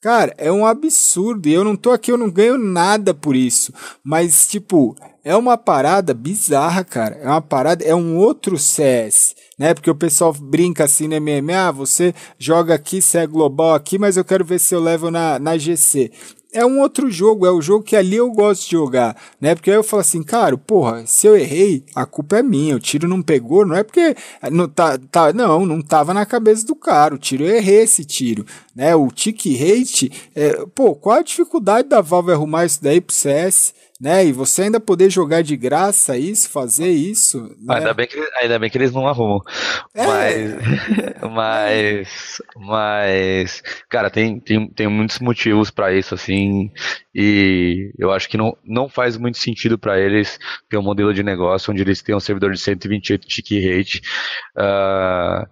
cara, é um absurdo, e eu não tô aqui, eu não ganho nada por isso, mas tipo, é uma parada bizarra, cara. É uma parada, é um outro CS, né? Porque o pessoal brinca assim no MMA, ah, você joga aqui, você é global aqui, mas eu quero ver se eu levo na, na GC é um outro jogo, é o jogo que ali eu gosto de jogar, né? Porque aí eu falo assim, cara, porra, se eu errei, a culpa é minha, o tiro não pegou, não é porque não tá, tá não, não tava na cabeça do cara, o tiro eu errei esse tiro, né? O tick rate, é, pô, qual a dificuldade da Valve arrumar isso daí pro CS? né? E você ainda poder jogar de graça isso, fazer isso. Né? Ainda, bem que, ainda bem que eles não arrumam. É. Mas, mas, mas, cara, tem, tem, tem muitos motivos para isso, assim, e eu acho que não, não faz muito sentido para eles ter um modelo de negócio onde eles têm um servidor de 128 tick rate uh,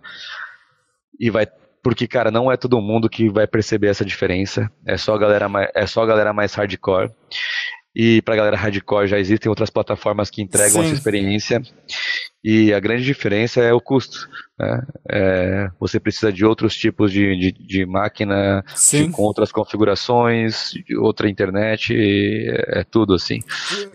e vai porque, cara, não é todo mundo que vai perceber essa diferença. É só a galera mais, é só a galera mais hardcore. E para a galera hardcore já existem outras plataformas que entregam Sim. essa experiência. E a grande diferença é o custo. Né? É, você precisa de outros tipos de, de, de máquina, de, com outras configurações, outra internet, é, é, tudo assim.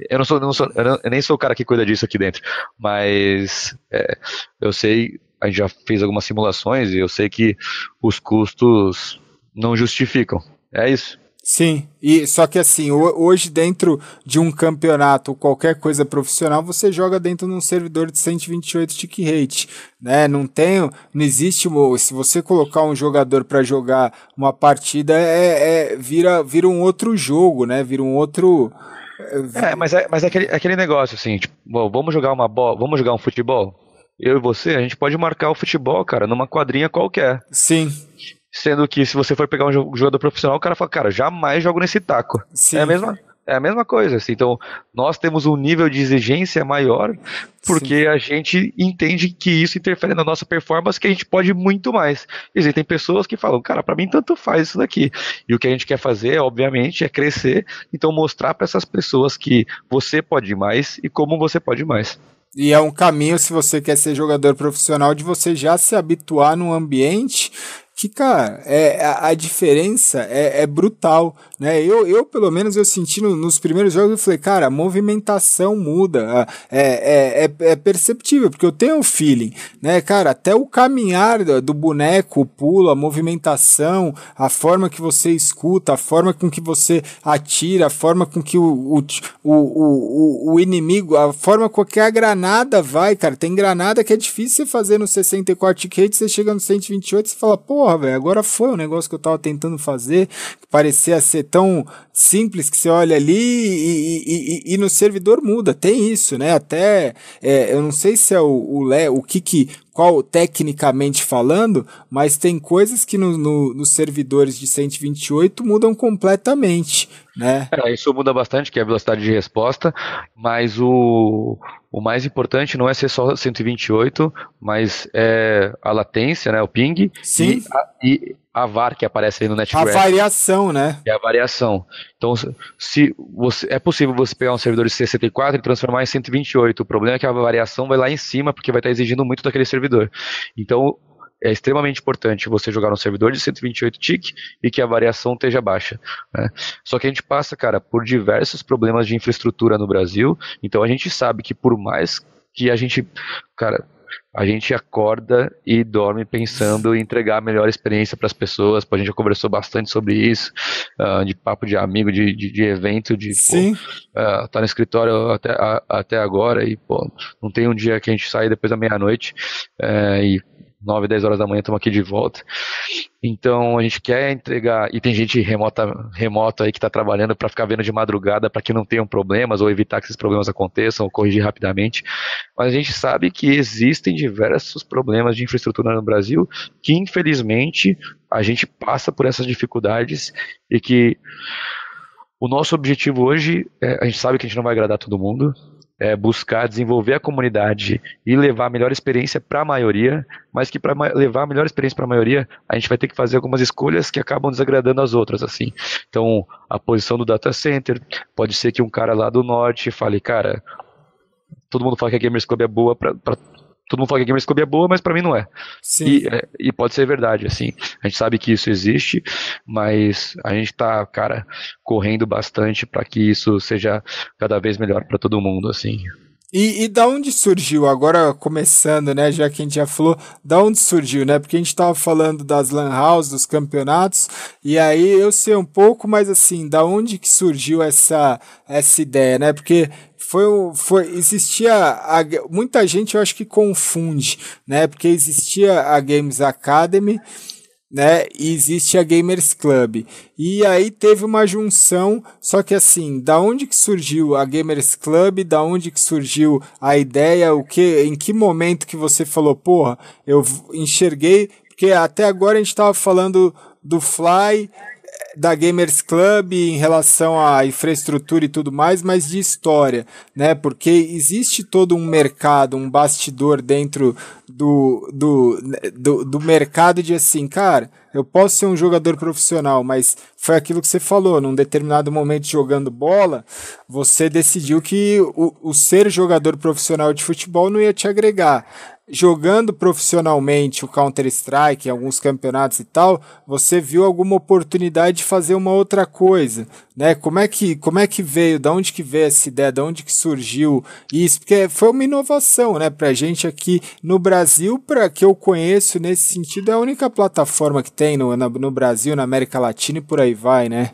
Eu não sou, não sou eu, não, eu, nem sou o cara que cuida disso aqui dentro, mas é, eu sei, a gente já fez algumas simulações e eu sei que os custos não justificam. É isso. Sim, e só que assim, hoje dentro de um campeonato, qualquer coisa profissional, você joga dentro de um servidor de 128 tick rate, né? Não tem, não existe, se você colocar um jogador para jogar uma partida, é, é, vira, vira um outro jogo, né? Vira um outro é, mas é, mas é aquele, é aquele negócio assim, tipo, bom, vamos jogar uma bola, vamos jogar um futebol? Eu e você, a gente pode marcar o futebol, cara, numa quadrinha qualquer. Sim. Sendo que se você for pegar um jogador profissional, o cara fala, cara, jamais jogo nesse taco. Sim. É a mesma, é a mesma coisa. Assim. Então, nós temos um nível de exigência maior porque Sim. a gente entende que isso interfere na nossa performance, que a gente pode muito mais. Existem pessoas que falam, cara, para mim tanto faz isso daqui. E o que a gente quer fazer, obviamente, é crescer, então mostrar para essas pessoas que você pode mais e como você pode mais. E é um caminho, se você quer ser jogador profissional, de você já se habituar num ambiente que, cara, é, a, a diferença é, é, brutal, né? Eu, eu, pelo menos, eu senti no, nos primeiros jogos, eu falei, cara, a movimentação muda, é, é, é, é perceptível, porque eu tenho o feeling, né, cara, até o caminhar do, do, boneco, o pulo, a movimentação, a forma que você escuta, a forma com que você atira, a forma com que o, o, o, o, inimigo, a forma com que a granada vai, cara, tem granada que é difícil você fazer no 64 tickets, você chega no 128 e fala, pô, porra, velho, agora foi um negócio que eu tava tentando fazer, que parecia ser tão simples que você olha ali e, e, e, e no servidor muda, tem isso, né? Até, é, eu não sei se é o, o, Le, o que que, qual tecnicamente falando, mas tem coisas que no, no, nos servidores de 128 mudam completamente, né? É, isso muda bastante, que é a velocidade de resposta, mas o, o mais importante não é ser só 128, mas é a latência, né, o ping, Sim. E, a, e a VAR que aparece aí no network. A variação, né? É a variação. Então, se você é possível você pegar um servidor de 64 e transformar em 128. O problema é que a variação vai lá em cima porque vai estar exigindo muito daquele servidor. Então, é extremamente importante você jogar um servidor de 128 TIC e que a variação esteja baixa. Né? Só que a gente passa, cara, por diversos problemas de infraestrutura no Brasil, então a gente sabe que por mais que a gente, cara, a gente acorda e dorme pensando em entregar a melhor experiência para as pessoas. A gente já conversou bastante sobre isso, uh, de papo de amigo, de, de, de evento, de Sim. Pô, uh, tá no escritório até, a, até agora e pô, não tem um dia que a gente sai depois da meia-noite uh, e 9, 10 horas da manhã estamos aqui de volta. Então a gente quer entregar, e tem gente remota, remota aí que está trabalhando para ficar vendo de madrugada para que não tenham problemas ou evitar que esses problemas aconteçam ou corrigir rapidamente. Mas a gente sabe que existem diversos problemas de infraestrutura no Brasil que infelizmente a gente passa por essas dificuldades e que o nosso objetivo hoje, é, a gente sabe que a gente não vai agradar todo mundo, é, buscar desenvolver a comunidade e levar a melhor experiência para a maioria, mas que para levar a melhor experiência para a maioria, a gente vai ter que fazer algumas escolhas que acabam desagradando as outras, assim. Então, a posição do data center, pode ser que um cara lá do norte fale, cara, todo mundo fala que a Gamers Club é boa para todo mundo fala que a Gamerscope é boa, mas para mim não é. Sim. E, é, e, pode ser verdade, assim. A gente sabe que isso existe, mas a gente tá, cara, correndo bastante para que isso seja cada vez melhor para todo mundo, assim. E, e da onde surgiu, agora começando, né, já que a gente já falou, da onde surgiu, né, porque a gente tava falando das lan house, dos campeonatos, e aí eu sei um pouco, mas assim, da onde que surgiu essa, essa ideia, né, porque foi, foi existia a, muita gente eu acho que confunde, né? Porque existia a Games Academy, né? E existe a Gamers Club. E aí teve uma junção, só que assim, da onde que surgiu a Gamers Club? Da onde que surgiu a ideia? O que, em que momento que você falou, porra, eu enxerguei, porque até agora a gente estava falando do Fly, da Gamers Club em relação à infraestrutura e tudo mais, mas de história, né? Porque existe todo um mercado, um bastidor dentro do, do, do, do mercado de assim, cara, eu posso ser um jogador profissional, mas foi aquilo que você falou, num determinado momento jogando bola, você decidiu que o, o ser jogador profissional de futebol não ia te agregar jogando profissionalmente o Counter-Strike em alguns campeonatos e tal, você viu alguma oportunidade de fazer uma outra coisa, né? Como é que, como é que veio, da onde que veio essa ideia, da onde que surgiu isso? Porque foi uma inovação, né, pra gente aqui no Brasil, para que eu conheço nesse sentido, é a única plataforma que tem no, no Brasil, na América Latina e por aí vai, né?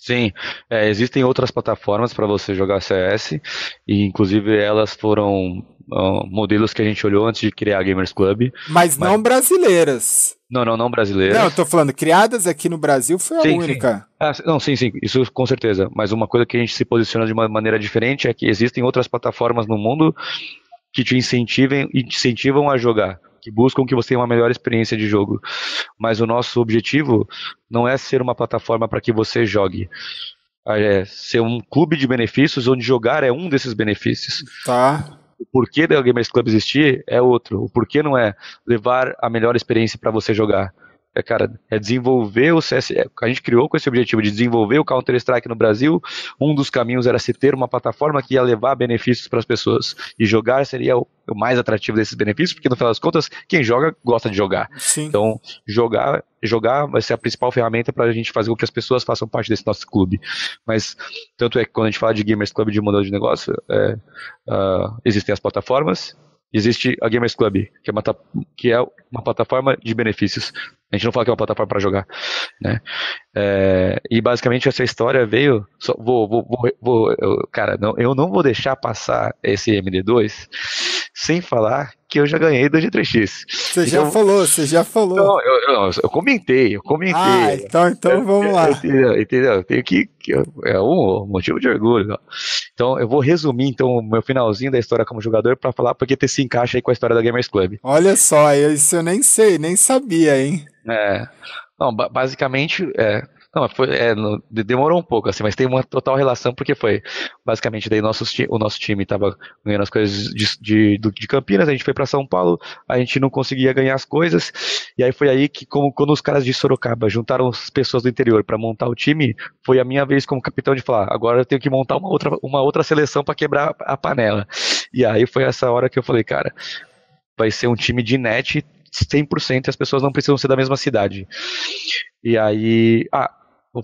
Sim, é, existem outras plataformas para você jogar CS e inclusive elas foram modelos que a gente olhou antes de criar a Gamers Club. Mas, mas... não brasileiras. Não, não, não brasileiras. Não, eu tô falando, criadas aqui no Brasil foi a sim, única. Sim. Ah, não, sim, sim, isso com certeza. Mas uma coisa que a gente se posiciona de uma maneira diferente é que existem outras plataformas no mundo que te incentivem e te incentivam a jogar que buscam que você tenha uma melhor experiência de jogo. Mas o nosso objetivo não é ser uma plataforma para que você jogue. é, ser um clube de benefícios onde jogar é um desses benefícios. Tá. O porquê da Gamers Club existir é outro. O porquê não é levar a melhor experiência para você jogar é, cara, é desenvolver o CS. É, a gente criou com esse objetivo de desenvolver o Counter-Strike no Brasil. Um dos caminhos era se ter uma plataforma que ia levar benefícios para as pessoas. E jogar seria o, o, mais atrativo desses benefícios, porque no final das contas, quem joga gosta de jogar. Sim. Então, jogar, jogar vai ser a principal ferramenta para a gente fazer com que as pessoas façam parte desse nosso clube. Mas, tanto é que quando a gente fala de Gamers Club de modelo de negócio, é, uh, existem as plataformas, existe a Gamers Club, que é, uma, que é uma plataforma de benefícios. A gente não fala que é uma plataforma para jogar, né? É, e basicamente essa história veio. Só, vou, vou, vou, vou eu, cara, não, eu não vou deixar passar esse MD2 sem falar que eu já ganhei do G3X. Você então, já falou, você já falou. Não, eu, eu, eu, comentei, eu comentei. Ah, então, então vamos lá. Entendeu? entendeu? Tenho que. É um motivo de orgulho. Então, eu vou resumir então o meu finalzinho da história como jogador para falar porque se encaixa aí com a história da Gamers Club. Olha só, isso eu nem sei, nem sabia, hein? É. Não, basicamente, é, não, foi, é, demorou um pouco, assim, mas tem uma total relação, porque foi basicamente daí nosso, o nosso time estava ganhando as coisas de, de, de, Campinas, a gente foi para São Paulo, a gente não conseguia ganhar as coisas, e aí foi aí que, como, quando os caras de Sorocaba juntaram as pessoas do interior para montar o time, foi a minha vez como capitão de falar: agora eu tenho que montar uma outra, uma outra seleção para quebrar a panela. E aí foi essa hora que eu falei, cara, vai ser um time de net 100% e as pessoas não precisam ser da mesma cidade. E aí, ah,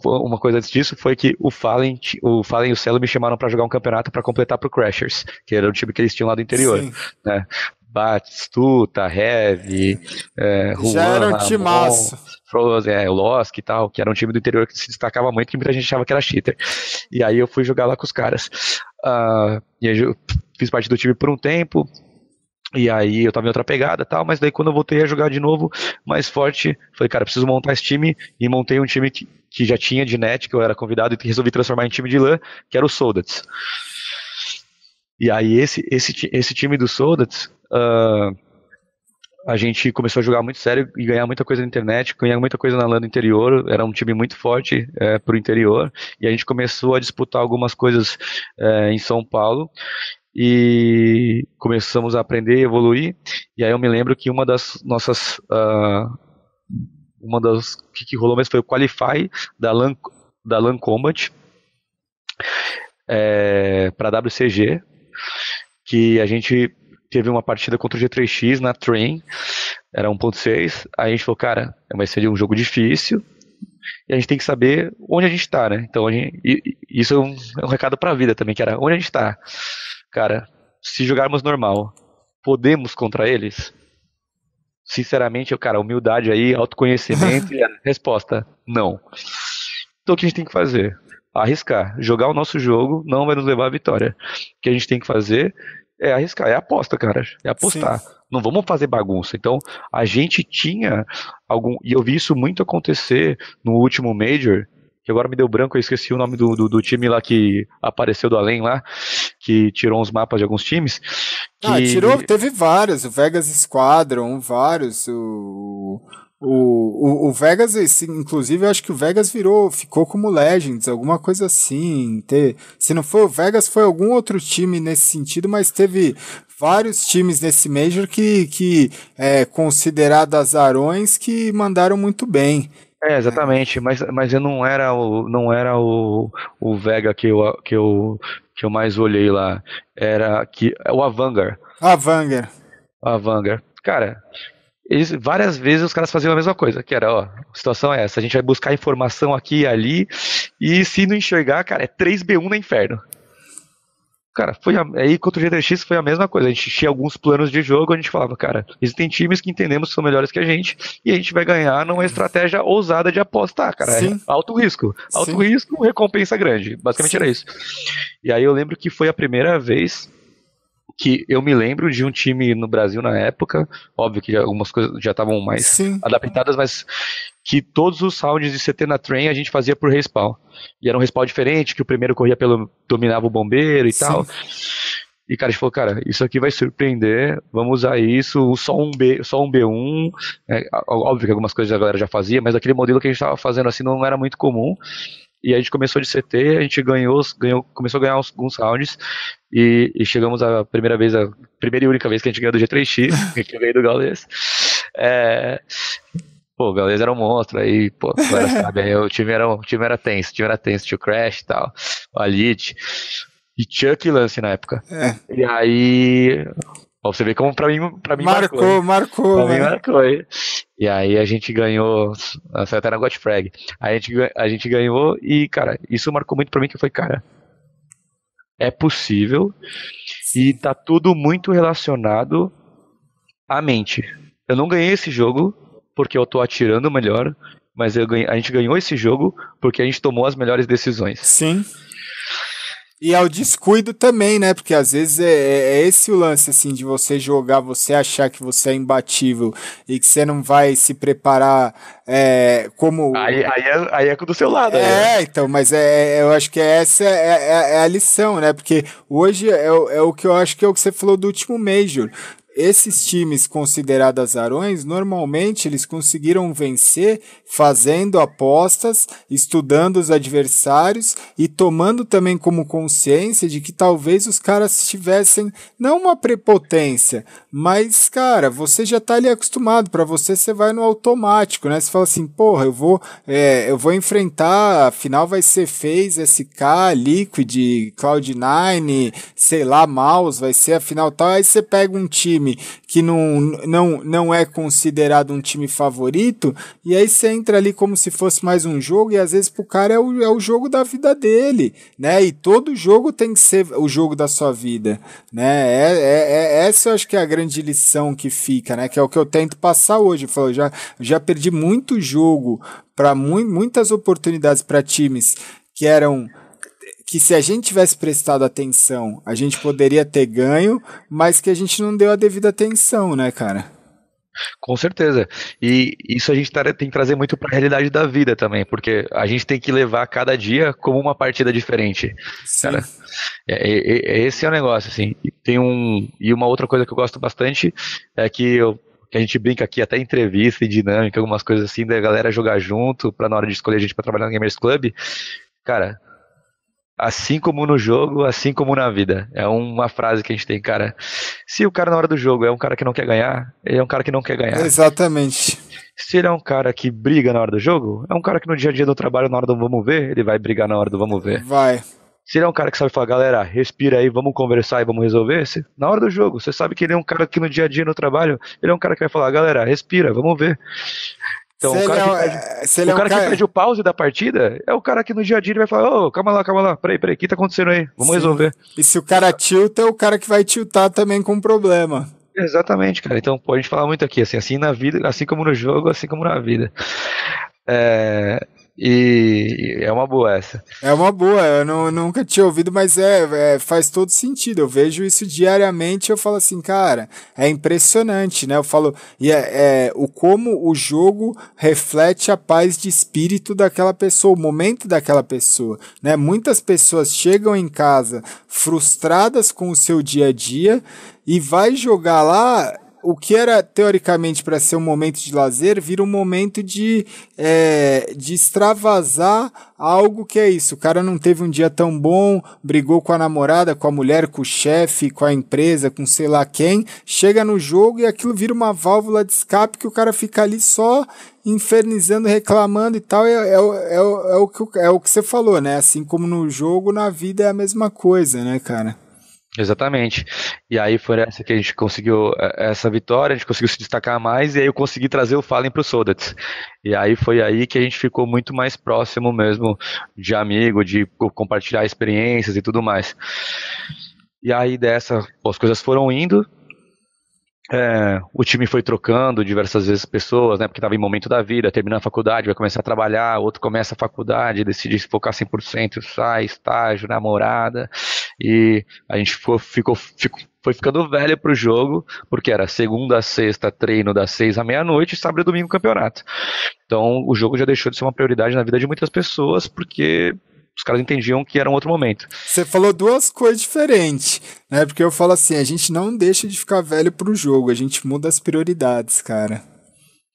uma coisa antes disso foi que o Fallen, o Fallen e o Celo me chamaram para jogar um campeonato para completar pro Crashers, que era o time que eles tinham lá do interior, Sim. né? Batistuta, Heavy, é, Juan, Já era um timaço. É, Losk e tal, que era um time do interior que se destacava muito, que muita gente achava que era cheater. E aí eu fui jogar lá com os caras. Uh, e aí eu fiz parte do time por um tempo, e aí eu tava em outra pegada e tal, mas daí quando eu voltei a jogar de novo, mais forte, falei, cara, preciso montar esse time, e montei um time que, que já tinha de net, que eu era convidado, e resolvi transformar em time de LAN, que era o Soldats. E aí esse, esse, esse time do Soldats, uh, a gente começou a jogar muito sério e ganhar muita coisa na internet, ganhar muita coisa na LAN do interior, era um time muito forte é, pro interior, e a gente começou a disputar algumas coisas é, em São Paulo, e começamos a aprender e evoluir. E aí eu me lembro que uma das nossas. Uh, uma das. Que, que, rolou mesmo foi o Qualify da LAN, da LAN Combat é, para WCG, que a gente teve uma partida contra o G3X na Train, era 1.6. Aí a gente falou, cara, vai ser um jogo difícil, e a gente tem que saber onde a gente está, né? Então, gente, isso é um, é um recado para a vida também, que era onde a gente está. Cara, se jogarmos normal, podemos contra eles? Sinceramente, cara, humildade aí, autoconhecimento e a resposta, não. Então o que a gente tem que fazer? Arriscar. Jogar o nosso jogo não vai nos levar à vitória. O que a gente tem que fazer é arriscar, é aposta, cara. É apostar. Sim. Não vamos fazer bagunça. Então, a gente tinha algum. E eu vi isso muito acontecer no último Major, que agora me deu branco, eu esqueci o nome do, do, do, time lá que apareceu do além lá, que tirou uns mapas de alguns times. Ah, que... Ah, tirou, teve vários, o Vegas Squadron, vários, o... O, o, o, Vegas, inclusive, eu acho que o Vegas virou, ficou como Legends, alguma coisa assim. Se não foi o Vegas, foi algum outro time nesse sentido, mas teve vários times nesse Major que, que é, considerado azarões, que mandaram muito bem. É, exatamente, mas, mas eu não era o não era o, o Vega que eu, que, eu, que eu mais olhei lá. Era que o Avangar. Avangar. Avangar. Cara, eles, várias vezes os caras faziam a mesma coisa, que era, ó, a situação é essa, a gente vai buscar informação aqui e ali, e se não enxergar, cara, é 3B1 no inferno. Cara, foi a, aí contra o GTX foi a mesma coisa. A gente tinha alguns planos de jogo, a gente falava, cara, existem times que entendemos que são melhores que a gente e a gente vai ganhar numa estratégia ousada de apostar, cara. É Sim. É alto risco. Alto Sim. risco, recompensa grande. Basicamente Sim. era isso. E aí eu lembro que foi a primeira vez que eu me lembro de um time no Brasil na época, óbvio que algumas coisas já estavam mais Sim. adaptadas, mas que todos os rounds de CT na train a gente fazia por respawn. E era um respawn diferente, que o primeiro corria pelo. dominava o bombeiro e Sim. tal. E cara, a gente falou, cara, isso aqui vai surpreender, vamos usar isso, só um, B, só um B1. É, óbvio que algumas coisas a galera já fazia, mas aquele modelo que a gente estava fazendo assim não era muito comum. E a gente começou de CT, a gente ganhou, ganhou começou a ganhar alguns rounds e, e, chegamos a primeira vez, a primeira e única vez que a gente ganhou do G3X, que veio do Gaules. É, pô, o Gaules era um monstro, aí, pô, agora sabe, aí o time era, o time era tenso, o time era tenso, tinha o Crash e tal, o Alit, e Chuck Lance na época. É. E aí, Ó, você vê como pra mim, pra mim marcou. Marcou, marcou. Pra mim marcou. Aí. E aí a gente ganhou, até na Godfrag. Aí a gente, a gente ganhou e, cara, isso marcou muito pra mim que foi, cara, é possível e tá tudo muito relacionado à mente. Eu não ganhei esse jogo porque eu tô atirando melhor, mas eu ganhei, a gente ganhou esse jogo porque a gente tomou as melhores decisões. Sim. E ao descuido também, né? Porque às vezes é, é, é, esse o lance, assim, de você jogar, você achar que você é imbatível e que você não vai se preparar é, como. Aí, aí, é, aí é do seu lado. É, então, mas é, é, eu acho que essa é, é, a lição, né? Porque hoje é, é o que eu acho que é o que você falou do último Major esses times considerados azarões, normalmente eles conseguiram vencer fazendo apostas, estudando os adversários e tomando também como consciência de que talvez os caras tivessem não uma prepotência, mas cara, você já tá ali acostumado, para você você vai no automático, né? Você fala assim, porra, eu vou, é, eu vou enfrentar, afinal vai ser FaZe, SK, Liquid, Cloud9, sei lá, Mouse, vai ser afinal tal, aí você pega um time time que não, não, não é considerado um time favorito, e aí você entra ali como se fosse mais um jogo, e às vezes pro cara é o, é o jogo da vida dele, né? E todo jogo tem que ser o jogo da sua vida, né? É, é, é essa eu acho que é a grande lição que fica, né? Que é o que eu tento passar hoje. Eu já, já perdi muito jogo para mu muitas oportunidades para times que eram que se a gente tivesse prestado atenção, a gente poderia ter ganho, mas que a gente não deu a devida atenção, né, cara? Com certeza. E isso a gente tá, tem que trazer muito para a realidade da vida também, porque a gente tem que levar cada dia como uma partida diferente. Sim. Cara, é, é, é, esse é o negócio, assim. Tem um e uma outra coisa que eu gosto bastante é que eu que a gente brinca aqui até entrevista e dinâmica, algumas coisas assim, da galera jogar junto, para na hora de escolher a gente para trabalhar no Gamers Club. Cara, Assim como no jogo, assim como na vida. É uma frase que a gente tem, cara. Se o cara na hora do jogo é um cara que não quer ganhar, ele é um cara que não quer ganhar. Exatamente. Se ele é um cara que briga na hora do jogo, é um cara que no dia a dia do trabalho, na hora do vamos ver, ele vai brigar na hora do vamos ver. Vai. Se ele é um cara que sabe falar, galera, respira aí, vamos conversar e vamos resolver, se, na hora do jogo, você sabe que ele é um cara que no dia a dia no trabalho, ele é um cara que vai falar, galera, respira, vamos ver. Então, se o cara, é, que, perde, o, cara, que perde o pause da partida é o cara que no dia a dia ele vai falar: Ô, oh, calma lá, calma lá, peraí, peraí, o que tá acontecendo aí? Vamos Sim. resolver. E se o cara tilta, é o cara que vai tiltar também com problema. Exatamente, cara. Então, pô, a gente fala muito aqui, assim, assim na vida, assim como no jogo, assim como na vida. É, e é uma boa essa. É uma boa, eu não, nunca tinha ouvido, mas é, é, faz todo sentido. Eu vejo isso diariamente eu falo assim, cara, é impressionante, né? Eu falo, e é, é, o como o jogo reflete a paz de espírito daquela pessoa, o momento daquela pessoa, né? Muitas pessoas chegam em casa frustradas com o seu dia a dia e vai jogar lá o que era teoricamente para ser um momento de lazer vira um momento de, é, de extravasar algo que é isso. O cara não teve um dia tão bom, brigou com a namorada, com a mulher, com o chefe, com a empresa, com sei lá quem. Chega no jogo e aquilo vira uma válvula de escape que o cara fica ali só infernizando, reclamando e tal. É, é, é, é, o, que, é o que você falou, né? Assim como no jogo, na vida é a mesma coisa, né, cara? Exatamente. E aí foi essa que a gente conseguiu é, essa vitória, a gente conseguiu se destacar mais, e aí eu consegui trazer o Fallen para o Sodats. E aí foi aí que a gente ficou muito mais próximo mesmo de amigo, de compartilhar experiências e tudo mais. E aí dessa, as coisas foram indo, é, o time foi trocando diversas vezes pessoas, né? Porque estava em momento da vida, terminando a faculdade, vai começar a trabalhar, outro começa a faculdade, decide se focar 100%, sai, estágio, namorada, e a gente ficou, ficou, ficou foi ficando velho pro jogo, porque era segunda a sexta treino das seis à meia-noite, sábado e domingo campeonato. Então o jogo já deixou de ser uma prioridade na vida de muitas pessoas, porque os caras entendiam que era um outro momento. Você falou duas coisas diferentes, né? Porque eu falo assim, a gente não deixa de ficar velho pro jogo, a gente muda as prioridades, cara.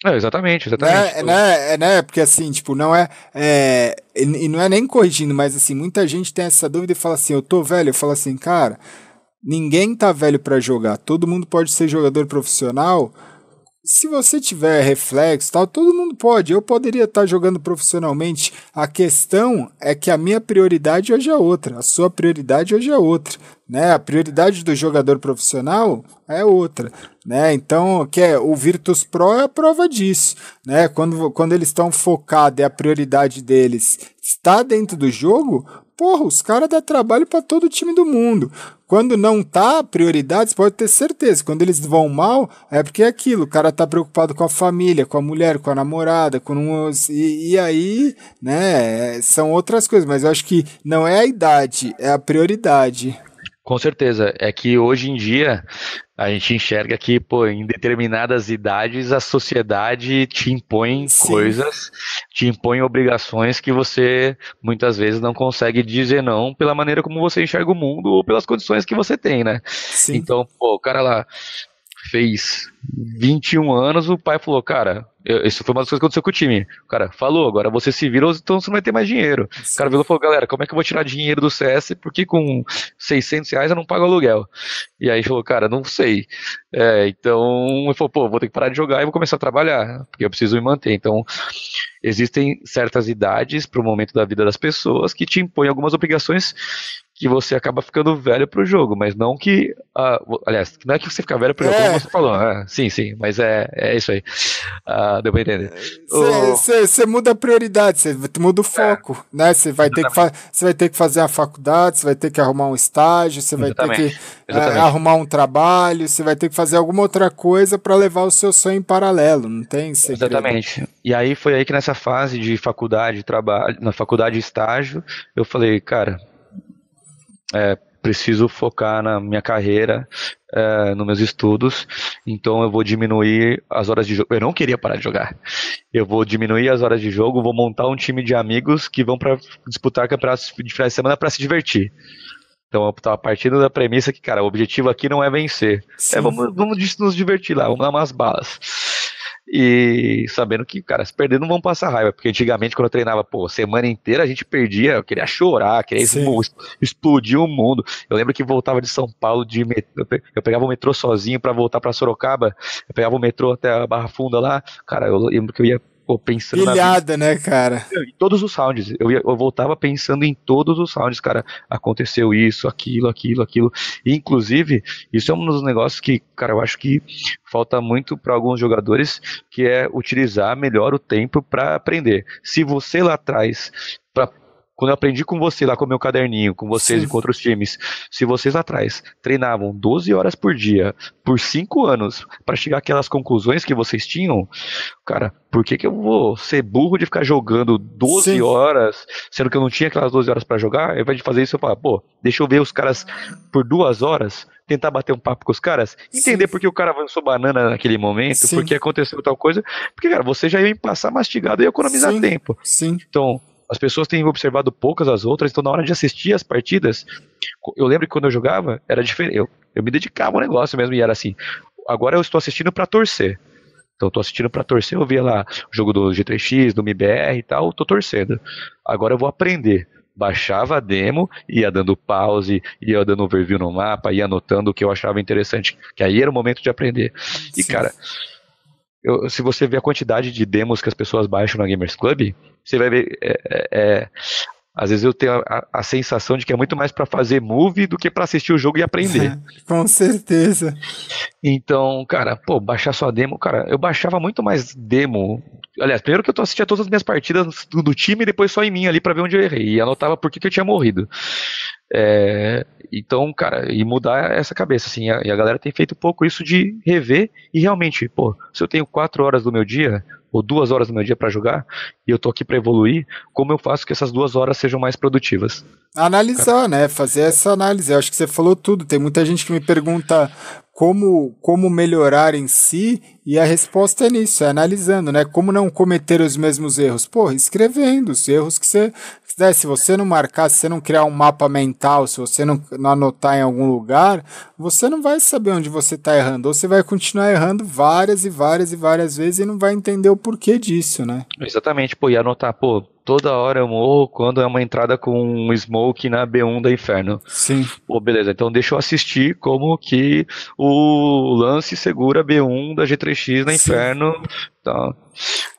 É, exatamente, exatamente. Né, né, né, porque assim, tipo, não é, é. E não é nem corrigindo, mas assim, muita gente tem essa dúvida e fala assim: eu tô velho. Eu falo assim, cara, ninguém tá velho para jogar. Todo mundo pode ser jogador profissional se você tiver reflexo, tal, todo mundo pode. Eu poderia estar jogando profissionalmente. A questão é que a minha prioridade hoje é outra, a sua prioridade hoje é outra, né? A prioridade do jogador profissional é outra, né? Então, que é o Virtus Pro é a prova disso, né? Quando, quando eles estão focados e a prioridade deles está dentro do jogo, porra, os caras dão trabalho para todo o time do mundo. Quando não tá prioridades, pode ter certeza. Quando eles vão mal, é porque é aquilo. O cara tá preocupado com a família, com a mulher, com a namorada, com os. E, e aí, né, são outras coisas. Mas eu acho que não é a idade, é a prioridade. Com certeza. É que hoje em dia a gente enxerga que, pô, em determinadas idades a sociedade te impõe Sim. coisas, te impõe obrigações que você muitas vezes não consegue dizer não pela maneira como você enxerga o mundo ou pelas condições que você tem, né? Sim. Então, pô, o cara lá fez 21 anos, o pai falou, cara, isso foi uma das coisas que aconteceu com o time. O cara falou, agora você se vira, então você não vai ter mais dinheiro. Sim. O cara virou e falou, galera, como é que eu vou tirar dinheiro do CS? Porque com 600 reais eu não pago aluguel. E aí falou, cara, não sei. É, então, ele falou, pô, vou ter que parar de jogar e vou começar a trabalhar, porque eu preciso me manter. Então, existem certas idades para o momento da vida das pessoas que te impõem algumas obrigações que você acaba ficando velho pro jogo, mas não que. Uh, aliás, não é que você fica velho pro jogo, é. como você falou. Né? Sim, sim, mas é, é isso aí. Uh, deu pra entender. Você muda a prioridade, você muda o foco, é. né? Você vai, ter que você vai ter que fazer a faculdade, você vai ter que arrumar um estágio, você vai ter que uh, arrumar um trabalho, você vai ter que fazer alguma outra coisa para levar o seu sonho em paralelo, não tem segredo. Exatamente. E aí foi aí que nessa fase de faculdade, trabalho, na faculdade e estágio, eu falei, cara, é, preciso focar na minha carreira, é, nos meus estudos, então eu vou diminuir as horas de jogo. Eu não queria parar de jogar. Eu vou diminuir as horas de jogo, vou montar um time de amigos que vão para disputar campeonatos de final de semana para se divertir. Então eu tava partindo da premissa que, cara, o objetivo aqui não é vencer. É vamos, vamos nos divertir lá, vamos dar umas balas. E sabendo que, cara, se perder não vão passar raiva, porque antigamente quando eu treinava, pô, semana inteira a gente perdia, eu queria chorar, queria explodir o mundo. Eu lembro que voltava de São Paulo de metrô, eu pegava o metrô sozinho para voltar para Sorocaba, eu pegava o metrô até a Barra Funda lá, cara, eu lembro que eu ia pô, pensando Pilhada, né, cara? Em todos os rounds. Eu, ia, eu voltava pensando em todos os rounds, cara. Aconteceu isso, aquilo, aquilo, aquilo. E, inclusive, isso é um dos negócios que, cara, eu acho que falta muito para alguns jogadores, que é utilizar melhor o tempo para aprender. Se você lá atrás quando eu aprendi com você lá com o meu caderninho, com vocês Sim. e com outros times, se vocês atrás treinavam 12 horas por dia, por 5 anos, para chegar àquelas conclusões que vocês tinham, cara, por que, que eu vou ser burro de ficar jogando 12 Sim. horas, sendo que eu não tinha aquelas 12 horas para jogar? Ao invés de fazer isso, eu falo, pô, deixa eu ver os caras por duas horas, tentar bater um papo com os caras, entender Sim. por que o cara avançou banana naquele momento, Sim. por que aconteceu tal coisa, porque, cara, você já ia passar mastigado e economizar Sim. tempo. Sim. Então, as pessoas têm observado poucas as outras, então na hora de assistir as partidas, eu lembro que quando eu jogava, era diferente. Eu, eu me dedicava ao negócio mesmo e era assim. Agora eu estou assistindo para torcer. Então estou assistindo para torcer, eu via lá o jogo do G3X, do MIBR e tal, tô torcendo. Agora eu vou aprender. Baixava a demo, ia dando pause, ia dando overview no mapa, ia anotando o que eu achava interessante, que aí era o momento de aprender. E Sim. Eu, se você ver a quantidade de demos que as pessoas baixam na Gamers Club, você vai ver. É, é, é às vezes eu tenho a, a, sensação de que é muito mais para fazer move do que para assistir o jogo e aprender. Com certeza. Então, cara, pô, baixar sua demo, cara, eu baixava muito mais demo. Aliás, primeiro que eu assistia todas as minhas partidas do, time e depois só em mim ali para ver onde eu errei. E anotava por que, que eu tinha morrido. É, então, cara, e mudar essa cabeça, assim, a, e a galera tem feito pouco isso de rever e realmente, pô, se eu tenho quatro horas do meu dia, ou duas horas do meu dia para jogar, e eu tô aqui para evoluir, como eu faço que essas duas horas sejam mais produtivas? Analisar, né? Fazer essa análise. Eu acho que você falou tudo. Tem muita gente que me pergunta como, como melhorar em si, e a resposta é nisso, é analisando, né? Como não cometer os mesmos erros? Pô, escrevendo os erros que você né, se você não marcar, se você não criar um mapa mental, se você não, não anotar em algum lugar, você não vai saber onde você está errando. Ou você vai continuar errando várias e várias e várias vezes e não vai entender o porquê disso, né? Exatamente, pô, e anotar, pô, toda hora eu morro quando é uma entrada com um smoke na B1 da Inferno. Sim. Pô, beleza, então deixa eu assistir como que o lance segura B1 da G3X na Sim. Inferno. Tá.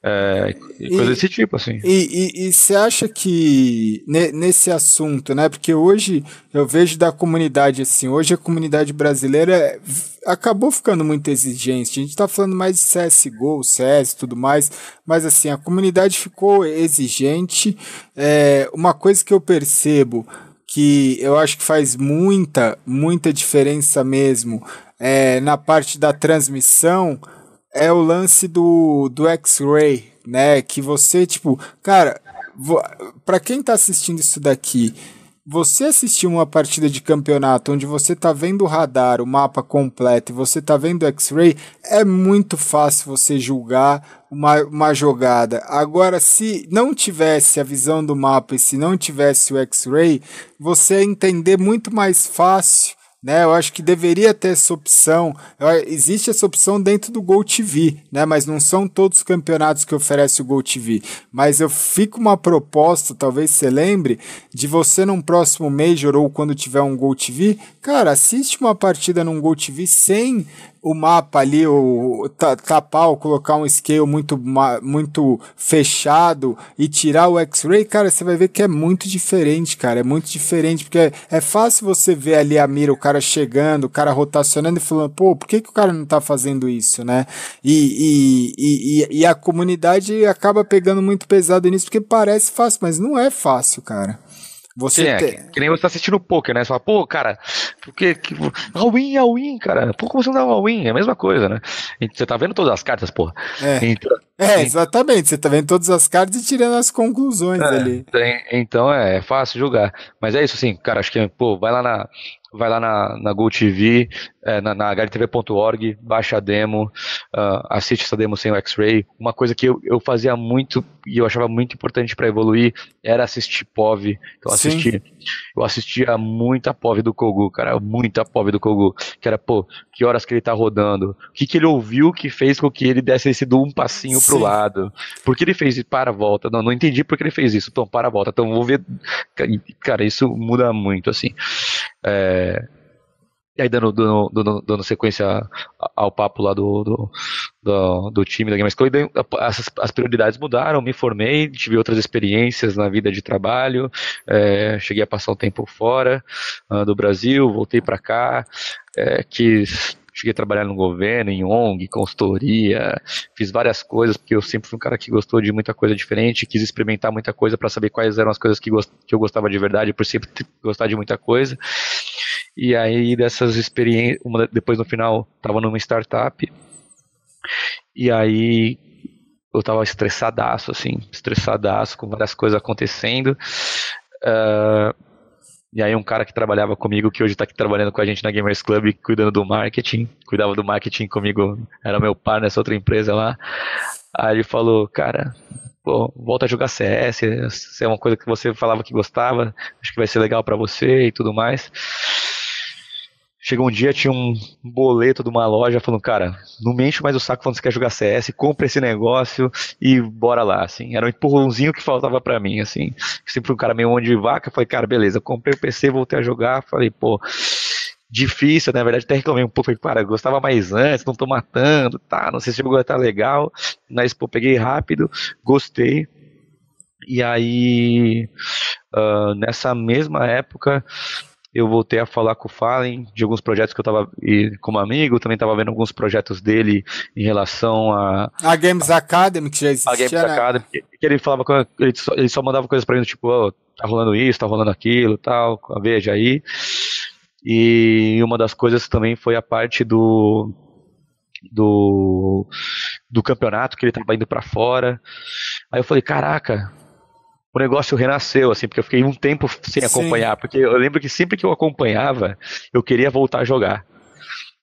É, coisa desse tipo, assim. E você acha que nesse assunto, né? Porque hoje eu vejo da comunidade assim, hoje a comunidade brasileira acabou ficando muito exigente. A gente tá falando mais de CSGO, CS e tudo mais, mas assim, a comunidade ficou exigente. É, uma coisa que eu percebo que eu acho que faz muita, muita diferença mesmo é, na parte da transmissão é o lance do, do X-Ray, né? Que você, tipo, cara, para quem tá assistindo isso daqui, você assistir uma partida de campeonato onde você tá vendo o radar, o mapa completo e você tá vendo o X-Ray, é muito fácil você julgar uma, uma jogada. Agora, se não tivesse a visão do mapa e se não tivesse o X-Ray, você ia entender muito mais fácil né? Eu acho que deveria ter essa opção. Existe essa opção dentro do Gol TV, né? Mas não são todos os campeonatos que oferece o Gol TV. Mas eu fico uma proposta, talvez você lembre, de você num próximo Major ou quando tiver um Gol TV, cara, assiste uma partida num Gol TV sem o mapa ali, o tapar ou colocar um scale muito, muito fechado e tirar o X-ray, cara, você vai ver que é muito diferente, cara. É muito diferente, porque é, é fácil você ver ali a mira, o cara chegando, o cara rotacionando e falando, pô, por que, que o cara não tá fazendo isso, né? E, e, e, e a comunidade acaba pegando muito pesado nisso, porque parece fácil, mas não é fácil, cara. Você é, tem... que, nem você tá assistindo poker, né? Você fala, pô, cara, porque que, all-in, all-in, cara. Pô, como você não dá all-in? É a mesma coisa, né? Você tá vendo todas as cartas, porra. É, então, é exatamente. Você tá vendo todas as cartas e tirando as conclusões é, ali. Então é, é fácil julgar. Mas é isso, assim, cara, acho que, pô, vai lá na, vai lá na, na GoTV, é, na, na baixa a demo, uh, assiste essa demo sem o X-Ray. Uma coisa que eu, eu fazia muito e eu achava muito importante para evoluir era assistir POV. Então, assisti, eu assistia muita POV do Kogu, cara, muita POV do Kogu, que era, pô, que horas que ele tá rodando, o que, que ele ouviu que fez com que ele desse sido um passinho Sim. pro lado, por que ele fez isso, para, volta, não, não entendi por que ele fez isso, então, para, volta, então, vou ver, cara, isso muda muito, assim. É, e aí, dando, dando, dando, sequência ao papo lá do, do, do, do time da Game School, as, as prioridades mudaram, me formei, tive outras experiências na vida de trabalho, é, cheguei a passar um tempo fora uh, do Brasil, voltei para cá, é, quis cheguei a trabalhar no governo, em ONG, consultoria, fiz várias coisas, porque eu sempre fui um cara que gostou de muita coisa diferente, quis experimentar muita coisa para saber quais eram as coisas que, gost, que eu gostava de verdade, por sempre gostar de muita coisa. E aí dessas experiências, depois no final, estava numa startup, e aí eu tava estressadaço, assim, estressadaço, com várias coisas acontecendo. Uh, e aí um cara que trabalhava comigo, que hoje está aqui trabalhando com a gente na Gamers Club, cuidando do marketing, cuidava do marketing comigo, era meu par nessa outra empresa lá. Aí ele falou, cara, pô, volta a jogar CS, se é uma coisa que você falava que gostava, acho que vai ser legal para você e tudo mais. Chegou um dia, tinha um boleto de uma loja falando, cara, não me enche mais o saco quando você quer jogar CS, compra esse negócio e bora lá, assim. Era um empurrãozinho que faltava para mim, assim. Sempre um cara meio onde de vaca, falei, cara, beleza, comprei o PC, voltei a jogar, falei, pô, difícil, né? na verdade até reclamei um pouco, falei, cara, gostava mais antes, não tô matando, tá, não sei se o jogo tá legal, mas, pô, peguei rápido, gostei, e aí, uh, nessa mesma época, eu voltei a falar com o Fallen de alguns projetos que eu estava como amigo, também estava vendo alguns projetos dele em relação a. A Games Academy, que já existia. A Games né? Academy, que, que, ele falava, ele só, ele só mandava coisas para mim, tipo, oh, tá rolando isso, tá rolando aquilo tal, veja aí. E uma das coisas também foi a parte do. Do, do campeonato que ele estava indo para fora. Aí eu falei, caraca, o negócio renasceu, assim, porque eu fiquei um tempo sem acompanhar, Sim. porque eu lembro que sempre que eu acompanhava, eu queria voltar a jogar.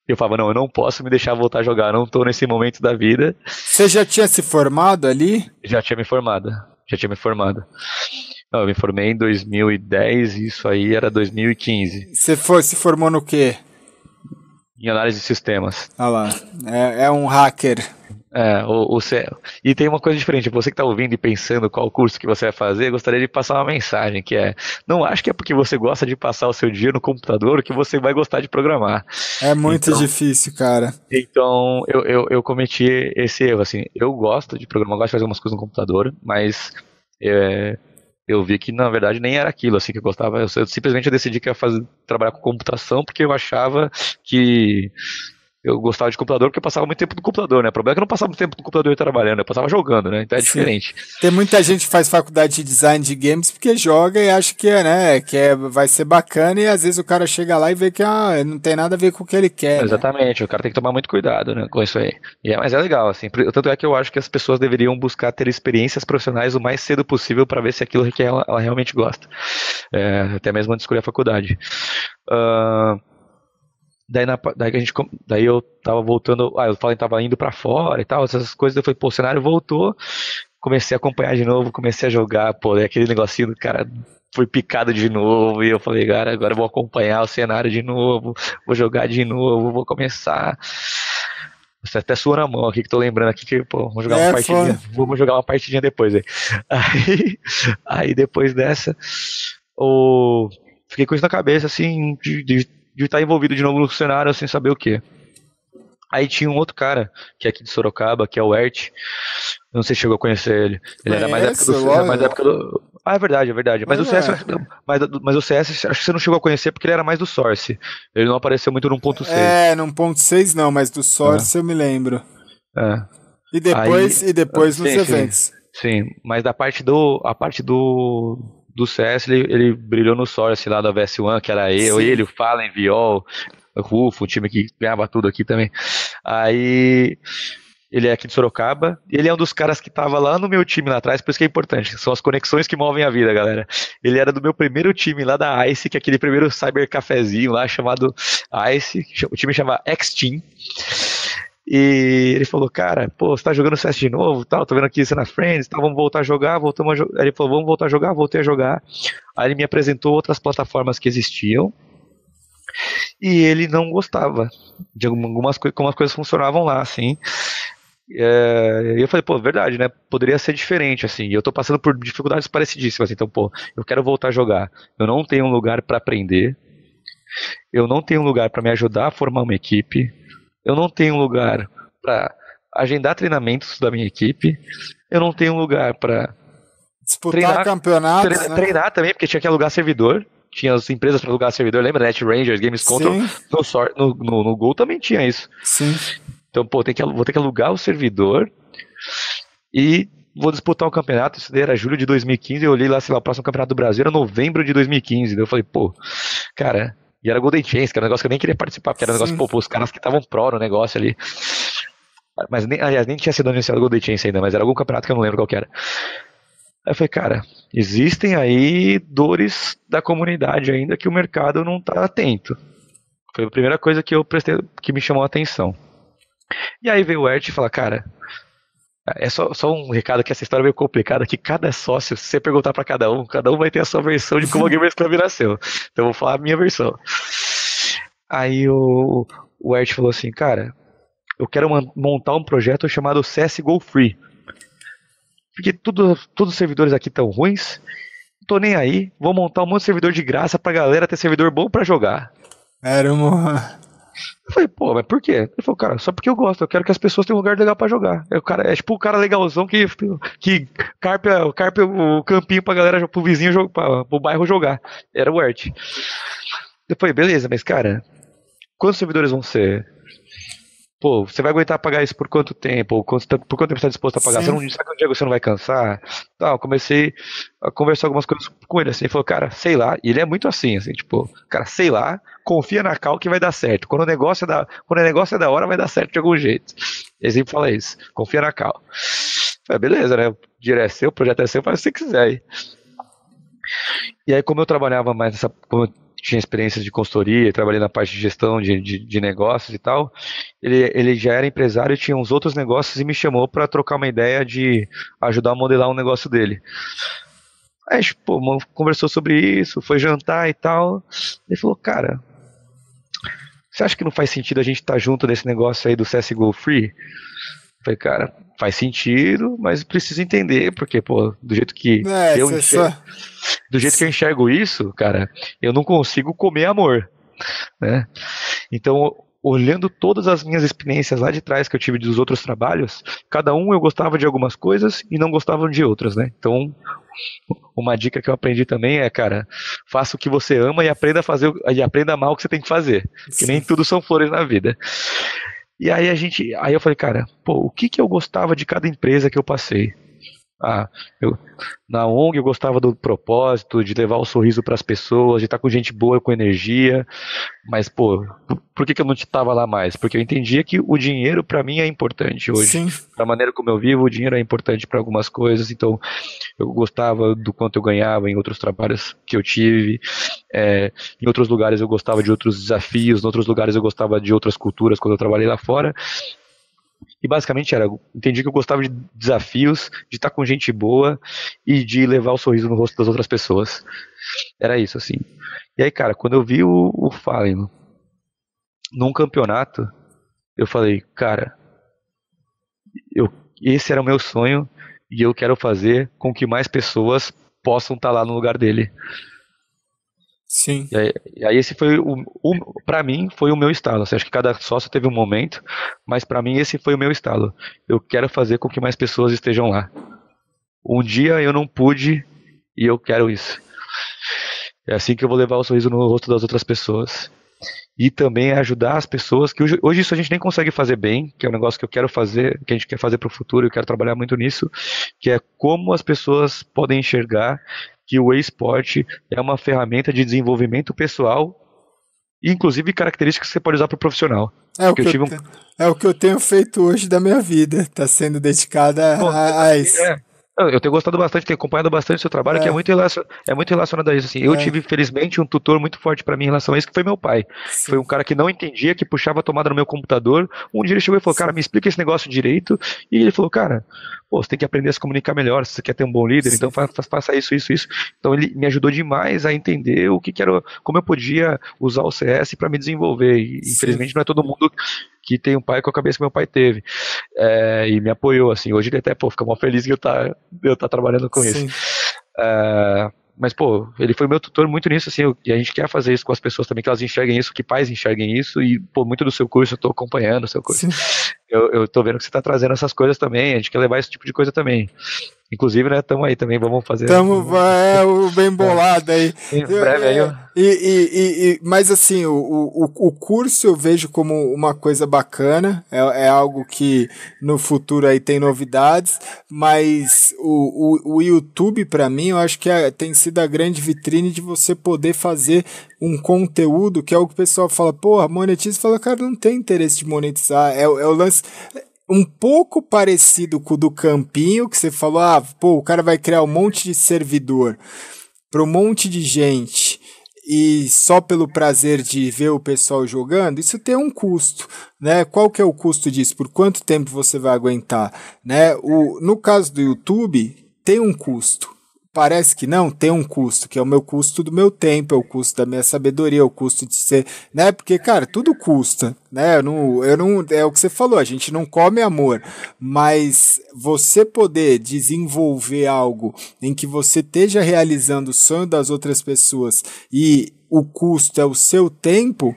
Eu falava, não, eu não posso me deixar voltar a jogar, não estou nesse momento da vida. Você já tinha se formado ali? Já tinha me formado, já tinha me formado. Não, eu me formei em 2010 e isso aí era 2015. Você foi, se formou no quê? Em análise de sistemas. Ah lá, é, é um hacker. É, o, o, e tem uma coisa diferente, você que está ouvindo e pensando qual curso que você vai fazer, gostaria de passar uma mensagem, que é, não acho que é porque você gosta de passar o seu dia no computador que você vai gostar de programar. É muito então, difícil, cara. Então, eu, eu, eu, cometi esse erro, assim, eu gosto de programar, gosto de fazer umas coisas no computador, mas é, eu vi que na verdade nem era aquilo assim que eu gostava. Eu, eu simplesmente decidi que ia fazer, trabalhar com computação porque eu achava que eu gostava de computador porque eu passava muito tempo no computador, né? O problema é que eu não passava muito tempo no computador trabalhando, eu passava jogando, né? Então é Sim. diferente. Tem muita gente que faz faculdade de design de games porque joga e acha que é, né? Que é, vai ser bacana e às vezes o cara chega lá e vê que ah, não tem nada a ver com o que ele quer. Né? Exatamente, né? o cara tem que tomar muito cuidado né, com isso aí. E é, mas é legal, assim. Tanto é que eu acho que as pessoas deveriam buscar ter experiências profissionais o mais cedo possível para ver se aquilo que ela, ela realmente gosta. É, até mesmo antes de escolher a faculdade. Uh, Daí, na, daí, a gente, daí eu tava voltando, ah, eu falei que tava indo para fora e tal, essas coisas, eu falei, pô, o cenário voltou, comecei a acompanhar de novo, comecei a jogar, pô, aquele negocinho do cara foi picado de novo, e eu falei, cara, agora eu vou acompanhar o cenário de novo, vou jogar de novo, vou começar. Você até sua na mão aqui que tô lembrando aqui que, pô, vamos jogar é, uma partidinha. Vamos jogar uma partidinha depois aí. Aí, aí depois dessa, o... fiquei com isso na cabeça, assim, de, de de estar envolvido de novo no cenário sem saber o que. Aí tinha um outro cara, que é aqui de Sorocaba, que é o Ert. Não sei se chegou a conhecer ele. Ele era mais época do, era mais época do. Ah, é verdade, é verdade. Mas, mas o CS. É. Mas, mas o CS, acho que você não chegou a conhecer porque ele era mais do Source. Ele não apareceu muito no 1.6. É, no 1.6 não, mas do Source é. eu me lembro. É. E depois, Aí, e depois sim, nos sim, eventos. Sim, mas da parte do. A parte do do CS, ele, ele brilhou no Source lá da VS1, que era eu, Sim. ele, o Fallen, Viol, Rufo, o time que ganhava tudo aqui também. Aí ele é aqui de Sorocaba, ele é um dos caras que tava lá no meu time lá atrás, por isso que é importante, são as conexões que movem a vida, galera. Ele era do meu primeiro time lá da ICE, que é aquele primeiro cyber cafezinho lá chamado ICE, o time chama X-Team. E ele falou, cara, pô, você tá jogando CS de novo, tal, tô vendo aqui você na Friends, tal, vamos voltar a jogar, voltamos a jogar. Ele falou, vamos voltar a jogar, voltei a jogar. Aí ele me apresentou outras plataformas que existiam. E ele não gostava de algumas coisas, como as coisas funcionavam lá, assim. É, e eu falei, pô, verdade, né? Poderia ser diferente, assim. Eu tô passando por dificuldades parecidíssimas. Então, pô, eu quero voltar a jogar. Eu não tenho um lugar para aprender. Eu não tenho um lugar para me ajudar a formar uma equipe eu não tenho lugar para agendar treinamentos da minha equipe, eu não tenho lugar para disputar treinar, campeonatos, treinar, né? treinar, também, porque tinha que alugar servidor. Tinha as empresas para alugar servidor, lembra? Net Rangers, Games Control. No, no, no, Gol também tinha isso. Sim. Então, pô, tem que, vou ter que alugar o servidor e vou disputar o campeonato. Isso daí era julho de 2015. Eu olhei lá, sei lá, o próximo campeonato do Brasil era novembro de 2015. Daí eu falei, pô, cara, e era Golden Chains, que era um negócio que eu nem queria participar, porque era um negócio, pô, pô, os caras que estavam pró no negócio ali. Mas, nem, aliás, nem tinha sido anunciado Golden Chains ainda, mas era algum campeonato que eu não lembro qual que era. Aí eu falei, cara, existem aí dores da comunidade ainda que o mercado não está atento. Foi a primeira coisa que eu prestei, que me chamou a atenção. E aí veio o Ert e fala, cara, é só, só um recado que essa história é meio complicada, que cada sócio, se você perguntar para cada um, cada um vai ter a sua versão de como a Gamers Club nasceu. Então eu vou falar a minha versão. Aí o, o Ert falou assim, cara, eu quero montar um projeto chamado CSGO Free. Porque tudo, todos os servidores aqui estão ruins, não tô nem aí, vou montar um monte de servidor de graça pra galera ter servidor bom para jogar. Era uma... Eu falei, pô, mas por quê? Ele falou, cara, só porque eu gosto, eu quero que as pessoas tenham um lugar legal pra jogar. É, o cara, é tipo o cara legalzão que, que carpe, carpe o campinho pra galera, pro vizinho, pra, pro bairro jogar. Era o Art. Eu falei, beleza, mas cara, quantos servidores vão ser? Pô, você vai aguentar pagar isso por quanto tempo? Por quanto tempo você está disposto a pagar? Sim. Você não sabe que um dia você não vai cansar? Tal, comecei a conversar algumas coisas com ele, assim, ele falou, cara, sei lá, e ele é muito assim, assim, tipo, cara, sei lá, confia na cal que vai dar certo. Quando o negócio é da, quando o negócio é da hora, vai dar certo de algum jeito. Ele sempre fala isso, confia na cal. Falei, beleza, né? O dinheiro é seu, o projeto é seu, faz o que você quiser aí. E aí, como eu trabalhava mais nessa tinha experiência de consultoria, trabalhei na parte de gestão de, de, de, negócios e tal. Ele, ele já era empresário e tinha uns outros negócios e me chamou para trocar uma ideia de ajudar a modelar um negócio dele. Aí pô, conversou sobre isso, foi jantar e tal. Ele falou, cara, você acha que não faz sentido a gente estar tá junto nesse negócio aí do CSGO Free? Eu falei, cara, faz sentido, mas preciso entender, porque, pô, do jeito que é, eu enxergo, só... do jeito que eu enxergo isso, cara, eu não consigo comer amor, né? Então, olhando todas as minhas experiências lá de trás que eu tive dos outros trabalhos, cada um eu gostava de algumas coisas e não gostava de outras, né? Então, uma dica que eu aprendi também é, cara, faça o que você ama e aprenda a fazer e aprenda mal o que você tem que fazer, que nem tudo são flores na vida. E aí a gente, aí eu falei, cara, pô, o que que eu gostava de cada empresa que eu passei? Ah, eu, na ONG eu gostava do propósito, de levar o sorriso para as pessoas, de estar com gente boa, com energia. Mas, pô, por que, que eu não estava lá mais? Porque eu entendia que o dinheiro para mim é importante hoje. Da maneira como eu vivo, o dinheiro é importante para algumas coisas. Então, eu gostava do quanto eu ganhava em outros trabalhos que eu tive. É, em outros lugares eu gostava de outros desafios, em outros lugares eu gostava de outras culturas quando eu trabalhei lá fora. E basicamente era, entendi que eu gostava de desafios, de estar com gente boa e de levar o sorriso no rosto das outras pessoas. Era isso, assim. E aí, cara, quando eu vi o, o Fallen num campeonato, eu falei, cara, eu, esse era o meu sonho e eu quero fazer com que mais pessoas possam estar lá no lugar dele. Sim. E aí, e aí, esse foi o, o para mim foi o meu estalo. Assim, acho que cada sócio teve um momento, mas para mim esse foi o meu estalo. Eu quero fazer com que mais pessoas estejam lá. Um dia eu não pude e eu quero isso. É assim que eu vou levar o sorriso no rosto das outras pessoas. E também ajudar as pessoas, que hoje, hoje isso a gente nem consegue fazer bem, que é um negócio que eu quero fazer, que a gente quer fazer para o futuro, eu quero trabalhar muito nisso, que é como as pessoas podem enxergar que o esporte é uma ferramenta de desenvolvimento pessoal, inclusive características que você pode usar para o profissional. É o, que eu um... é o que eu tenho feito hoje da minha vida, está sendo dedicada a, a isso. É. Eu tenho gostado bastante, tenho acompanhado bastante o seu trabalho, é. que é muito, é muito relacionado a isso. Assim. Eu é. tive, felizmente, um tutor muito forte para mim em relação a isso, que foi meu pai. Sim. Foi um cara que não entendia, que puxava a tomada no meu computador. Um dia ele chegou e falou, Sim. cara, me explica esse negócio direito. E ele falou, cara, pô, você tem que aprender a se comunicar melhor, se você quer ter um bom líder, Sim. então faça, faça, isso, isso, isso. Então ele me ajudou demais a entender o que, que era, como eu podia usar o CS para me desenvolver. E, infelizmente não é todo mundo que tem um pai com a cabeça que meu pai teve. É, e me apoiou, assim. Hoje ele até, pô, fica mó feliz que eu tá, eu tá trabalhando com Sim. isso. É, mas, pô, ele foi meu tutor muito nisso, assim, e a gente quer fazer isso com as pessoas também, que elas enxerguem isso, que pais enxerguem isso, e, pô, muito do seu curso eu tô acompanhando o seu curso. Eu, eu tô vendo que você tá trazendo essas coisas também, a gente quer levar esse tipo de coisa também. Inclusive, né, estamos aí também, vamos fazer. Estamos, é, o bem bolado aí. Em breve aí, ó. E, e, e, mas assim, o, o, o curso eu vejo como uma coisa bacana, é, é algo que no futuro aí tem novidades, mas o, o, o YouTube, para mim, eu acho que é, tem sido a grande vitrine de você poder fazer um conteúdo que é o que o pessoal fala, porra, monetiza, fala, cara, não tem interesse de monetizar, é, é o lance um pouco parecido com o do Campinho, que você falou, ah, pô, o cara vai criar um monte de servidor para um monte de gente e só pelo prazer de ver o pessoal jogando, isso tem um custo, né? Qual que é o custo disso? Por quanto tempo você vai aguentar, né? O, no caso do YouTube, tem um custo. Parece que não, tem um custo, que é o meu custo do meu tempo, é o custo da minha sabedoria, é o custo de ser, né? Porque, cara, tudo custa, né? Eu não, eu não, é o que você falou, a gente não come amor, mas você poder desenvolver algo em que você esteja realizando o sonho das outras pessoas e o custo é o seu tempo,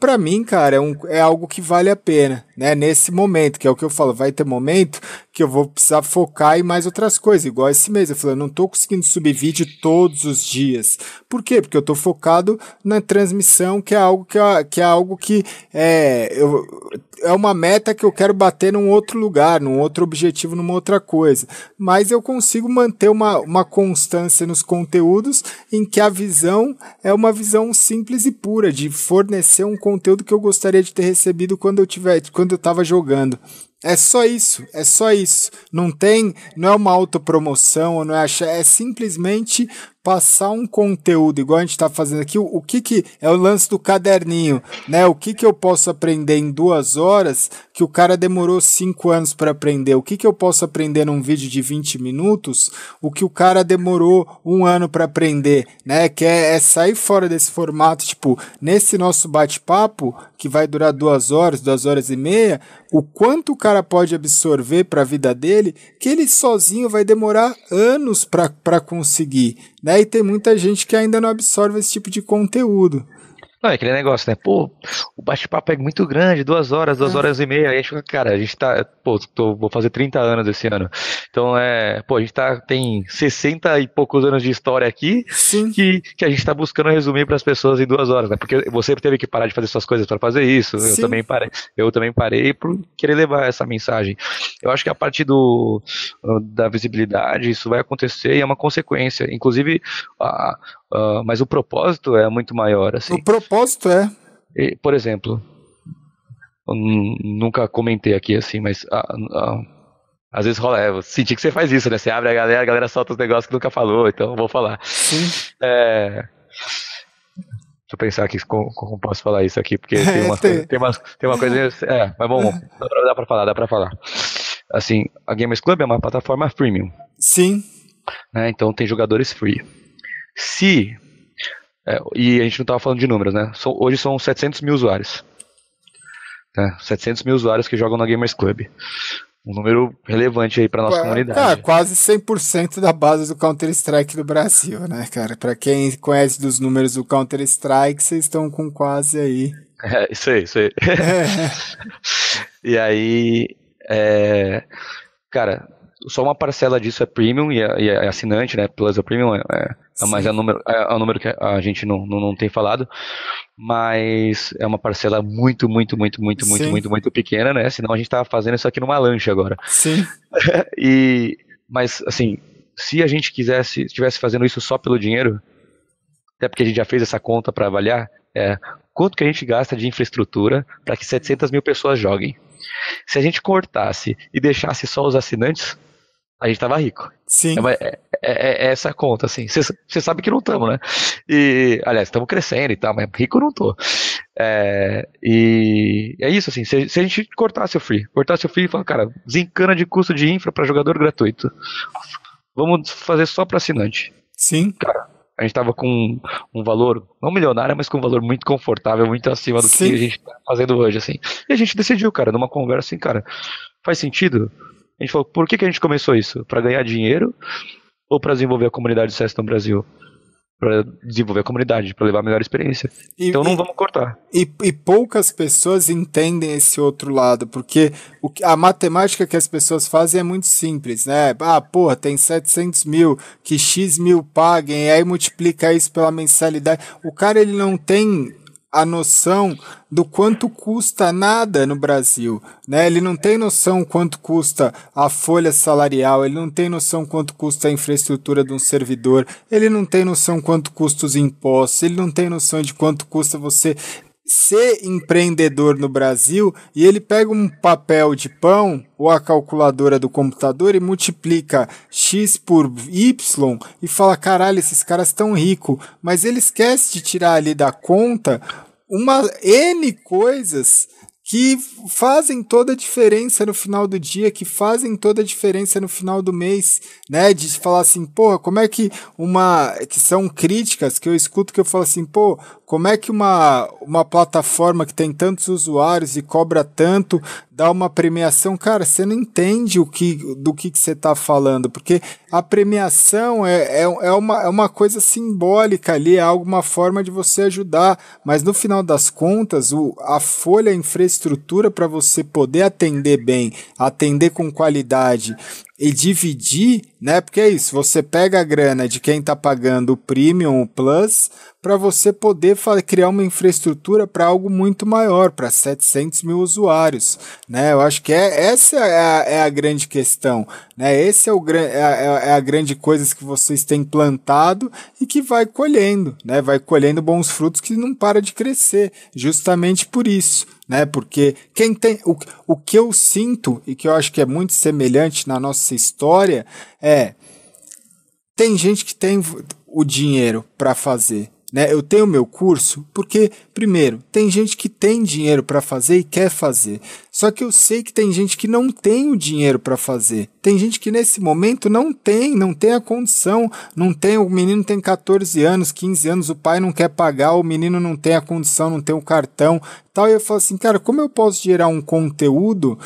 para mim, cara, é, um, é algo que vale a pena, né? Nesse momento, que é o que eu falo, vai ter momento que eu vou precisar focar em mais outras coisas, igual esse mês. Eu falei, eu não tô conseguindo subir vídeo todos os dias. Por quê? Porque eu tô focado na transmissão, que é algo que, é, que é algo que é, eu, é uma meta que eu quero bater num outro lugar, num outro objetivo, numa outra coisa. Mas eu consigo manter uma, uma constância nos conteúdos em que a visão é uma visão simples e pura de fornecer um conteúdo que eu gostaria de ter recebido quando eu tiver, quando eu estava jogando. É só isso, é só isso. Não tem, não é uma autopromoção, não é é simplesmente passar um conteúdo, igual a gente está fazendo aqui, o, o, que, que é o lance do caderninho, né? O que, que eu posso aprender em duas horas que o cara demorou cinco anos para aprender? O que, que eu posso aprender num vídeo de 20 minutos, o que o cara demorou um ano para aprender, né? Que é, é, sair fora desse formato, tipo, nesse nosso bate-papo, que vai durar duas horas, duas horas e meia, o quanto o cara pode absorver para a vida dele, que ele sozinho vai demorar anos para conseguir. Né? E tem muita gente que ainda não absorve esse tipo de conteúdo. Não, é aquele negócio, né? Pô, o bate-papo é muito grande, duas horas, duas é. horas e meia. Aí a gente fica, cara, a gente tá. Pô, tô, vou fazer 30 anos esse ano. Então é. Pô, a gente tá, tem 60 e poucos anos de história aqui Sim. Que, que a gente tá buscando resumir para as pessoas em duas horas, né? Porque você teve que parar de fazer suas coisas para fazer isso. Sim. Eu também parei. Eu também parei por querer levar essa mensagem. Eu acho que a partir do, da visibilidade, isso vai acontecer e é uma consequência. Inclusive, a, Uh, mas o propósito é muito maior. Assim. O propósito é. E, por exemplo, nunca comentei aqui assim, mas uh, uh, às vezes rola. É, eu senti que você faz isso, né? Você abre a galera, a galera solta os negócios que nunca falou, então eu vou falar. Sim. É, Deixa eu pensar aqui como, como posso falar isso aqui, porque tem uma, tem... Tem, uma, tem uma coisa. É, mas bom, dá pra, dá pra falar, dá pra falar. Assim, a Gamers Club é uma plataforma freemium. Sim. Né, então tem jogadores free. Se. É, e a gente não estava falando de números, né? So, hoje são 700 mil usuários. Né? 700 mil usuários que jogam na Gamers Club. Um número relevante aí para nossa comunidade. Cara, quase 100% da base do Counter-Strike do Brasil, né, cara? Para quem conhece dos números do Counter-Strike, vocês estão com quase aí. É, isso aí, isso aí. É. e aí, é, cara, só uma parcela disso é premium e é, e é assinante, né? Plus é premium, é, é, mas é um, número, é, um número que a gente não, não, não, tem falado. Mas é uma parcela muito, muito, muito, muito, muito, Sim. muito, muito pequena, né? Senão a gente tava fazendo isso aqui numa lancha agora. Sim. e, mas, assim, se a gente quisesse, estivesse fazendo isso só pelo dinheiro, até porque a gente já fez essa conta para avaliar, é quanto que a gente gasta de infraestrutura para que 700 mil pessoas joguem. Se a gente cortasse e deixasse só os assinantes, a gente tava rico. Sim. É, é, é, é essa conta, assim. Você sabe que não estamos, né? E, aliás, estamos crescendo e tal, mas rico não tô. É, e é isso, assim. Se, se, a gente cortasse o free, cortasse o free e falar, cara, desencana de custo de infra para jogador gratuito. Vamos fazer só para assinante. Sim. Cara, a gente tava com um valor, não milionário, mas com um valor muito confortável, muito acima do Sim. que a gente tá fazendo hoje, assim. E a gente decidiu, cara, numa conversa assim, cara, faz sentido? A gente falou, por que, que a gente começou isso? Para ganhar dinheiro ou para desenvolver a comunidade de CS no Brasil? Para desenvolver a comunidade, para levar a melhor experiência. E, então não e, vamos cortar. E, e, poucas pessoas entendem esse outro lado, porque o, a matemática que as pessoas fazem é muito simples, né? Ah, porra, tem 700 mil, que X mil paguem, e aí multiplica isso pela mensalidade. O cara ele não tem a noção do quanto custa nada no Brasil, né? Ele não tem noção quanto custa a folha salarial, ele não tem noção quanto custa a infraestrutura de um servidor, ele não tem noção quanto custa os impostos, ele não tem noção de quanto custa você ser empreendedor no Brasil e ele pega um papel de pão ou a calculadora do computador e multiplica x por y e fala: caralho, esses caras estão ricos. Mas ele esquece de tirar ali da conta uma N coisas que fazem toda a diferença no final do dia, que fazem toda a diferença no final do mês, né? De falar assim, porra, como é que uma. que são críticas que eu escuto que eu falo assim, pô, como é que uma, uma plataforma que tem tantos usuários e cobra tanto dá uma premiação? Cara, você não entende o que, do que, que você está falando, porque a premiação é, é, é, uma, é uma coisa simbólica ali, é alguma forma de você ajudar, mas no final das contas, o, a folha, a infraestrutura para você poder atender bem, atender com qualidade e dividir, né? Porque é isso, você pega a grana de quem está pagando o Premium, o Plus, para você poder criar uma infraestrutura para algo muito maior, para 700 mil usuários, né? Eu acho que é, essa é a, é a grande questão, né? Esse é, o, é, é, é a grande coisa que vocês têm plantado e que vai colhendo, né? Vai colhendo bons frutos que não para de crescer, justamente por isso, né? Porque quem tem o, o que eu sinto e que eu acho que é muito semelhante na nossa história é tem gente que tem o dinheiro para fazer, né? Eu tenho meu curso porque, primeiro, tem gente que tem dinheiro para fazer e quer fazer. Só que eu sei que tem gente que não tem o dinheiro para fazer. Tem gente que nesse momento não tem, não tem a condição, não tem, o menino tem 14 anos, 15 anos, o pai não quer pagar, o menino não tem a condição, não tem o cartão, tal. E eu falo assim, cara, como eu posso gerar um conteúdo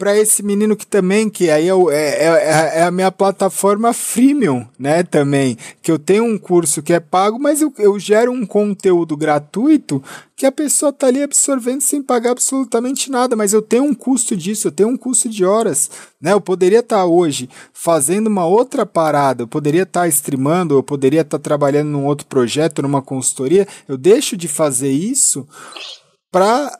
para esse menino que também, que aí é, é, é, é, a minha plataforma freemium, né, também, que eu tenho um curso que é pago, mas eu, eu gero um conteúdo gratuito que a pessoa tá ali absorvendo sem pagar absolutamente nada, mas eu tenho um custo disso, eu tenho um custo de horas, né, eu poderia estar tá hoje fazendo uma outra parada, eu poderia estar tá streamando, eu poderia estar tá trabalhando num outro projeto, numa consultoria, eu deixo de fazer isso para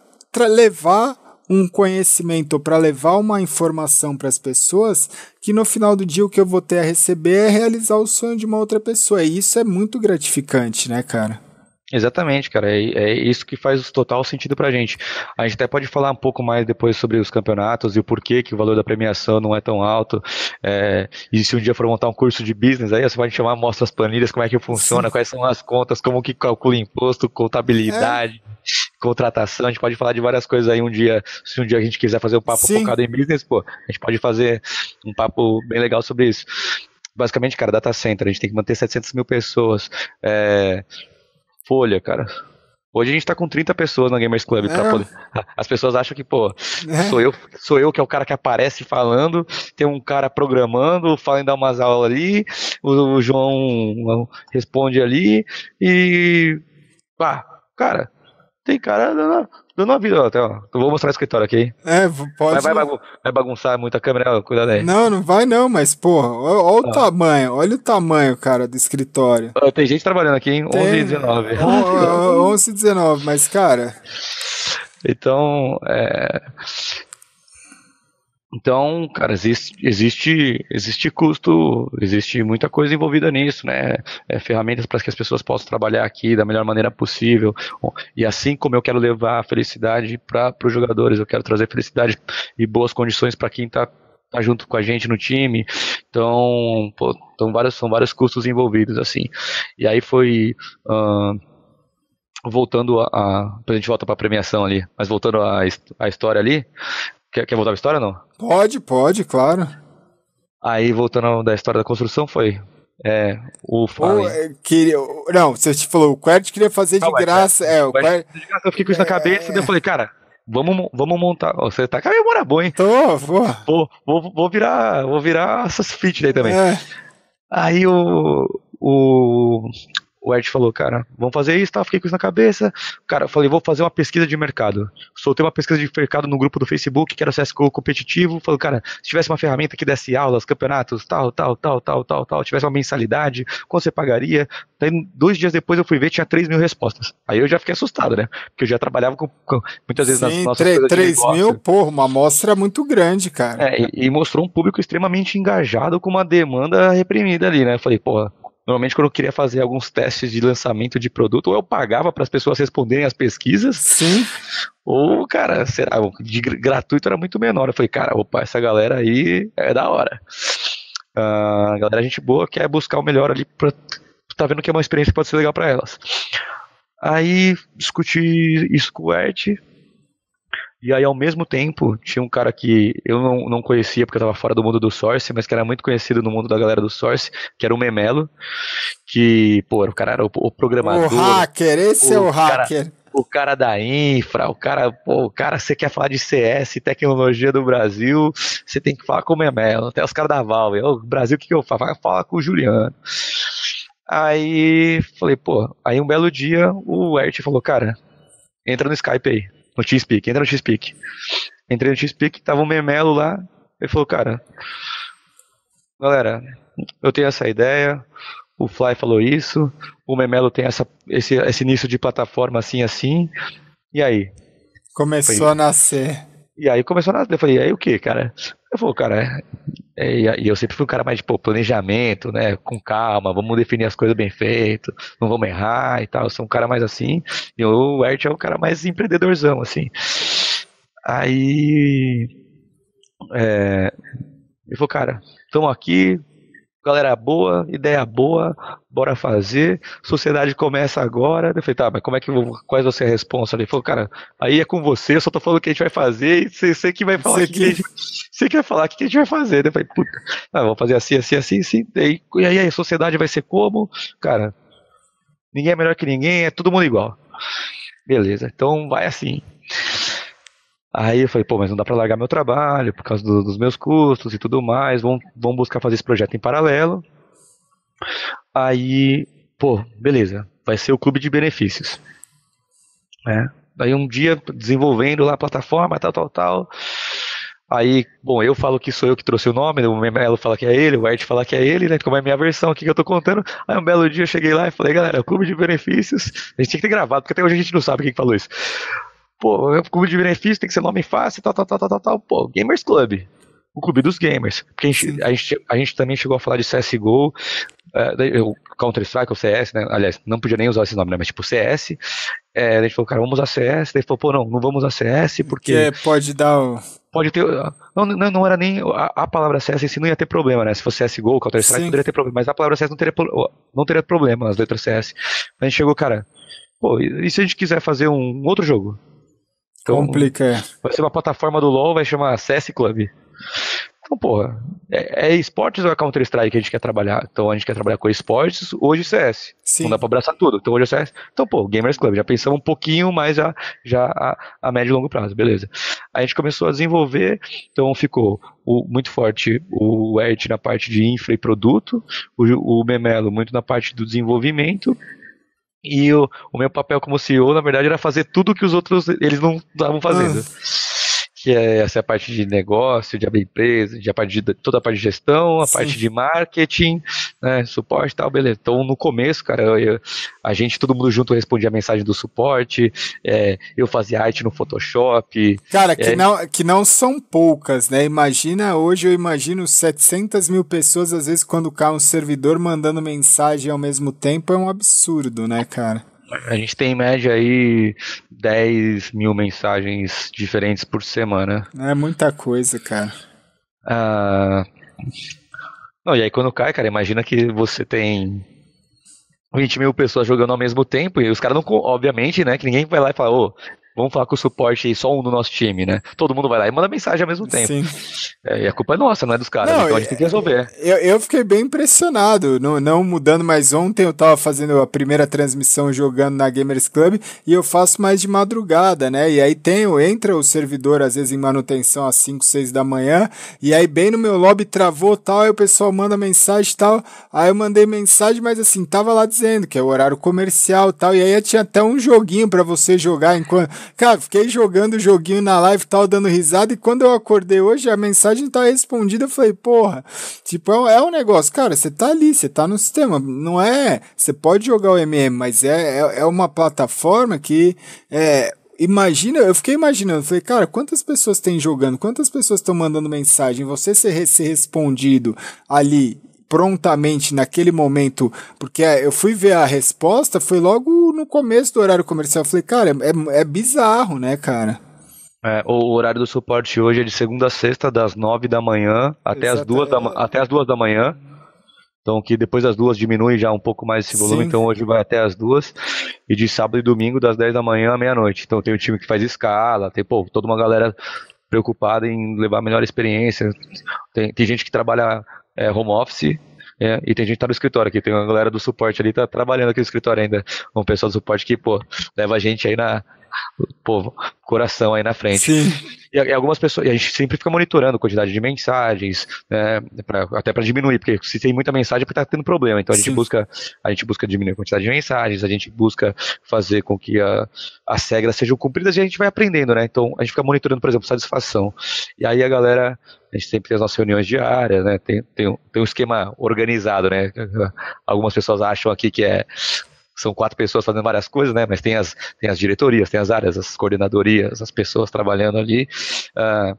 levar um conhecimento para levar uma informação para as pessoas que no final do dia o que eu vou ter a receber é realizar o sonho de uma outra pessoa. E isso é muito gratificante, né, cara? Exatamente, cara. É, é, isso que faz total sentido pra gente. A gente até pode falar um pouco mais depois sobre os campeonatos e o porquê que o valor da premiação não é tão alto. É, e se um dia for montar um curso de business, aí você pode chamar, mostra as planilhas, como é que funciona, Sim. quais são as contas, como que calcula imposto, contabilidade. É contratação, a gente pode falar de várias coisas aí um dia, se um dia a gente quiser fazer um papo Sim. focado em business, pô, a gente pode fazer um papo bem legal sobre isso. Basicamente, cara, data center, a gente tem que manter 700 mil pessoas. É, folha, cara, Hoje a gente tá com 30 pessoas na Gamers Club é. poder. As pessoas acham que, pô, é. sou eu, sou eu que é o cara que aparece falando, tem um cara programando, fala em dar umas aulas ali, o, o João responde ali e. Pá, cara, tem cara dando, dando uma vida. Até, ó. Eu vou mostrar o escritório aqui. É, pode. Vai, vai, vai bagunçar muito a câmera, cuidado aí. Não, não vai não, mas, porra, olha o ah. tamanho, olha o tamanho, cara, do escritório. Tem gente trabalhando aqui, hein? 11 e 19. 11 e 19, mas, cara. Então, é. Então, cara, existe, existe, existe custo, existe muita coisa envolvida nisso, né? É, ferramentas para que as pessoas possam trabalhar aqui da melhor maneira possível. E assim como eu quero levar a felicidade para os jogadores, eu quero trazer felicidade e boas condições para quem está tá junto com a gente no time. Então, pô, então vários, são vários custos envolvidos, assim. E aí foi. Uh, voltando a, a. A gente volta para a premiação ali, mas voltando à a história ali, Quer, quer voltar a história não? Pode, pode, claro. Aí, voltando da história da construção, foi. É, o Fallen. É, queria, não, você falou, o Quert queria fazer de não, graça. É, o Quert, Eu fiquei com isso na cabeça é... e eu falei, cara, vamos, vamos montar. Você tá com a memória boa, hein? Tô, vou. Vou, vou, vou virar, vou virar essas fit daí também. É. Aí o, o, o Ed falou, cara, vamos fazer isso, tá? Fiquei com isso na cabeça. Cara, eu falei, vou fazer uma pesquisa de mercado. Soltei uma pesquisa de mercado no grupo do Facebook, que era o CSGO competitivo. Falei, cara, se tivesse uma ferramenta que desse aulas, campeonatos, tal, tal, tal, tal, tal, tal, tivesse uma mensalidade, quanto você pagaria? Daí, dois dias depois eu fui ver, tinha 3 mil respostas. Aí eu já fiquei assustado, né? Porque eu já trabalhava com, com muitas vezes Sim, nas nossas 3 mil, porra, uma amostra muito grande, cara. É, e, e mostrou um público extremamente engajado com uma demanda reprimida ali, né? Eu falei, porra, Normalmente, quando eu queria fazer alguns testes de lançamento de produto, ou eu pagava para as pessoas responderem as pesquisas, Sim. ou, cara, será, de gratuito era muito menor. Eu falei, cara, opa, essa galera aí é da hora. Uh, a galera, gente boa, quer buscar o melhor ali, pra, tá vendo que é uma experiência que pode ser legal para elas. Aí, discuti isso com o Ert, e aí, ao mesmo tempo, tinha um cara que eu não, não conhecia porque eu estava fora do mundo do Source, mas que era muito conhecido no mundo da galera do Source, que era o Memelo, que, pô, o cara era o, o programador. O hacker, esse o é o hacker. Cara, o cara da infra, o cara, pô, o cara, você quer falar de CS, tecnologia do Brasil, você tem que falar com o Memelo, até os caras da Valve. O Brasil, o que, que eu faço? Vai falar com o Juliano. Aí, falei, pô, aí um belo dia o Ert falou, cara, entra no Skype aí no Teamspeak, entra no Teamspeak. Entrei no Teamspeak, tava um memelo lá, ele falou, cara, galera, eu tenho essa ideia, o Fly falou isso, o Memelo tem essa, esse, esse início de plataforma assim, assim, e aí? Começou Foi, a nascer. E aí começou a eu falei, aí o que, cara? Eu falei, cara, é, e eu sempre fui um cara mais de pô, planejamento, né? Com calma, vamos definir as coisas bem feitas, não vamos errar e tal. Eu sou um cara mais assim. E o Ert é um cara mais empreendedorzão, assim. Aí. É, ele falou, cara, estamos aqui, galera boa, ideia boa, bora fazer. Sociedade começa agora. Eu falei, tá, mas como é que vou, quais você é a resposta? Ele falou, cara, aí é com você, eu só tô falando o que a gente vai fazer e você, você que vai falar que, que... você que vai falar o que a gente vai fazer. Eu falei, puta, ah, vamos fazer assim, assim, assim, assim. E, e aí a sociedade vai ser como? Cara, ninguém é melhor que ninguém, é todo mundo igual. Beleza, então vai assim. Aí eu falei, pô, mas não dá para largar meu trabalho por causa do, dos meus custos e tudo mais. Vamos, vamos buscar fazer esse projeto em paralelo. Aí, pô, beleza, vai ser o clube de benefícios. É. Daí um dia desenvolvendo lá a plataforma, tal, tal, tal. Aí, bom, eu falo que sou eu que trouxe o nome, o Melo fala que é ele, o Art fala que é ele, né? Como é a minha versão aqui que eu tô contando. Aí um belo dia eu cheguei lá e falei, galera, clube de benefícios. A gente tinha que ter gravado, porque até hoje a gente não sabe quem falou isso. Pô, o clube de benefício tem que ser nome fácil, tal, tal, tal, tal, tal, Pô, Gamers Club. O clube dos gamers. Porque a gente, a gente, a gente também chegou a falar de CSGO, é, o Counter-Strike, o CS, né? Aliás, não podia nem usar esse nome, né? Mas tipo CS. É, a gente falou, cara, vamos usar CS. Daí falou, pô, não, não vamos usar CS porque. Porque pode dar. Pode ter. Não, não, não era nem. A, a, palavra CS em si não ia ter problema, né? Se fosse CSGO, Counter-Strike, poderia ter problema. Mas a palavra CS não teria, não teria problema, as letras CS. A gente chegou, cara, pô, e se a gente quiser fazer um outro jogo? Então, Complica. É. Vai ser uma plataforma do LoL, vai chamar CS Club. Então, porra, é, é esportes ou é Counter-Strike que a gente quer trabalhar? Então a gente quer trabalhar com esportes, hoje CS. Sim. Não dá pra abraçar tudo. Então hoje é CS. Então, pô, Gamers Club, já pensamos um pouquinho mais já, já a, a médio e longo prazo, beleza. A gente começou a desenvolver, então ficou o, muito forte o Ert na parte de infra e produto, o, o Memelo muito na parte do desenvolvimento, e o, o meu papel como CEO, na verdade, era fazer tudo que os outros eles não estavam fazendo. Ah. Que é essa parte de negócio, de abrir empresa, de a parte de, toda a parte de gestão, a Sim. parte de marketing, né, suporte e tal, beleza. Então, no começo, cara, eu, a gente, todo mundo junto respondia a mensagem do suporte, é, eu fazia arte no Photoshop. Cara, que, é, não, que não são poucas, né? Imagina, hoje eu imagino 700 mil pessoas, às vezes, quando cai um servidor mandando mensagem ao mesmo tempo, é um absurdo, né, cara? A gente tem em média aí 10 mil mensagens diferentes por semana. É muita coisa, cara. Ah, não, e aí quando cai, cara, imagina que você tem 20 mil pessoas jogando ao mesmo tempo e os caras não, obviamente, né, que ninguém vai lá e fala, ô, vamos falar com o suporte aí, só um no nosso time, né? Todo mundo vai lá e manda mensagem ao mesmo tempo. Sim. É, e a culpa é nossa, não é dos caras, não, então a gente tem que resolver. Eu, eu fiquei bem impressionado, não, não mudando, mas ontem eu tava fazendo a primeira transmissão jogando na Gamers Club e eu faço mais de madrugada, né? E aí tem, entra o servidor às vezes em manutenção às 5, 6 da manhã, e aí bem no meu lobby travou tal, aí o pessoal manda mensagem tal, aí eu mandei mensagem, mas assim, tava lá dizendo que é o horário comercial tal, e aí tinha até um joguinho para você jogar enquanto Cara, fiquei jogando o joguinho na live e tal, dando risada. E quando eu acordei hoje, a mensagem tá respondida. Eu falei, porra, tipo, é, é um negócio. Cara, você tá ali, você tá no sistema. Não é. Você pode jogar o MM, mas é, é, é uma plataforma que. É, imagina, eu fiquei imaginando, falei, cara, quantas pessoas tem jogando, quantas pessoas estão mandando mensagem, você ser, ser respondido ali prontamente naquele momento, porque eu fui ver a resposta, foi logo no começo do horário comercial. Eu falei, cara, é, é bizarro, né, cara? É, o horário do suporte hoje é de segunda a sexta, das nove da manhã até as, duas da, até as duas da manhã. Então, que depois das duas diminui já um pouco mais esse volume, Sim. então hoje vai até as duas. E de sábado e domingo, das 10 da manhã à meia-noite. Então, tem o time que faz escala, tem pô, toda uma galera preocupada em levar a melhor experiência. Tem, tem gente que trabalha é, home office, é, e tem gente que tá no escritório aqui, tem uma galera do suporte ali, tá trabalhando aqui no escritório ainda. Um pessoal do suporte que, pô, leva a gente aí na. Pô, coração aí na frente. Sim. E, e algumas pessoas, e a gente sempre fica monitorando a quantidade de mensagens, né, pra, até para diminuir, porque se tem muita mensagem é porque tá tendo problema. Então a gente busca, a gente busca diminuir a quantidade de mensagens, a gente busca fazer com que a, as regras sejam cumpridas e a gente vai aprendendo, né? Então a gente fica monitorando, por exemplo, satisfação. E aí a galera a gente sempre tem as nossas reuniões diárias, né? Tem, tem, tem um esquema organizado, né? Algumas pessoas acham aqui que é são quatro pessoas fazendo várias coisas, né? Mas tem as, tem as diretorias, tem as áreas, as coordenadorias, as pessoas trabalhando ali. Uh,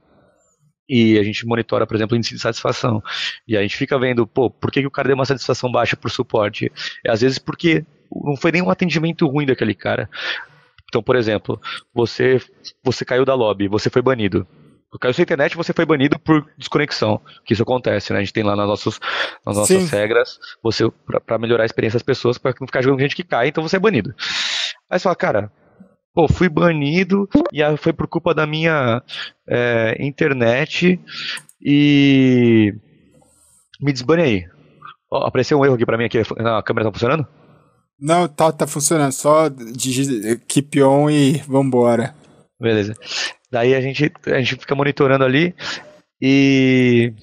e a gente monitora, por exemplo, o índice de satisfação. E a gente fica vendo, pô, por que, que o cara deu uma satisfação baixa por suporte? É, às vezes porque não foi nenhum atendimento ruim daquele cara. Então, por exemplo, você você caiu da lobby, você foi banido. Caiu sua internet, você foi banido por desconexão. Que isso acontece, né? A gente tem lá nas, nossos, nas nossas Sim. regras, você para melhorar a experiência das pessoas, para não ficar jogando gente que cai, então você é banido. Aí você fala, cara, pô, fui banido e foi por culpa da minha é, internet e me desbane aí. Ó, apareceu um erro aqui pra mim aqui, a câmera tá funcionando? Não, tá, tá funcionando, só keep on e vambora. Beleza. Daí a gente, a gente fica monitorando ali e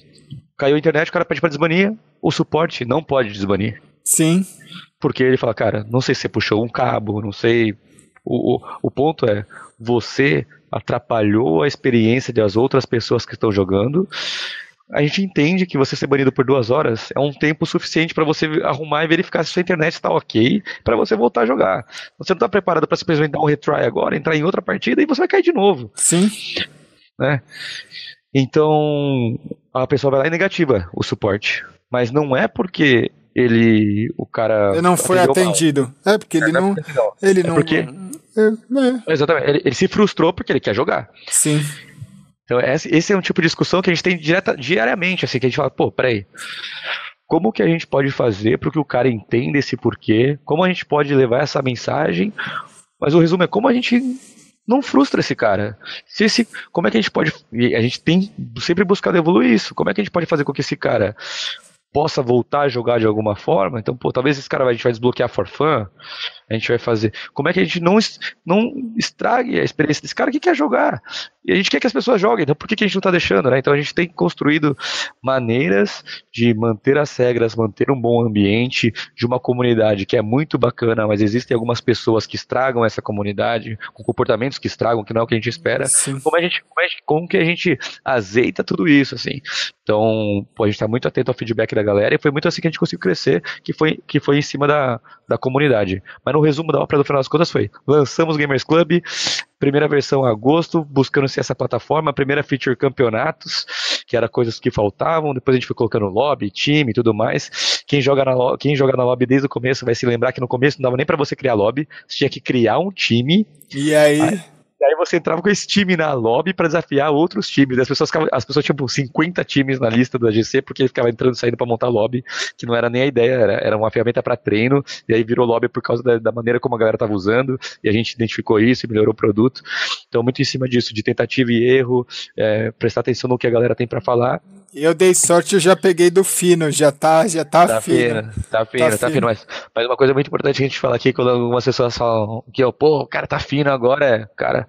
caiu a internet, o cara pede pra desbanir, o suporte não pode desbanir. Sim. Porque ele fala, cara, não sei se você puxou um cabo, não sei o, o, o ponto é, você atrapalhou a experiência das outras pessoas que estão jogando. A gente entende que você ser banido por duas horas é um tempo suficiente para você arrumar e verificar se sua internet está ok para você voltar a jogar. Você não está preparado para simplesmente dar um retry agora, entrar em outra partida e você vai cair de novo. Sim. Né? Então a pessoa vai lá e negativa o suporte. Mas não é porque ele, o cara. Ele não foi atendido. Mal. É porque ele não. Ele é não. Porque, é, é. Exatamente. Ele, ele, se frustrou porque ele quer jogar. Sim. Então, esse é um tipo de discussão que a gente tem direta, diariamente, assim, que a gente fala, pô, peraí. Como que a gente pode fazer para que o cara entenda esse porquê? Como a gente pode levar essa mensagem? Mas o resumo é como a gente não frustra esse cara. Se esse, como é que a gente pode. A gente tem sempre buscado evoluir isso. Como é que a gente pode fazer com que esse cara possa voltar a jogar de alguma forma. Então, pô, talvez esse cara a gente vai desbloquear for fun, a gente vai fazer. Como é que a gente não, não estrague a experiência desse cara que quer jogar? E a gente quer que as pessoas joguem, então por que, que a gente não está deixando, né? Então a gente tem construído maneiras de manter as regras, manter um bom ambiente de uma comunidade que é muito bacana, mas existem algumas pessoas que estragam essa comunidade, com comportamentos que estragam, que não é o que a gente espera. Como a gente, como, a gente, como que a gente azeita tudo isso, assim? Então, pô, a gente está muito atento ao feedback da galera e foi muito assim que a gente conseguiu crescer, que foi, que foi em cima da, da comunidade. Mas no resumo da ópera, no final das contas, foi: lançamos o Gamers Club, primeira versão em agosto, buscando ser essa plataforma, primeira feature campeonatos, que era coisas que faltavam, depois a gente foi colocando lobby, time e tudo mais. Quem joga na, quem joga na lobby desde o começo vai se lembrar que no começo não dava nem para você criar lobby, você tinha que criar um time. E aí? aí e aí você entrava com esse time na lobby para desafiar outros times. As pessoas, as pessoas tinham 50 times na lista da GC porque ficava entrando e saindo para montar lobby, que não era nem a ideia, era, era uma ferramenta para treino, e aí virou lobby por causa da, da maneira como a galera estava usando, e a gente identificou isso e melhorou o produto. Então, muito em cima disso, de tentativa e erro, é, prestar atenção no que a galera tem para falar eu dei sorte, eu já peguei do fino, já tá, já tá, tá fino. fino. Tá fino, tá, tá fino. fino. Mas, mas uma coisa muito importante que a gente fala aqui, quando algumas pessoas falam que, pô, o cara tá fino agora, é, cara,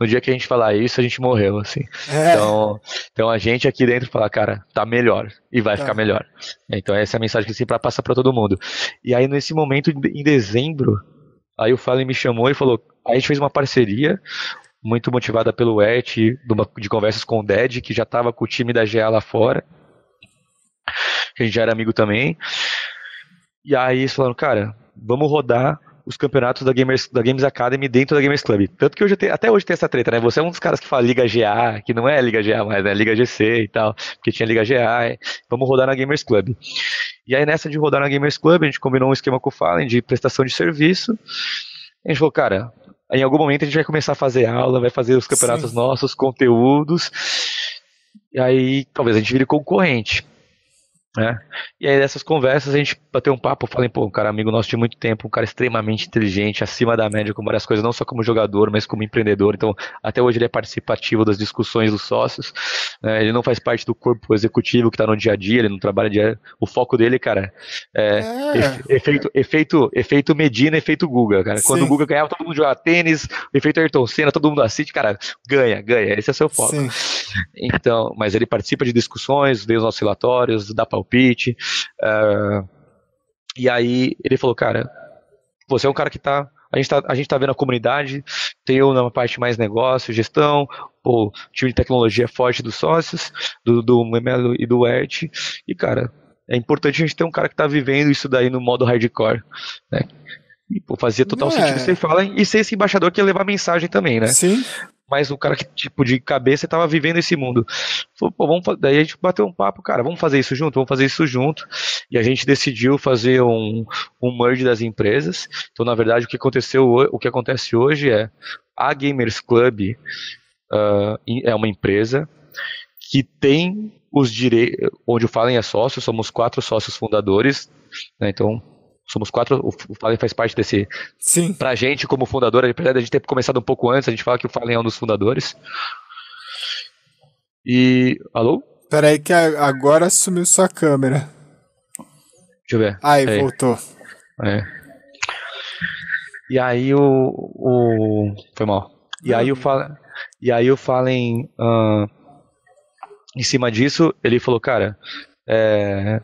no dia que a gente falar isso, a gente morreu, assim. É. Então, então a gente aqui dentro fala, cara, tá melhor e vai tá. ficar melhor. Então essa é a mensagem que sempre passa para todo mundo. E aí nesse momento, em dezembro, aí o Fallen me chamou e falou, a gente fez uma parceria, muito motivada pelo Et, de conversas com o Ded, que já estava com o time da GA lá fora, a gente já era amigo também. E aí eles falaram, cara, vamos rodar os campeonatos da, Gamers, da Games Academy dentro da Gamers Club. Tanto que hoje tem, até hoje tem essa treta, né? Você é um dos caras que fala Liga GA, que não é Liga GA mais, né? Liga GC e tal, porque tinha Liga GA. Vamos rodar na Gamers Club. E aí nessa de rodar na Gamers Club, a gente combinou um esquema com o Fallen de prestação de serviço. A gente falou, cara, em algum momento a gente vai começar a fazer aula, vai fazer os campeonatos Sim. nossos, conteúdos, e aí talvez a gente vire concorrente. Né? E aí nessas conversas a gente bateu um papo, falei, pô, um cara amigo nosso de muito tempo, um cara extremamente inteligente, acima da média com várias coisas, não só como jogador, mas como empreendedor. Então, até hoje ele é participativo das discussões dos sócios. Né? Ele não faz parte do corpo executivo que está no dia a dia, ele não trabalha dia. O foco dele, cara, é, é. Efeito, efeito, efeito Medina, efeito Guga, cara. Quando Sim. o Guga ganhava, todo mundo jogava tênis, efeito Ayrton Senna, todo mundo assiste, cara, ganha, ganha. Esse é seu foco. Sim. Então, mas ele participa de discussões, vê os nossos relatórios, dá palpite. Uh, e aí ele falou, cara, você é um cara que tá. A gente, tá, gente tá vendo a comunidade, tem eu na parte mais negócio, gestão, o time de tecnologia forte dos sócios, do, do Memelo e do ERT. E, cara, é importante a gente ter um cara que tá vivendo isso daí no modo hardcore. Né? E pô, fazia total é. sentido você fala e ser esse embaixador que ia levar mensagem também, né? Sim. Mas o cara que, tipo, de cabeça estava vivendo esse mundo. Falou, pô, vamos Daí a gente bateu um papo, cara, vamos fazer isso junto, vamos fazer isso junto. E a gente decidiiu fazer um, um merge das empresas. Então, na verdade, o que aconteceu, o que acontece hoje é a Gamers Club uh, é uma empresa que tem os direitos, onde o Fallen é sócio, somos quatro sócios fundadores, né, então somos quatro, o Fallen faz parte desse. Sim. Pra gente, como fundador, apesar de a gente ter começado um pouco antes, a gente fala que o Fallen é um dos fundadores. E. Alô? Peraí, que agora sumiu sua câmera. Deixa eu ver. Aí, voltou. É. E aí o. o... Foi mal. E aí o Fallen. E aí o Fallen. Uh, em cima disso, ele falou, cara, é,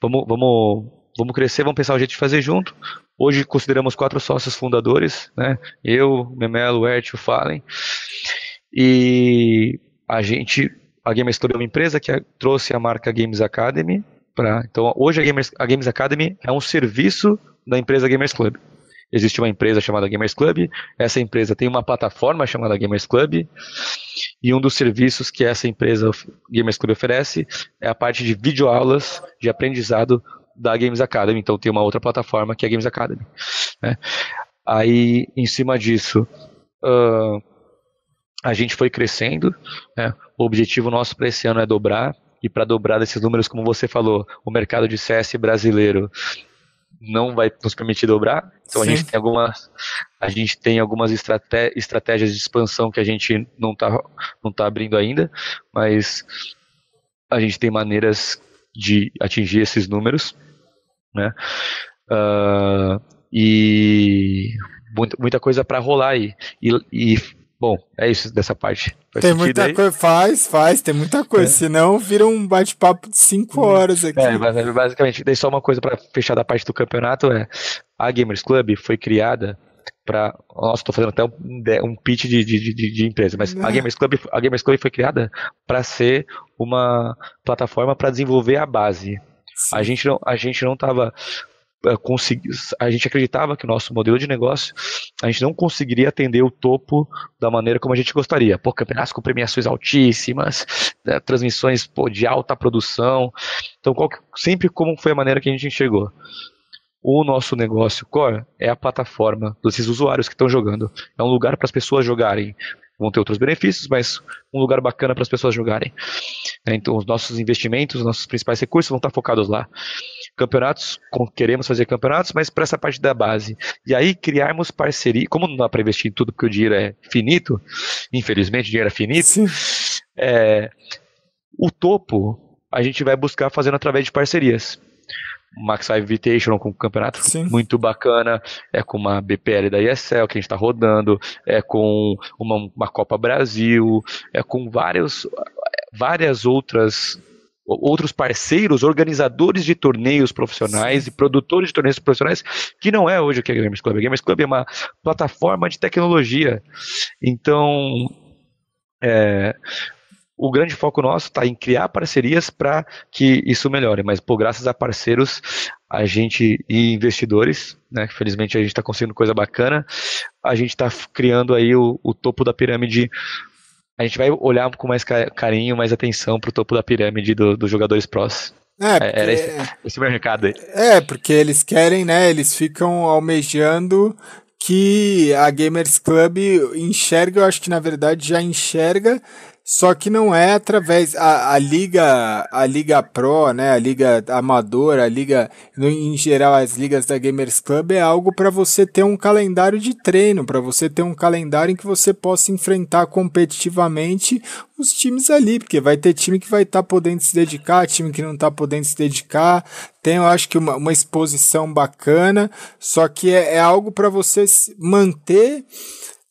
vamos, vamos vamos crescer, vamos pensar o jeito de fazer junto. Hoje consideramos quatro sócios fundadores, né? Eu, Memelo, o Ert, o Fallen. E a gente, a Gamers Club é uma empresa que trouxe a marca Games Academy para. Então, hoje a Gamers, a Games Academy é um serviço da empresa Gamers Club. Existe uma empresa chamada Gamers Club, essa empresa tem uma plataforma chamada Gamers Club, e um dos serviços que essa empresa Gamers Club oferece é a parte de videoaulas de aprendizado da Games Academy, então tem uma outra plataforma que é a Games Academy. Né? Aí, em cima disso, uh, a gente foi crescendo. Né? O objetivo nosso para esse ano é dobrar, e para dobrar esses números, como você falou, o mercado de CS brasileiro não vai nos permitir dobrar. Então a gente tem algumas a gente tem algumas estraté estratégias de expansão que a gente não está não tá abrindo ainda, mas a gente tem maneiras de atingir esses números né? Uh, e muita, coisa para rolar aí. E, e, bom, é isso dessa parte. Faz tem muita coisa, faz, faz, tem muita coisa, é. senão vira um bate-papo de 5 hum. horas aqui. É, basicamente, daí só uma coisa para fechar da parte do campeonato é a Gamers Club foi criada para nossa, estou fazendo até um, um pitch de, de, de, de empresa, mas a Gamers Club, a Gamers Club foi criada para ser uma plataforma para desenvolver a base. A gente não, a gente não estava eh, a gente acreditava que o nosso modelo de negócio a gente não conseguiria atender o topo da maneira como a gente gostaria. Pô, campeonatos com premiações altíssimas, né, transmissões pô, de alta produção. Então, qual, sempre como foi a maneira que a gente enxergou? O nosso negócio core é a plataforma desses usuários que estão jogando. É um lugar para as pessoas jogarem vão ter outros benefícios, mas um lugar bacana para as pessoas jogarem. É, então, os nossos investimentos, os nossos principais recursos vão estar focados lá. Campeonatos, queremos fazer campeonatos, mas para essa parte da base. E aí, criarmos parceria. Como não dá para investir em tudo porque o dinheiro é finito, infelizmente, o dinheiro é finito, é, o topo a gente vai buscar fazendo através de parcerias. Max Five Invitational com um campeonato Sim. muito bacana, é com uma BPL da ESL que a gente está rodando, é com uma, uma Copa Brasil, é com vários, várias outras outros parceiros, organizadores de torneios profissionais Sim. e produtores de torneios profissionais, que não é hoje o que é a Gamers Club. A Gamers Club é uma plataforma de tecnologia. Então, é, o grande foco nosso está em criar parcerias para que isso melhore. Mas, pô, graças a parceiros, a gente e investidores, né? Felizmente a gente está conseguindo coisa bacana. A gente está criando aí o, o, topo da pirâmide. A gente vai olhar com mais carinho, mais atenção para o topo da pirâmide dos do jogadores prós. É, é porque, Era esse, esse meu recado aí. É, porque eles querem, né? Eles ficam almejando que a Gamers Club enxerga, eu acho que na verdade já enxerga só que não é através a, a liga a liga pro, né, a liga amadora, a liga em geral as ligas da Gamers Club é algo para você ter um calendário de treino, para você ter um calendário em que você possa enfrentar competitivamente os times ali, porque vai ter time que vai estar tá podendo se dedicar, time que não está podendo se dedicar. Tem, eu acho que uma, uma exposição bacana, só que é, é algo para você manter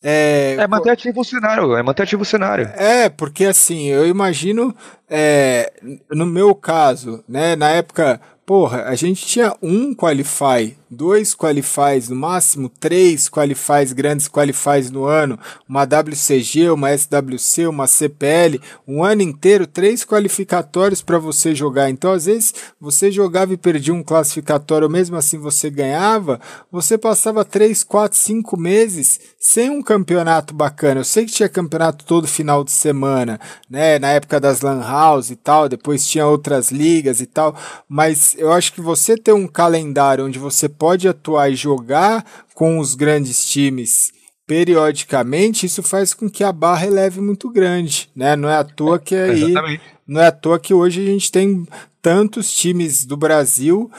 é, é manter ativo o cenário, é manter ativo o cenário. É, porque assim, eu imagino, é, no meu caso, né, na época, porra, a gente tinha um Qualify dois qualifies no máximo, três qualifies, grandes qualifies no ano, uma WCG, uma SWC, uma CPL, um ano inteiro, três qualificatórios para você jogar. Então, às vezes, você jogava e perdia um classificatório, mesmo assim você ganhava, você passava três, quatro, cinco meses sem um campeonato bacana. Eu sei que tinha campeonato todo final de semana, né? Na época das Lan House e tal, depois tinha outras ligas e tal, mas eu acho que você ter um calendário onde você pode atuar e jogar com os grandes times periodicamente, isso faz com que a barra eleve muito grande, né? Não é à toa que aí, Exatamente. não é à toa que hoje a gente tem tantos times do Brasil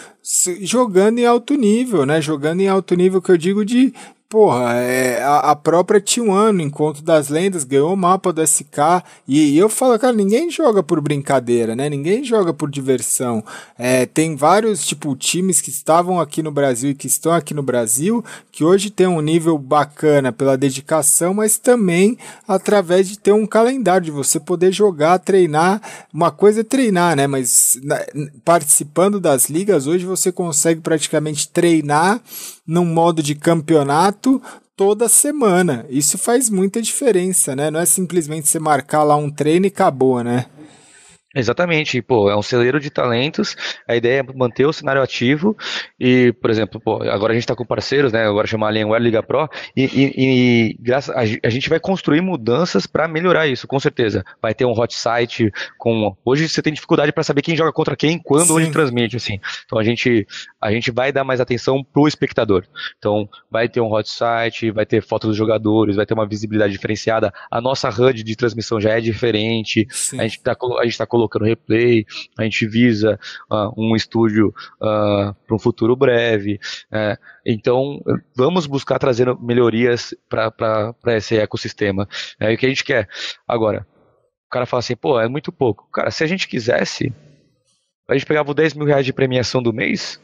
jogando em alto nível, né? Jogando em alto nível que eu digo de porra, é, a, a própria T1 no Encontro das Lendas ganhou o mapa do SK e, e eu falo, cara, ninguém joga por brincadeira, né? Ninguém joga por diversão. É, tem vários, tipo, times que estavam aqui no Brasil e que estão aqui no Brasil que hoje tem um nível bacana pela dedicação, mas também através de ter um calendário, de você poder jogar, treinar. Uma coisa é treinar, né? Mas na, participando das ligas, hoje você consegue praticamente treinar num modo de campeonato toda semana. Isso faz muita diferença, né? Não é simplesmente você marcar lá um treino e acabou, né? Exatamente, pô, é um celeiro de talentos. A ideia é manter o cenário ativo e, por exemplo, pô, agora a gente está com parceiros, né? Agora chama Alienware Liga Pro e, e, e a, a, gente vai construir mudanças para melhorar isso, com certeza. Vai ter um hot site com. Hoje você tem dificuldade para saber quem joga contra quem, quando, Sim. onde transmite, assim. Então a gente a gente vai dar mais atenção pro espectador. Então vai ter um hot site, vai ter fotos dos jogadores, vai ter uma visibilidade diferenciada. A nossa HUD de transmissão já é diferente. Sim. A gente está a gente tá colocando colocando replay, a gente visa uh, um estúdio uh, ah, para um futuro breve. Uh, então, vamos buscar trazer melhorias para esse ecossistema. É o que a gente quer. Agora, o cara fala assim, pô, é muito pouco. Cara, se a gente quisesse, a gente pegava os 10 mil reais de premiação do mês,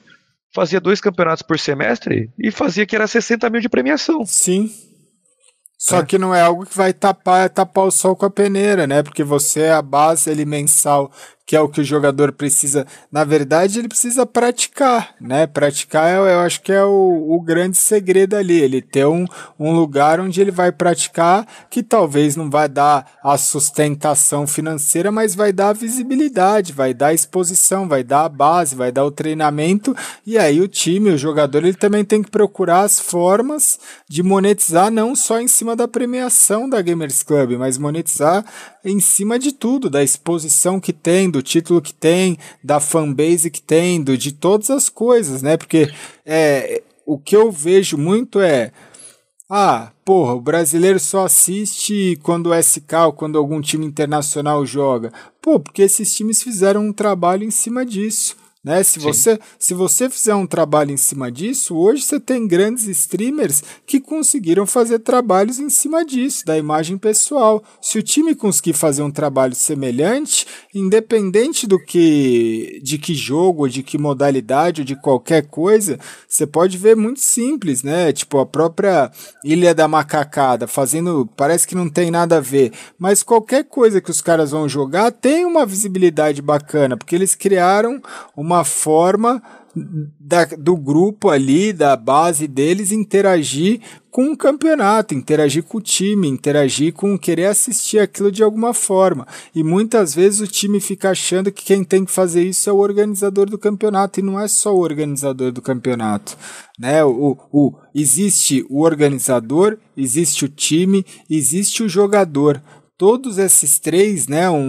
fazia dois campeonatos por semestre e fazia que era 60 mil de premiação. Sim. Só é. que não é algo que vai tapar, tapar o sol com a peneira, né? Porque você é a base ali mensal que é o que o jogador precisa. Na verdade, ele precisa praticar, né? Praticar, eu, eu acho que é o, o, grande segredo ali. Ele ter um, um lugar onde ele vai praticar, que talvez não vai dar a sustentação financeira, mas vai dar a visibilidade, vai dar a exposição, vai dar a base, vai dar o treinamento. E aí o time, o jogador, ele também tem que procurar as formas de monetizar, não só em cima da premiação da Gamers Club, mas monetizar em cima de tudo, da exposição que tem, do título que tem, da fanbase que tem, do, de todas as coisas, né? Porque é, o que eu vejo muito é. Ah, porra, o brasileiro só assiste quando o SK ou quando algum time internacional joga. Pô, porque esses times fizeram um trabalho em cima disso. Né? Se, você, se você fizer um trabalho em cima disso, hoje você tem grandes streamers que conseguiram fazer trabalhos em cima disso, da imagem pessoal. Se o time conseguir fazer um trabalho semelhante, independente do que de que jogo, de que modalidade, ou de qualquer coisa, você pode ver muito simples, né? Tipo a própria Ilha da Macacada, fazendo, parece que não tem nada a ver, mas qualquer coisa que os caras vão jogar tem uma visibilidade bacana, porque eles criaram uma uma forma da, do grupo ali, da base deles, interagir com o campeonato, interagir com o time, interagir com querer assistir aquilo de alguma forma. E muitas vezes o time fica achando que quem tem que fazer isso é o organizador do campeonato, e não é só o organizador do campeonato. Né? O, o, existe o organizador, existe o time, existe o jogador todos esses três, né, um,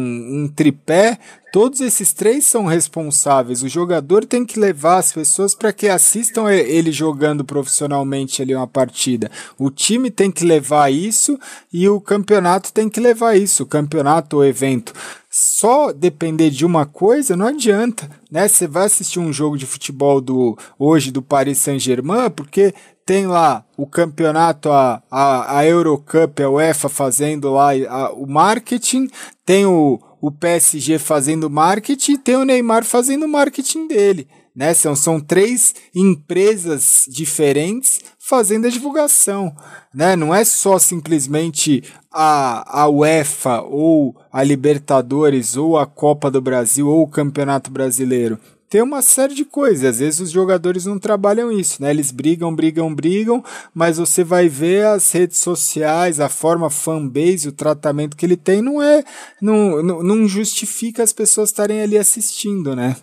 um, tripé, todos esses três são responsáveis. O jogador tem que levar as pessoas para que assistam ele jogando profissionalmente ali uma partida. O time tem que levar isso e o campeonato tem que levar isso, o campeonato ou evento. Só depender de uma coisa não adianta, né? Você vai assistir um jogo de futebol do hoje do Paris Saint-Germain porque tem lá o campeonato, a, a, a Eurocup, a UEFA fazendo lá a, o marketing, tem o, o PSG fazendo marketing, tem o Neymar fazendo marketing dele. Né? São, são três empresas diferentes fazendo a divulgação. Né? Não é só simplesmente a, a UEFA ou a Libertadores ou a Copa do Brasil ou o Campeonato Brasileiro ter uma série de coisas. Às vezes os jogadores não trabalham isso, né? Eles brigam, brigam, brigam, mas você vai ver as redes sociais, a forma fanbase, o tratamento que ele tem, não é. Não, não, não justifica as pessoas estarem ali assistindo, né?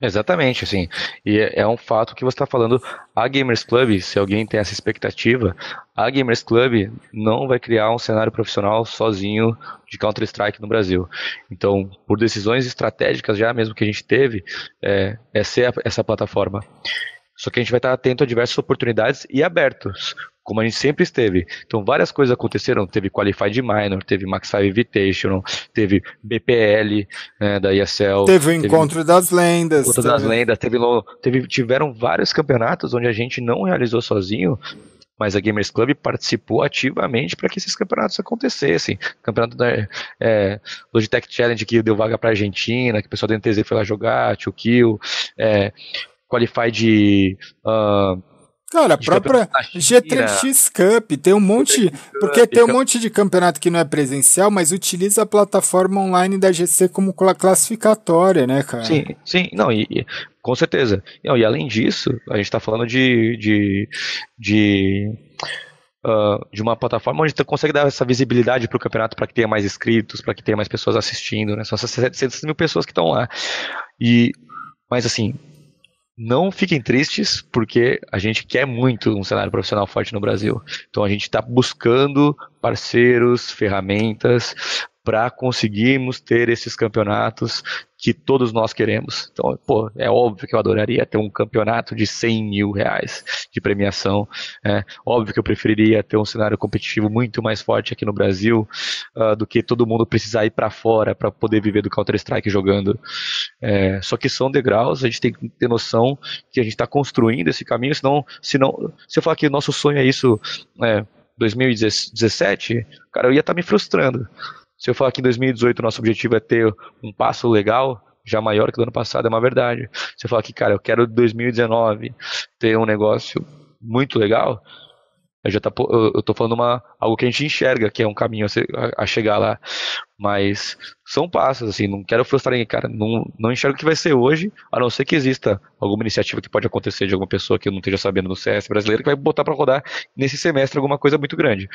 Exatamente, assim. E é, é um fato que você está falando. A Gamers Club, se alguém tem essa expectativa, a Gamers Club não vai criar um cenário profissional sozinho de Counter-Strike no Brasil. Então, por decisões estratégicas já mesmo que a gente teve, é, é ser essa plataforma. Só que a gente vai estar atento a diversas oportunidades e abertos como a gente sempre esteve. Então, várias coisas aconteceram. Teve Qualified Minor, teve Max 5 Invitational, teve BPL né, da ESL. Teve o Encontro teve, das Lendas. Encontro das Lendas. Teve, teve, tiveram vários campeonatos onde a gente não realizou sozinho, mas a Gamers Club participou ativamente para que esses campeonatos acontecessem. Campeonato da é, Logitech Challenge que deu vaga para a Argentina, que o pessoal da NTZ foi lá jogar, Tio Kill, é, Qualified uh, Cara, a própria G3X Cup tem um monte. Porque tem um monte de campeonato que não é presencial, mas utiliza a plataforma online da GC como classificatória, né, cara? Sim, sim, não, e, e com certeza. E, e, além disso, a gente está falando de. de, de Uh, de uma plataforma onde você consegue dar essa visibilidade para o campeonato para que tenha mais inscritos, para que tenha mais pessoas assistindo, né? São essas 700 mil pessoas que estão lá. E, mas assim, não fiquem tristes, porque a gente quer muito um cenário profissional forte no Brasil. Então a gente está buscando parceiros, ferramentas para conseguirmos ter esses campeonatos que todos nós queremos. Então, pô, é óbvio que eu adoraria ter um campeonato de 100 mil reais de premiação. É óbvio que eu preferiria ter um cenário competitivo muito mais forte aqui no Brasil uh, do que todo mundo precisar ir para fora para poder viver do Counter-Strike jogando. É, só que são degraus, a gente tem que ter noção que a gente está construindo esse caminho, senão, senão, se eu falar que o nosso sonho é isso, é, 2017, cara, eu ia estar tá me frustrando. Se eu falar que em 2018 o nosso objetivo é ter um passo legal, já maior que do ano passado, é uma verdade. Se eu falar que, cara, eu quero 2019 ter um negócio muito legal, eu já tá, eu tô falando uma, algo que a gente enxerga que é um caminho a, a chegar lá. Mas são passos, assim, não quero frustrar ninguém, cara. Não, não enxergo que vai ser hoje, a não ser que exista alguma iniciativa que pode acontecer de alguma pessoa que eu não esteja sabendo no CS brasileiro que vai botar para rodar nesse semestre alguma coisa muito grande.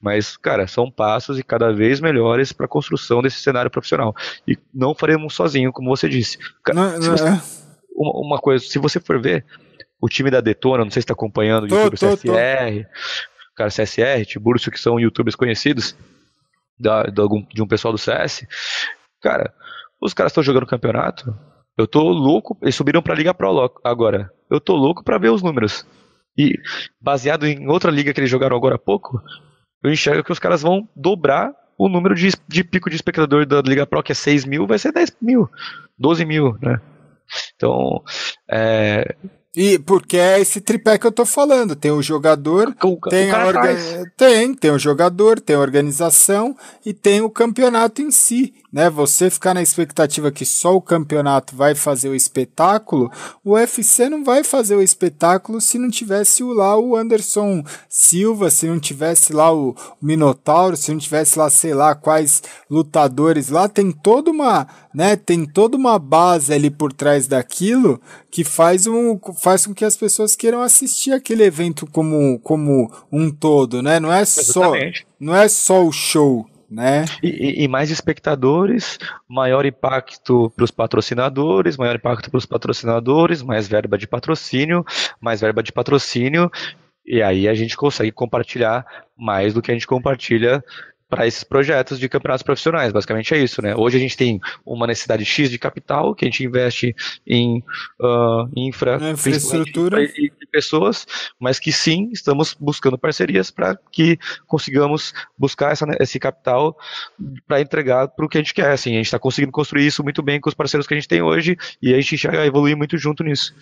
Mas, cara, são passos e cada vez melhores para a construção desse cenário profissional. E não faremos sozinho, como você disse. Cara, não, não, você, é. uma, uma coisa, se você for ver o time da Detona, não sei se está acompanhando o tô, YouTube tô, CSR, tô. cara CSR, Tiburcio, que são youtubers conhecidos da, de um pessoal do CS. Cara, os caras estão jogando campeonato. Eu tô louco. Eles subiram pra Liga Pro agora. Eu tô louco para ver os números. E baseado em outra liga que eles jogaram agora há pouco, eu enxergo que os caras vão dobrar o número de, de pico de espectador da Liga Pro, que é 6 mil, vai ser 10 mil, 12 mil, né? Então, é, e porque é esse tripé que eu tô falando. Tem o jogador, o, tem, o a orga... tem, tem o jogador, tem a organização e tem o campeonato em si. Né? Você ficar na expectativa que só o campeonato vai fazer o espetáculo, o UFC não vai fazer o espetáculo se não tivesse lá o Anderson Silva, se não tivesse lá o Minotauro, se não tivesse lá, sei lá, quais lutadores lá. Tem toda uma, né? Tem toda uma base ali por trás daquilo que faz, um, faz com que as pessoas queiram assistir aquele evento como, como um todo, né? Não é só, não é só o show, né? E, e, mais espectadores, maior impacto para os patrocinadores, maior impacto para os patrocinadores, mais verba de patrocínio, mais verba de patrocínio, e aí a gente consegue compartilhar mais do que a gente compartilha para esses projetos de campeonatos profissionais. Basicamente é isso, né? Hoje a gente tem uma necessidade X de capital que a gente investe em uh, infra, infraestrutura e pessoas, mas que sim estamos buscando parcerias para que consigamos buscar essa, esse capital para entregar para o que a gente quer. Assim, a gente está conseguindo construir isso muito bem com os parceiros que a gente tem hoje e a gente enxerga evoluir muito junto nisso.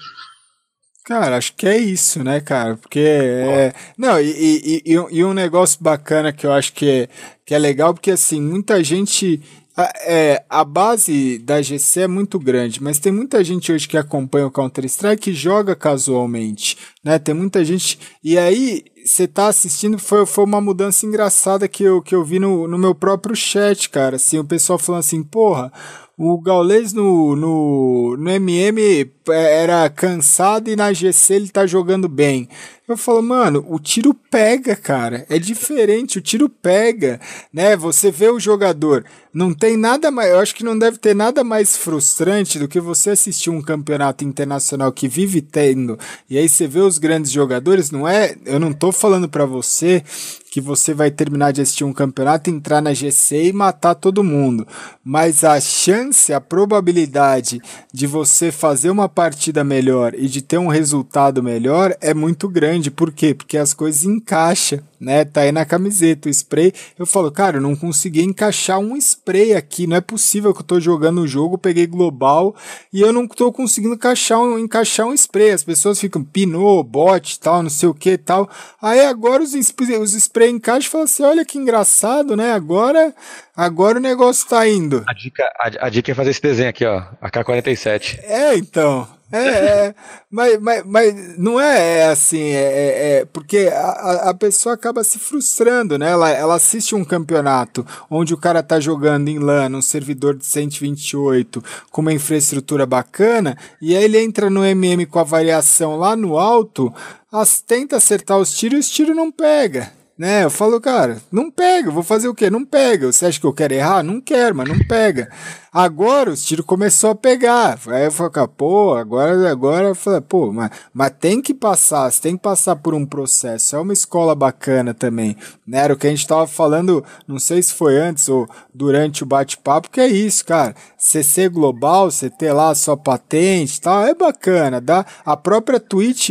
Cara, acho que é isso, né, cara? Porque é... Não, e, e, e, um negócio bacana que eu acho que é, que é legal, porque assim, muita gente. A, é, a base da GC é muito grande, mas tem muita gente hoje que acompanha o Counter-Strike e joga casualmente, né? Tem muita gente. E aí, você tá assistindo, foi, foi uma mudança engraçada que eu, que eu vi no, no meu próprio chat, cara. Assim, o pessoal falando assim, porra, o Gaules no, no, no MM era cansado e na GC ele tá jogando bem. Eu falo, mano, o tiro pega, cara. É diferente, o tiro pega, né? Você vê o jogador, não tem nada mais, eu acho que não deve ter nada mais frustrante do que você assistir um campeonato internacional que vive tendo, e aí você vê os grandes jogadores, não é, eu não tô falando para você que você vai terminar de assistir um campeonato, entrar na GC e matar todo mundo, mas a chance, a probabilidade de você fazer uma partida melhor e de ter um resultado melhor é muito grande. Por quê? Porque as coisas encaixam, né? Tá aí na camiseta o spray. Eu falo, cara, eu não consegui encaixar um spray aqui. Não é possível que eu tô jogando o jogo, peguei global e eu não tô conseguindo encaixar um, encaixar um spray. As pessoas ficam pinô, bot, tal, não sei o que tal. Aí agora os, os encaixam e falam assim: olha que engraçado, né? Agora, agora o negócio tá indo. A dica, a, a dica é fazer esse desenho aqui, ó. AK-47. É, então. É, é mas, mas, mas não é, é assim, é, é, é porque a, a pessoa acaba se frustrando, né? Ela, ela assiste um campeonato onde o cara tá jogando em LAN, um servidor de 128, com uma infraestrutura bacana, e aí ele entra no MM com a variação lá no alto, as, tenta acertar os tiros e os tiros não pega. Né? Eu falo, cara, não pega, vou fazer o quê? Não pega. Você acha que eu quero errar? Não quero, mas não pega. Agora os tiros começou a pegar. Aí eu falei, pô, agora, agora eu falei, pô, mas, mas tem que passar, você tem que passar por um processo. É uma escola bacana também. Né? Era o que a gente tava falando, não sei se foi antes ou durante o bate-papo, que é isso, cara. Ser global, você ter lá a sua patente e tal, é bacana. Dá, a própria Twitch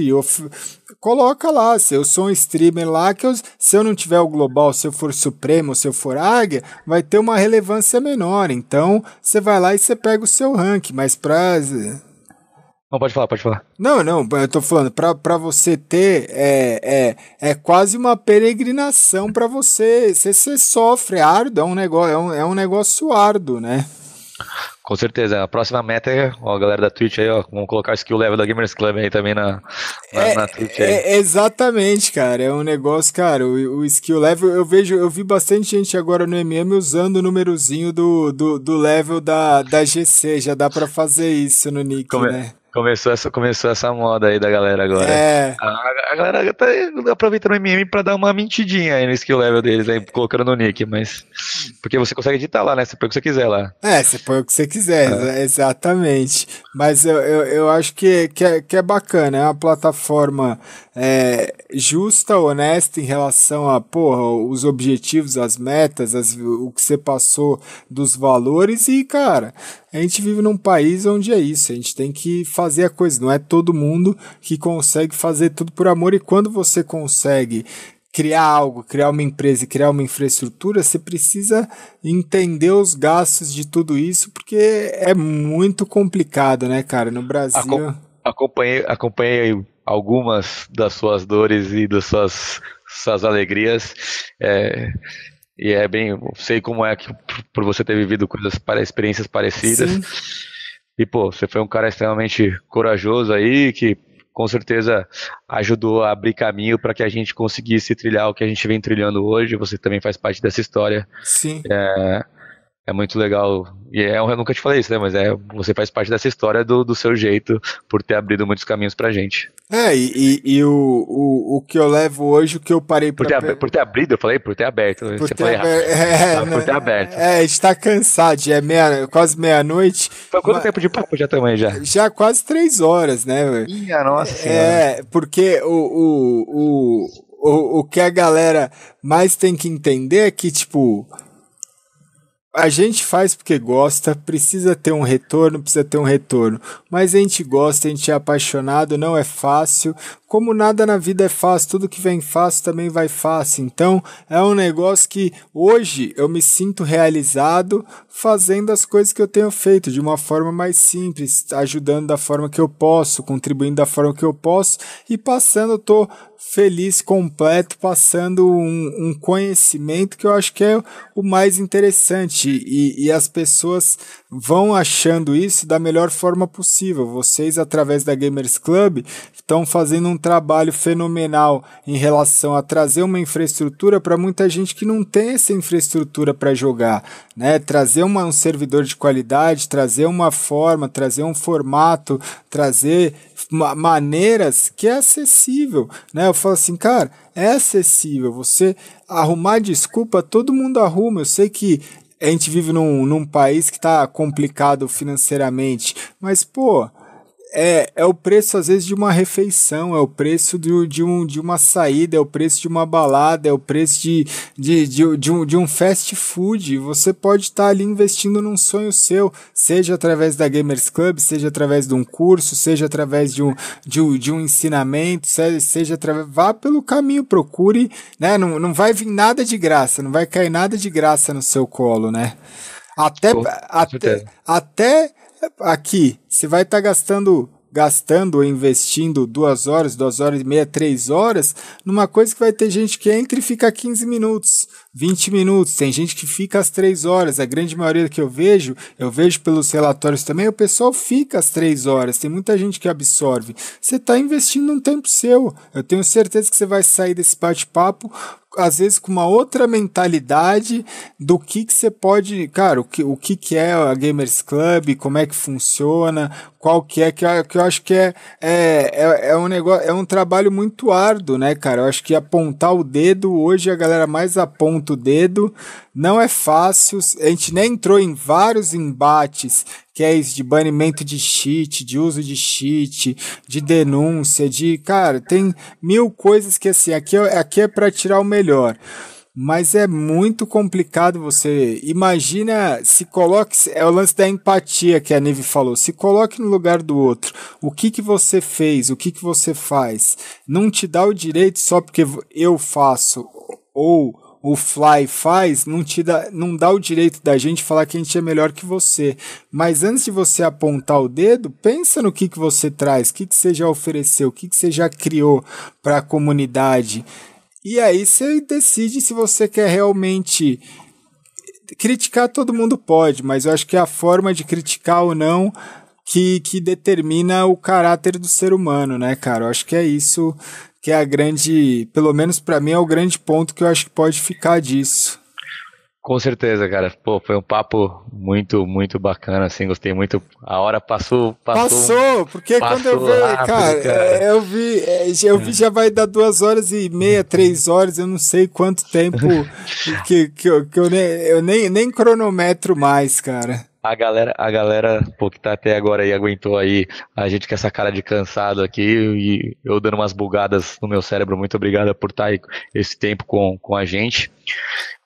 coloca lá, se eu sou um streamer lá, que eu, se eu não tiver o global, se eu for supremo, se eu for águia, vai ter uma relevância menor. Então, você vai lá e você pega o seu rank, mas pra. Não, pode falar, pode falar. Não, não, eu tô falando, pra, pra você ter, é, é, é quase uma peregrinação para você, você, você sofre, é árduo, é um negócio, é um, é um negócio árduo, né? Com certeza. A próxima meta é, ó, a galera da Twitch aí, ó, vamos colocar o skill level da Gamers Club aí também na, na, é, na Twitch aí. É, exatamente, cara. É um negócio, cara, o, o, skill level, eu vejo, eu vi bastante gente agora no MM usando o númerozinho do, do, do level da, da GC. Já dá para fazer isso no Nick, Como né? Começou essa, começou essa moda aí da galera agora. É. A, a galera tá aproveitando o MM pra dar uma mentidinha aí no skill level deles, aí, colocando no nick, mas. Porque você consegue editar lá, né? Você põe o que você quiser lá. É, você põe o que você quiser, é. exatamente. Mas eu, eu, eu acho que, que, é, que é bacana, é uma plataforma é, justa, honesta em relação a, porra, os objetivos, as metas, as, o que você passou dos valores e, cara, a gente vive num país onde é isso, a gente tem que fazer a coisa, não é todo mundo que consegue fazer tudo por amor e quando você consegue criar algo, criar uma empresa e criar uma infraestrutura, você precisa entender os gastos de tudo isso, porque é muito complicado, né, cara? No Brasil. Acompanhei, acompanhei algumas das suas dores e das suas, suas alegrias. É, e é bem, sei como é que por você ter vivido coisas para experiências parecidas. Sim. E pô, você foi um cara extremamente corajoso aí que com certeza ajudou a abrir caminho para que a gente conseguisse trilhar o que a gente vem trilhando hoje. Você também faz parte dessa história. Sim. É, é muito legal. E é, eu nunca te falei isso, né? Mas é, você faz parte dessa história do, do seu jeito, por ter abrido muitos caminhos pra gente. É, e, e, e o, o, o que eu levo hoje, o que eu parei pra. Por ter, por ter abrido, eu falei por ter aberto. Por, ter, aber... é, ah, por ter aberto. É, a gente tá cansado, já é meia, quase meia-noite. Foi quanto mas... tempo de papo já também já? Já quase três horas, né? Minha nossa. É, porque o, o, o, o, o que a galera mais tem que entender é que, tipo a gente faz porque gosta, precisa ter um retorno, precisa ter um retorno. Mas a gente gosta, a gente é apaixonado, não é fácil. Como nada na vida é fácil, tudo que vem fácil também vai fácil. Então é um negócio que hoje eu me sinto realizado fazendo as coisas que eu tenho feito de uma forma mais simples, ajudando da forma que eu posso, contribuindo da forma que eu posso e passando, eu tô feliz, completo, passando um, um, conhecimento que eu acho que é o mais interessante e, e, as pessoas vão achando isso da melhor forma possível. Vocês, através da Gamers Club, estão fazendo um um trabalho fenomenal em relação a trazer uma infraestrutura para muita gente que não tem essa infraestrutura para jogar, né? Trazer uma, um servidor de qualidade, trazer uma forma, trazer um formato, trazer ma maneiras que é acessível, né? Eu falo assim, cara, é acessível. Você arrumar desculpa, todo mundo arruma. Eu sei que a gente vive num, num país que está complicado financeiramente, mas pô, é, é o preço, às vezes, de uma refeição, é o preço de, de, um, de uma saída, é o preço de uma balada, é o preço de, de, de, de, um, de um fast food. Você pode estar ali investindo num sonho seu, seja através da Gamers Club, seja através de um curso, seja através de um, de um, de um ensinamento, seja, seja através. Vá pelo caminho, procure, né? Não, não vai vir nada de graça, não vai cair nada de graça no seu colo, né? Até, até, até aqui, você vai estar tá gastando gastando ou investindo duas horas, duas horas e meia, três horas, numa coisa que vai ter gente que entra e fica 15 minutos, 20 minutos, tem gente que fica às três horas, a grande maioria que eu vejo, eu vejo pelos relatórios também, o pessoal fica às três horas, tem muita gente que absorve. Você está investindo um tempo seu, eu tenho certeza que você vai sair desse bate-papo às vezes com uma outra mentalidade do que que você pode, cara, o que, o que que é a Gamers Club, como é que funciona, qual que é, que eu, que eu acho que é, é, é, é, um negócio, é um trabalho muito árduo, né, cara? Eu acho que apontar o dedo, hoje a galera mais aponta o dedo, não é fácil, a gente nem entrou em vários embates que é isso de banimento de cheat, de uso de cheat, de denúncia, de. Cara, tem mil coisas que assim, aqui, é, aqui é para tirar o melhor. Mas é muito complicado você. Imagina, se coloque. É o lance da empatia que a Nive falou. Se coloque no lugar do outro. O que, que você fez? O que, que você faz? Não te dá o direito só porque eu faço. Ou o Fly faz, não te dá, não dá o direito da gente falar que a gente é melhor que você. Mas antes de você apontar o dedo, pensa no que, que você traz, o que, que você já ofereceu, o que, que você já criou para a comunidade. E aí você decide se você quer realmente criticar todo mundo pode, mas eu acho que é a forma de criticar ou não que, que determina o caráter do ser humano, né, cara? Eu acho que é isso que é a grande, pelo menos para mim é o grande ponto que eu acho que pode ficar disso. Com certeza, cara. Pô, foi um papo muito, muito bacana, assim, gostei muito. A hora passou, passou. Passou, porque passou quando eu vi, rápido, cara, cara, eu vi, é, eu vi já vai dar duas horas e meia, três horas, eu não sei quanto tempo que, que, eu, que eu, nem, eu nem, nem cronometro mais, cara a galera, a galera, pô, que tá até agora aí, aguentou aí a gente com essa cara de cansado aqui e eu dando umas bugadas no meu cérebro. Muito obrigado por estar aí esse tempo com, com a gente.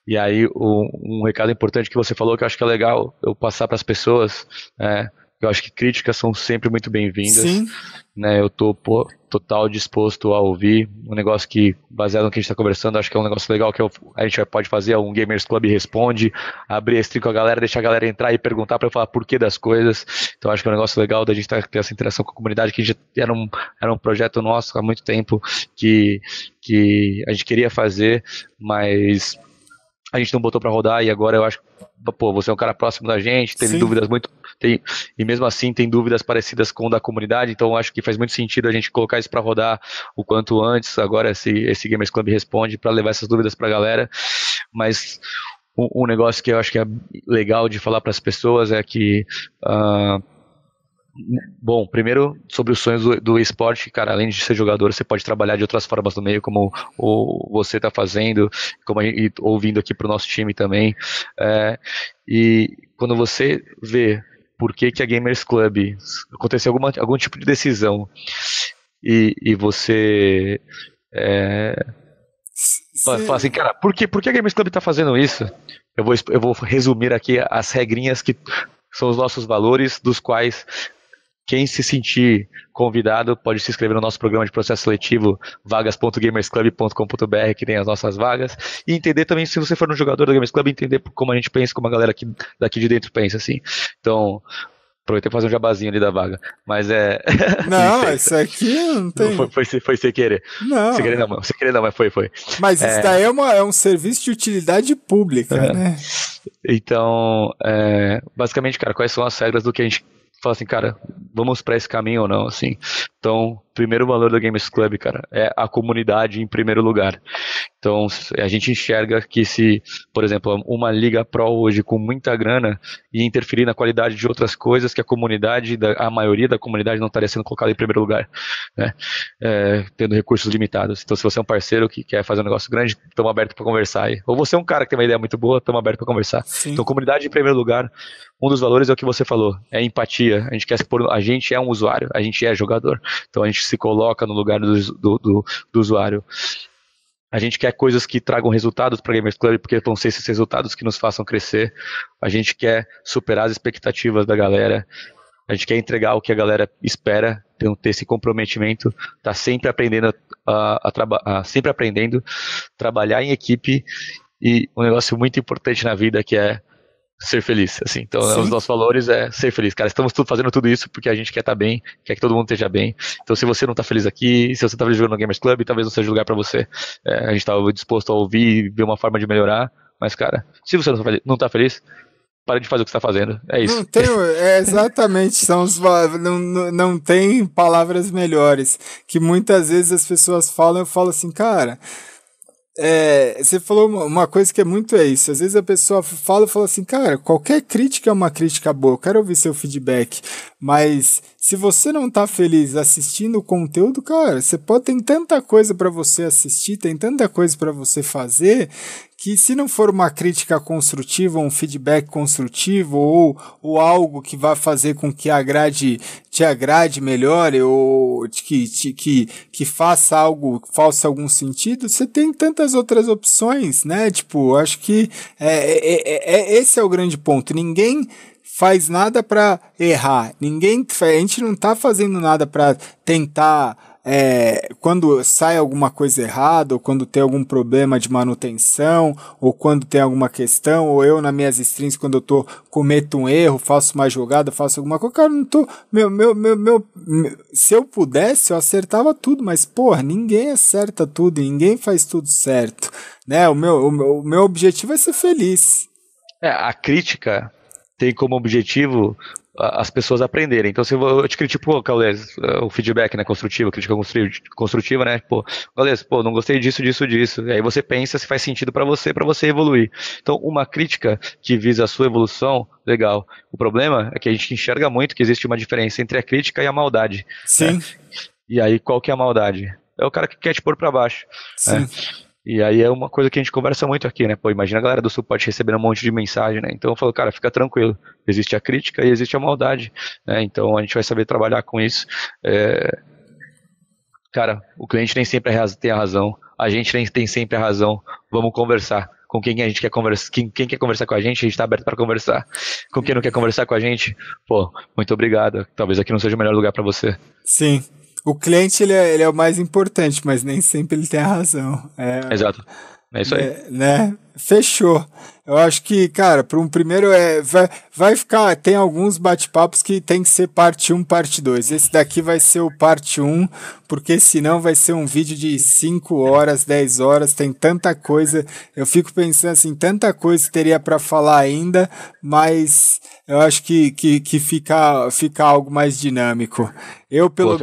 E aí, um, um recado importante que você falou que eu acho que é legal eu passar para as pessoas, é, eu acho que críticas são sempre muito bem-vindas. Sim. Né, eu tô pô, total disposto a ouvir. Um negócio que, baseado no que a gente está conversando, acho que é um negócio legal que eu, a gente pode fazer. Um Gamers Club responde, abrir esse com a galera, deixar a galera entrar e perguntar para eu falar por que das coisas. Então acho que é um negócio legal da gente tá, ter essa interação com a comunidade, que já era um, era um projeto nosso há muito tempo que, que a gente queria fazer, mas a gente não botou para rodar e agora eu acho que pô, você é um cara próximo da gente, teve Sim. dúvidas muito tem, e mesmo assim tem dúvidas parecidas com da comunidade, então acho que faz muito sentido a gente colocar isso para rodar o quanto antes. Agora esse esse Gamers Club responde para levar essas dúvidas para a galera, mas um, um, negócio que eu acho que é legal de falar para as pessoas é que uh, Bom, primeiro sobre os sonhos do, do, esporte, cara, além de ser jogador, você pode trabalhar de outras formas no meio, como o, você está fazendo, como gente, ouvindo aqui para o nosso time também. É, e quando você vê por que, que a Gamers Club aconteceu alguma, algum tipo de decisão e, e você é, fala assim, cara, por que, por que a Gamers Club está fazendo isso? Eu vou, eu vou resumir aqui as regrinhas que são os nossos valores, dos quais quem se sentir convidado pode se inscrever no nosso programa de processo seletivo vagas.gamersclub.com.br que tem as nossas vagas e entender também se você for um jogador do Gamers Club entender como a gente pensa, como a galera aqui, daqui de dentro pensa assim. Então, aproveitei fazer um jabazinho ali da vaga, mas é Não, isso aqui não tem. Foi, foi, foi sem querer. Não. Sem querer não, sem querer não, mas foi, foi. Mas é... isso daí é, uma, é um serviço de utilidade pública, é. né? Então, é, basicamente, cara, quais são as regras do que a gente fala assim, cara, vamos para esse caminho ou não, assim. Então, primeiro valor da Games Club, cara, é a comunidade em primeiro lugar. Então, a gente enxerga que se, por exemplo, uma liga pro hoje com muita grana e interferir na qualidade de outras coisas que a comunidade, a maioria da comunidade não estaria sendo colocada em primeiro lugar, né? É, tendo recursos limitados. Então, se você é um parceiro que quer fazer um negócio grande, estamos abertos para conversar aí. Ou você é um cara que tem uma ideia muito boa, estamos abertos para conversar. Sim. Então, comunidade em primeiro lugar. Um dos valores é o que você falou, é empatia. A gente quer se pôr, a gente é um usuário, a gente é jogador. Então, a gente se coloca no lugar do, do, do, do usuário. A gente quer coisas que tragam resultados para Gamers Club, porque vão ser esses resultados que nos façam crescer. A gente quer superar as expectativas da galera. A gente quer entregar o que a galera espera, ter, ter esse comprometimento, tá sempre aprendendo a, a, a, sempre aprendendo, trabalhar em equipe e um negócio muito importante na vida que é ser feliz, assim. Então, Sim. os nossos valores é ser feliz. Cara, estamos tudo fazendo tudo isso porque a gente quer estar tá bem, quer que todo mundo esteja bem. Então, se você não está feliz aqui, se você está feliz jogando no Gamers Club, talvez não seja lugar para você. É, a gente está disposto a ouvir e ver uma forma de melhorar. Mas, cara, se você não está feliz, para de fazer o que está fazendo. É isso. Não tem, é exatamente, são os, não, não, não tem palavras melhores. Que muitas vezes as pessoas falam, eu falo assim, cara, é, você falou uma coisa que é muito é isso. Às vezes a pessoa fala e fala assim, cara, qualquer crítica é uma crítica boa, eu quero ouvir seu feedback. Mas se você não tá feliz assistindo o conteúdo, cara, você pode tem tanta coisa para você assistir, tem tanta coisa para você fazer que se não for uma crítica construtiva, um feedback construtivo ou, ou algo que vá fazer com que agrade, te agrade melhor ou que, que, que faça algo, faça algum sentido, você tem tantas outras opções, né? Tipo, acho que é, é, é, é esse é o grande ponto. Ninguém faz nada para errar. Ninguém, a gente não tá fazendo nada para tentar é, quando sai alguma coisa errada, ou quando tem algum problema de manutenção, ou quando tem alguma questão, ou eu nas minhas strings, quando eu tô, cometo um erro, faço uma jogada, faço alguma coisa, cara, não tô, meu, meu, meu, meu, se eu pudesse, eu acertava tudo, mas, porra, ninguém acerta tudo, ninguém faz tudo certo, né, o meu, o meu, o meu objetivo é ser feliz. É, a crítica tem como objetivo as pessoas aprenderem. Então, se eu te critico, pô, Gaules, o feedback, né, construtivo, crítica construtiva, né, pô, Gaules, pô, não gostei disso, disso, disso. E aí você pensa se faz sentido para você, para você evoluir. Então, uma crítica que visa a sua evolução, legal. O problema é que a gente enxerga muito que existe uma diferença entre a crítica e a maldade. Né? Sim. Né? E aí, qual que é a maldade? É o cara que quer te pôr para baixo. Sim. Né? E aí é uma coisa que a gente conversa muito aqui, né? Pô, imagina a galera do suporte recebendo um monte de mensagem, né? Então eu falo, cara, fica tranquilo. Existe a crítica e existe a maldade, né? Então a gente vai saber trabalhar com isso. É... Cara, o cliente nem sempre tem a razão, a gente nem tem sempre a razão. Vamos conversar. Com quem a gente quer conversar, quem, quem quer conversar com a gente, a gente está aberto para conversar. Com quem não quer conversar com a gente, pô, muito obrigado. Talvez aqui não seja o melhor lugar para você. Sim, o cliente ele é, ele é, o mais importante, mas nem sempre ele tem a razão. É, Exato. É isso aí. É, né? Fechou. Eu acho que, cara, para um primeiro é vai, vai ficar, tem alguns bate-papos que tem que ser parte 1, parte 2. Esse daqui vai ser o parte 1, porque senão vai ser um vídeo de 5 horas, 10 horas, tem tanta coisa. Eu fico pensando assim, tanta coisa teria para falar ainda, mas eu acho que, que, que fica, fica algo mais dinâmico. Eu pelo,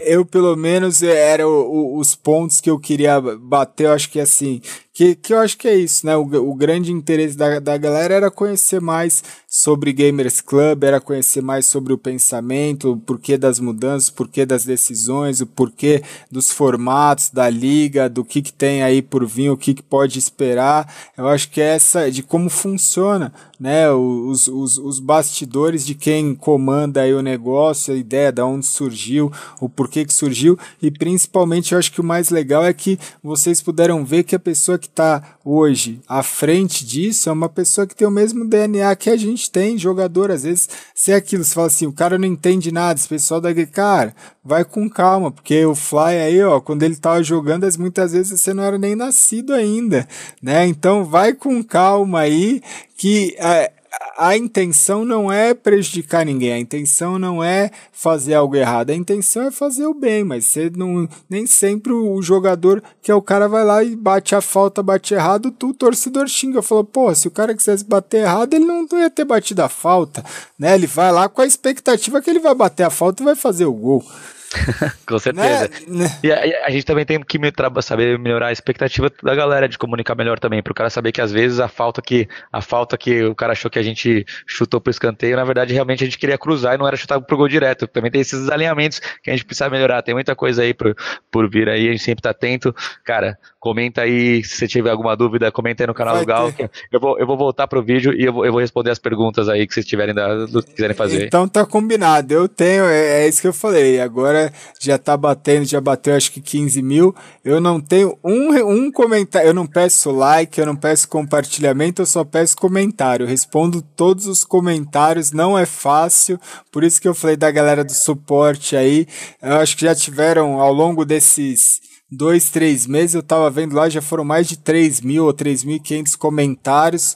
eu, pelo menos, eram os pontos que eu queria bater, eu acho que assim, que, que eu acho que é isso, né? O, o grande interesse da, da galera era conhecer mais sobre Gamers Club, era conhecer mais sobre o pensamento, o porquê das mudanças, o porquê das decisões, o porquê dos formatos da liga, do que, que tem aí por vir, o que, que pode esperar. Eu acho que é essa de como funciona, né? Os, os, os bastidores de quem comanda aí o negócio, a ideia de onde surgiu, o porquê que surgiu, e principalmente eu acho que o mais legal é que vocês puderam ver que a pessoa que está hoje à frente disso é uma pessoa que tem o mesmo DNA que a gente tem, jogador. Às vezes, se é aquilo, você fala assim, o cara não entende nada, esse pessoal daqui, cara, vai com calma, porque o Fly aí, ó, quando ele tava jogando, muitas vezes você não era nem nascido ainda, né? Então vai com calma aí, que é, a intenção não é prejudicar ninguém, a intenção não é fazer algo errado, a intenção é fazer o bem, mas você não, nem sempre o jogador que é o cara vai lá e bate a falta, bate errado, tu, o torcedor xinga, falou, pô, se o cara quisesse bater errado, ele não, não ia ter batido a falta, né? Ele vai lá com a expectativa que ele vai bater a falta e vai fazer o gol. Com certeza. Né? né? E a, a, gente também tem que saber melhorar a expectativa da galera de comunicar melhor também, para o cara saber que às vezes a falta que a falta que o cara achou que a gente chutou pro escanteio, na verdade realmente a gente queria cruzar e não era chutar pro gol direto. Também tem esses alinhamentos que a gente precisa melhorar. Tem muita coisa aí por, por vir aí, a gente sempre tá atento. Cara, comenta aí se você tiver alguma dúvida, comenta aí no canal Vai do Gal. Eu vou, eu vou voltar pro vídeo e eu vou, eu vou responder as perguntas aí que vocês tiverem da, do, quiserem fazer. Então tá combinado. Eu tenho, é, é isso que eu falei. Agora já tá batendo, já bateu acho que 15 mil. Eu não tenho um, um comentário, eu não peço like, eu não peço compartilhamento, eu só peço comentário. Eu respondo todos os comentários, não é fácil, por isso que eu falei da galera do suporte aí. Eu acho que já tiveram ao longo desses dois, três meses, eu tava vendo lá, já foram mais de 3 mil ou 3.500 comentários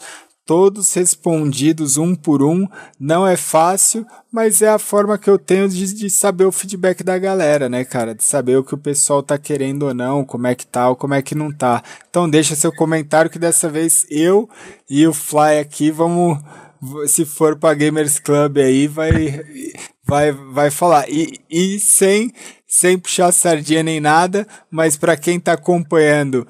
todos respondidos um por um. Não é fácil, mas é a forma que eu tenho de, de, saber o feedback da galera, né, cara? De saber o que o pessoal tá querendo ou não, como é que tá ou como é que não tá. Então deixa seu comentário que dessa vez eu e o Fly aqui vamos. Se for pra Gamers Club aí, vai, vai, vai falar. E, e sem sem puxar sardinha nem nada, mas para quem tá acompanhando,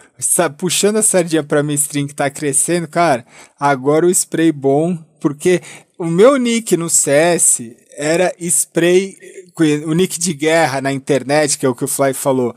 puxando a sardinha para minha stream que tá crescendo, cara, agora o spray bom, porque o meu nick no CS era spray, o nick de guerra na internet, que é o que o Fly falou.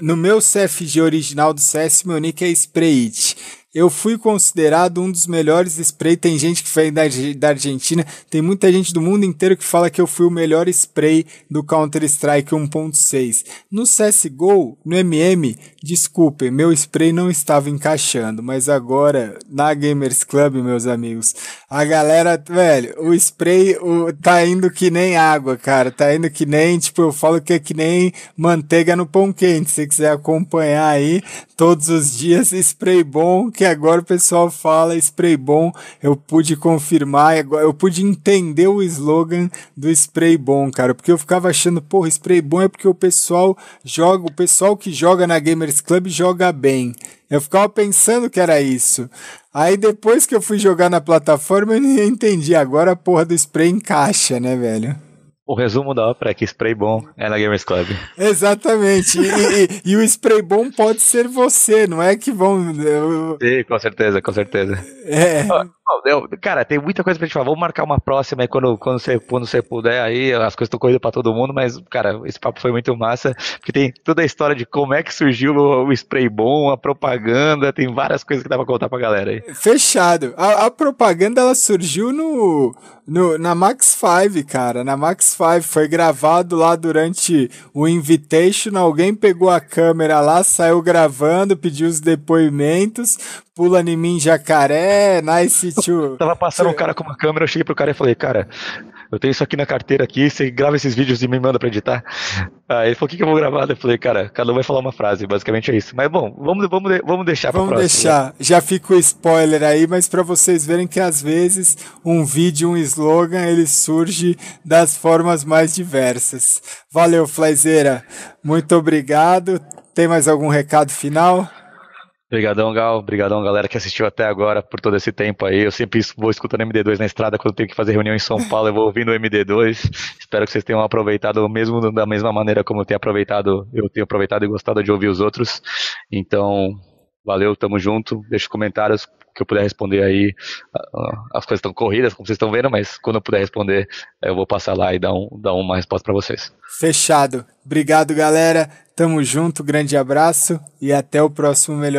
No meu CFG original do CS, meu nick é Sprayit eu fui considerado um dos melhores spray. Tem gente que vem da, da Argentina, tem muita gente do mundo inteiro que fala que eu fui o melhor spray do Counter-Strike 1.6. No CSGO, no MM, desculpem, meu spray não estava encaixando, mas agora na Gamers Club, meus amigos, a galera, velho, o spray o, tá indo que nem água, cara, tá indo que nem, tipo, eu falo que é que nem manteiga no pão quente. Se quiser acompanhar aí todos os dias, spray bom que agora o pessoal fala spray bom, eu pude confirmar, eu pude entender o slogan do spray bom, cara, porque eu ficava achando, porra, spray bom é porque o pessoal joga, o pessoal que joga na Gamers Club joga bem. Eu ficava pensando que era isso. Aí depois que eu fui jogar na plataforma, eu entendi. Agora a porra do spray encaixa, né, velho? o resumo da ópera é que spray bom é na Gamers Club. Exatamente. E, e, e, o spray bom pode ser você, não é que vão. Sim, com certeza, com certeza. É. Cara, tem muita coisa pra gente falar. Vamos marcar uma próxima aí quando, quando, você, quando você puder aí. As coisas estão correndo pra todo mundo, mas, cara, esse papo foi muito massa. Porque tem toda a história de como é que surgiu o, spray bom, a propaganda, tem várias coisas que dá pra contar pra galera aí. Fechado. A, a propaganda ela surgiu no, no, na Max 5, cara. Na Max 5 foi gravado lá durante o Invitation. Alguém pegou a câmera lá, saiu gravando, pediu os depoimentos pula em mim jacaré, nice to... Tava passando um cara com uma câmera, eu cheguei pro cara e falei, cara, eu tenho isso aqui na carteira aqui, você grava esses vídeos e me manda pra editar. Aí ele falou, o que, que eu vou gravar? Eu falei, cara, cada um vai falar uma frase, basicamente é isso. Mas bom, vamos, vamos, vamos deixar pra Vamos próxima. deixar, já fica o spoiler aí, mas para vocês verem que às vezes um vídeo, um slogan, ele surge das formas mais diversas. Valeu, Flyzeira, muito obrigado. Tem mais algum recado final? Obrigadão, Gal. Obrigadão, galera que assistiu até agora por todo esse tempo aí. Eu sempre vou escutando MD2 na estrada quando tenho que fazer reunião em São Paulo. Eu vou ouvindo o MD2. Espero que vocês tenham aproveitado mesmo da mesma maneira como eu tenho aproveitado. Eu tenho aproveitado e gostado de ouvir os outros. Então, valeu, tamo junto. Deixa comentários que eu puder responder aí. As coisas estão corridas, como vocês estão vendo, mas quando eu puder responder, eu vou passar lá e dar, um, dar uma resposta para vocês. Fechado. Obrigado, galera. Tamo junto. Grande abraço e até o próximo Melhor.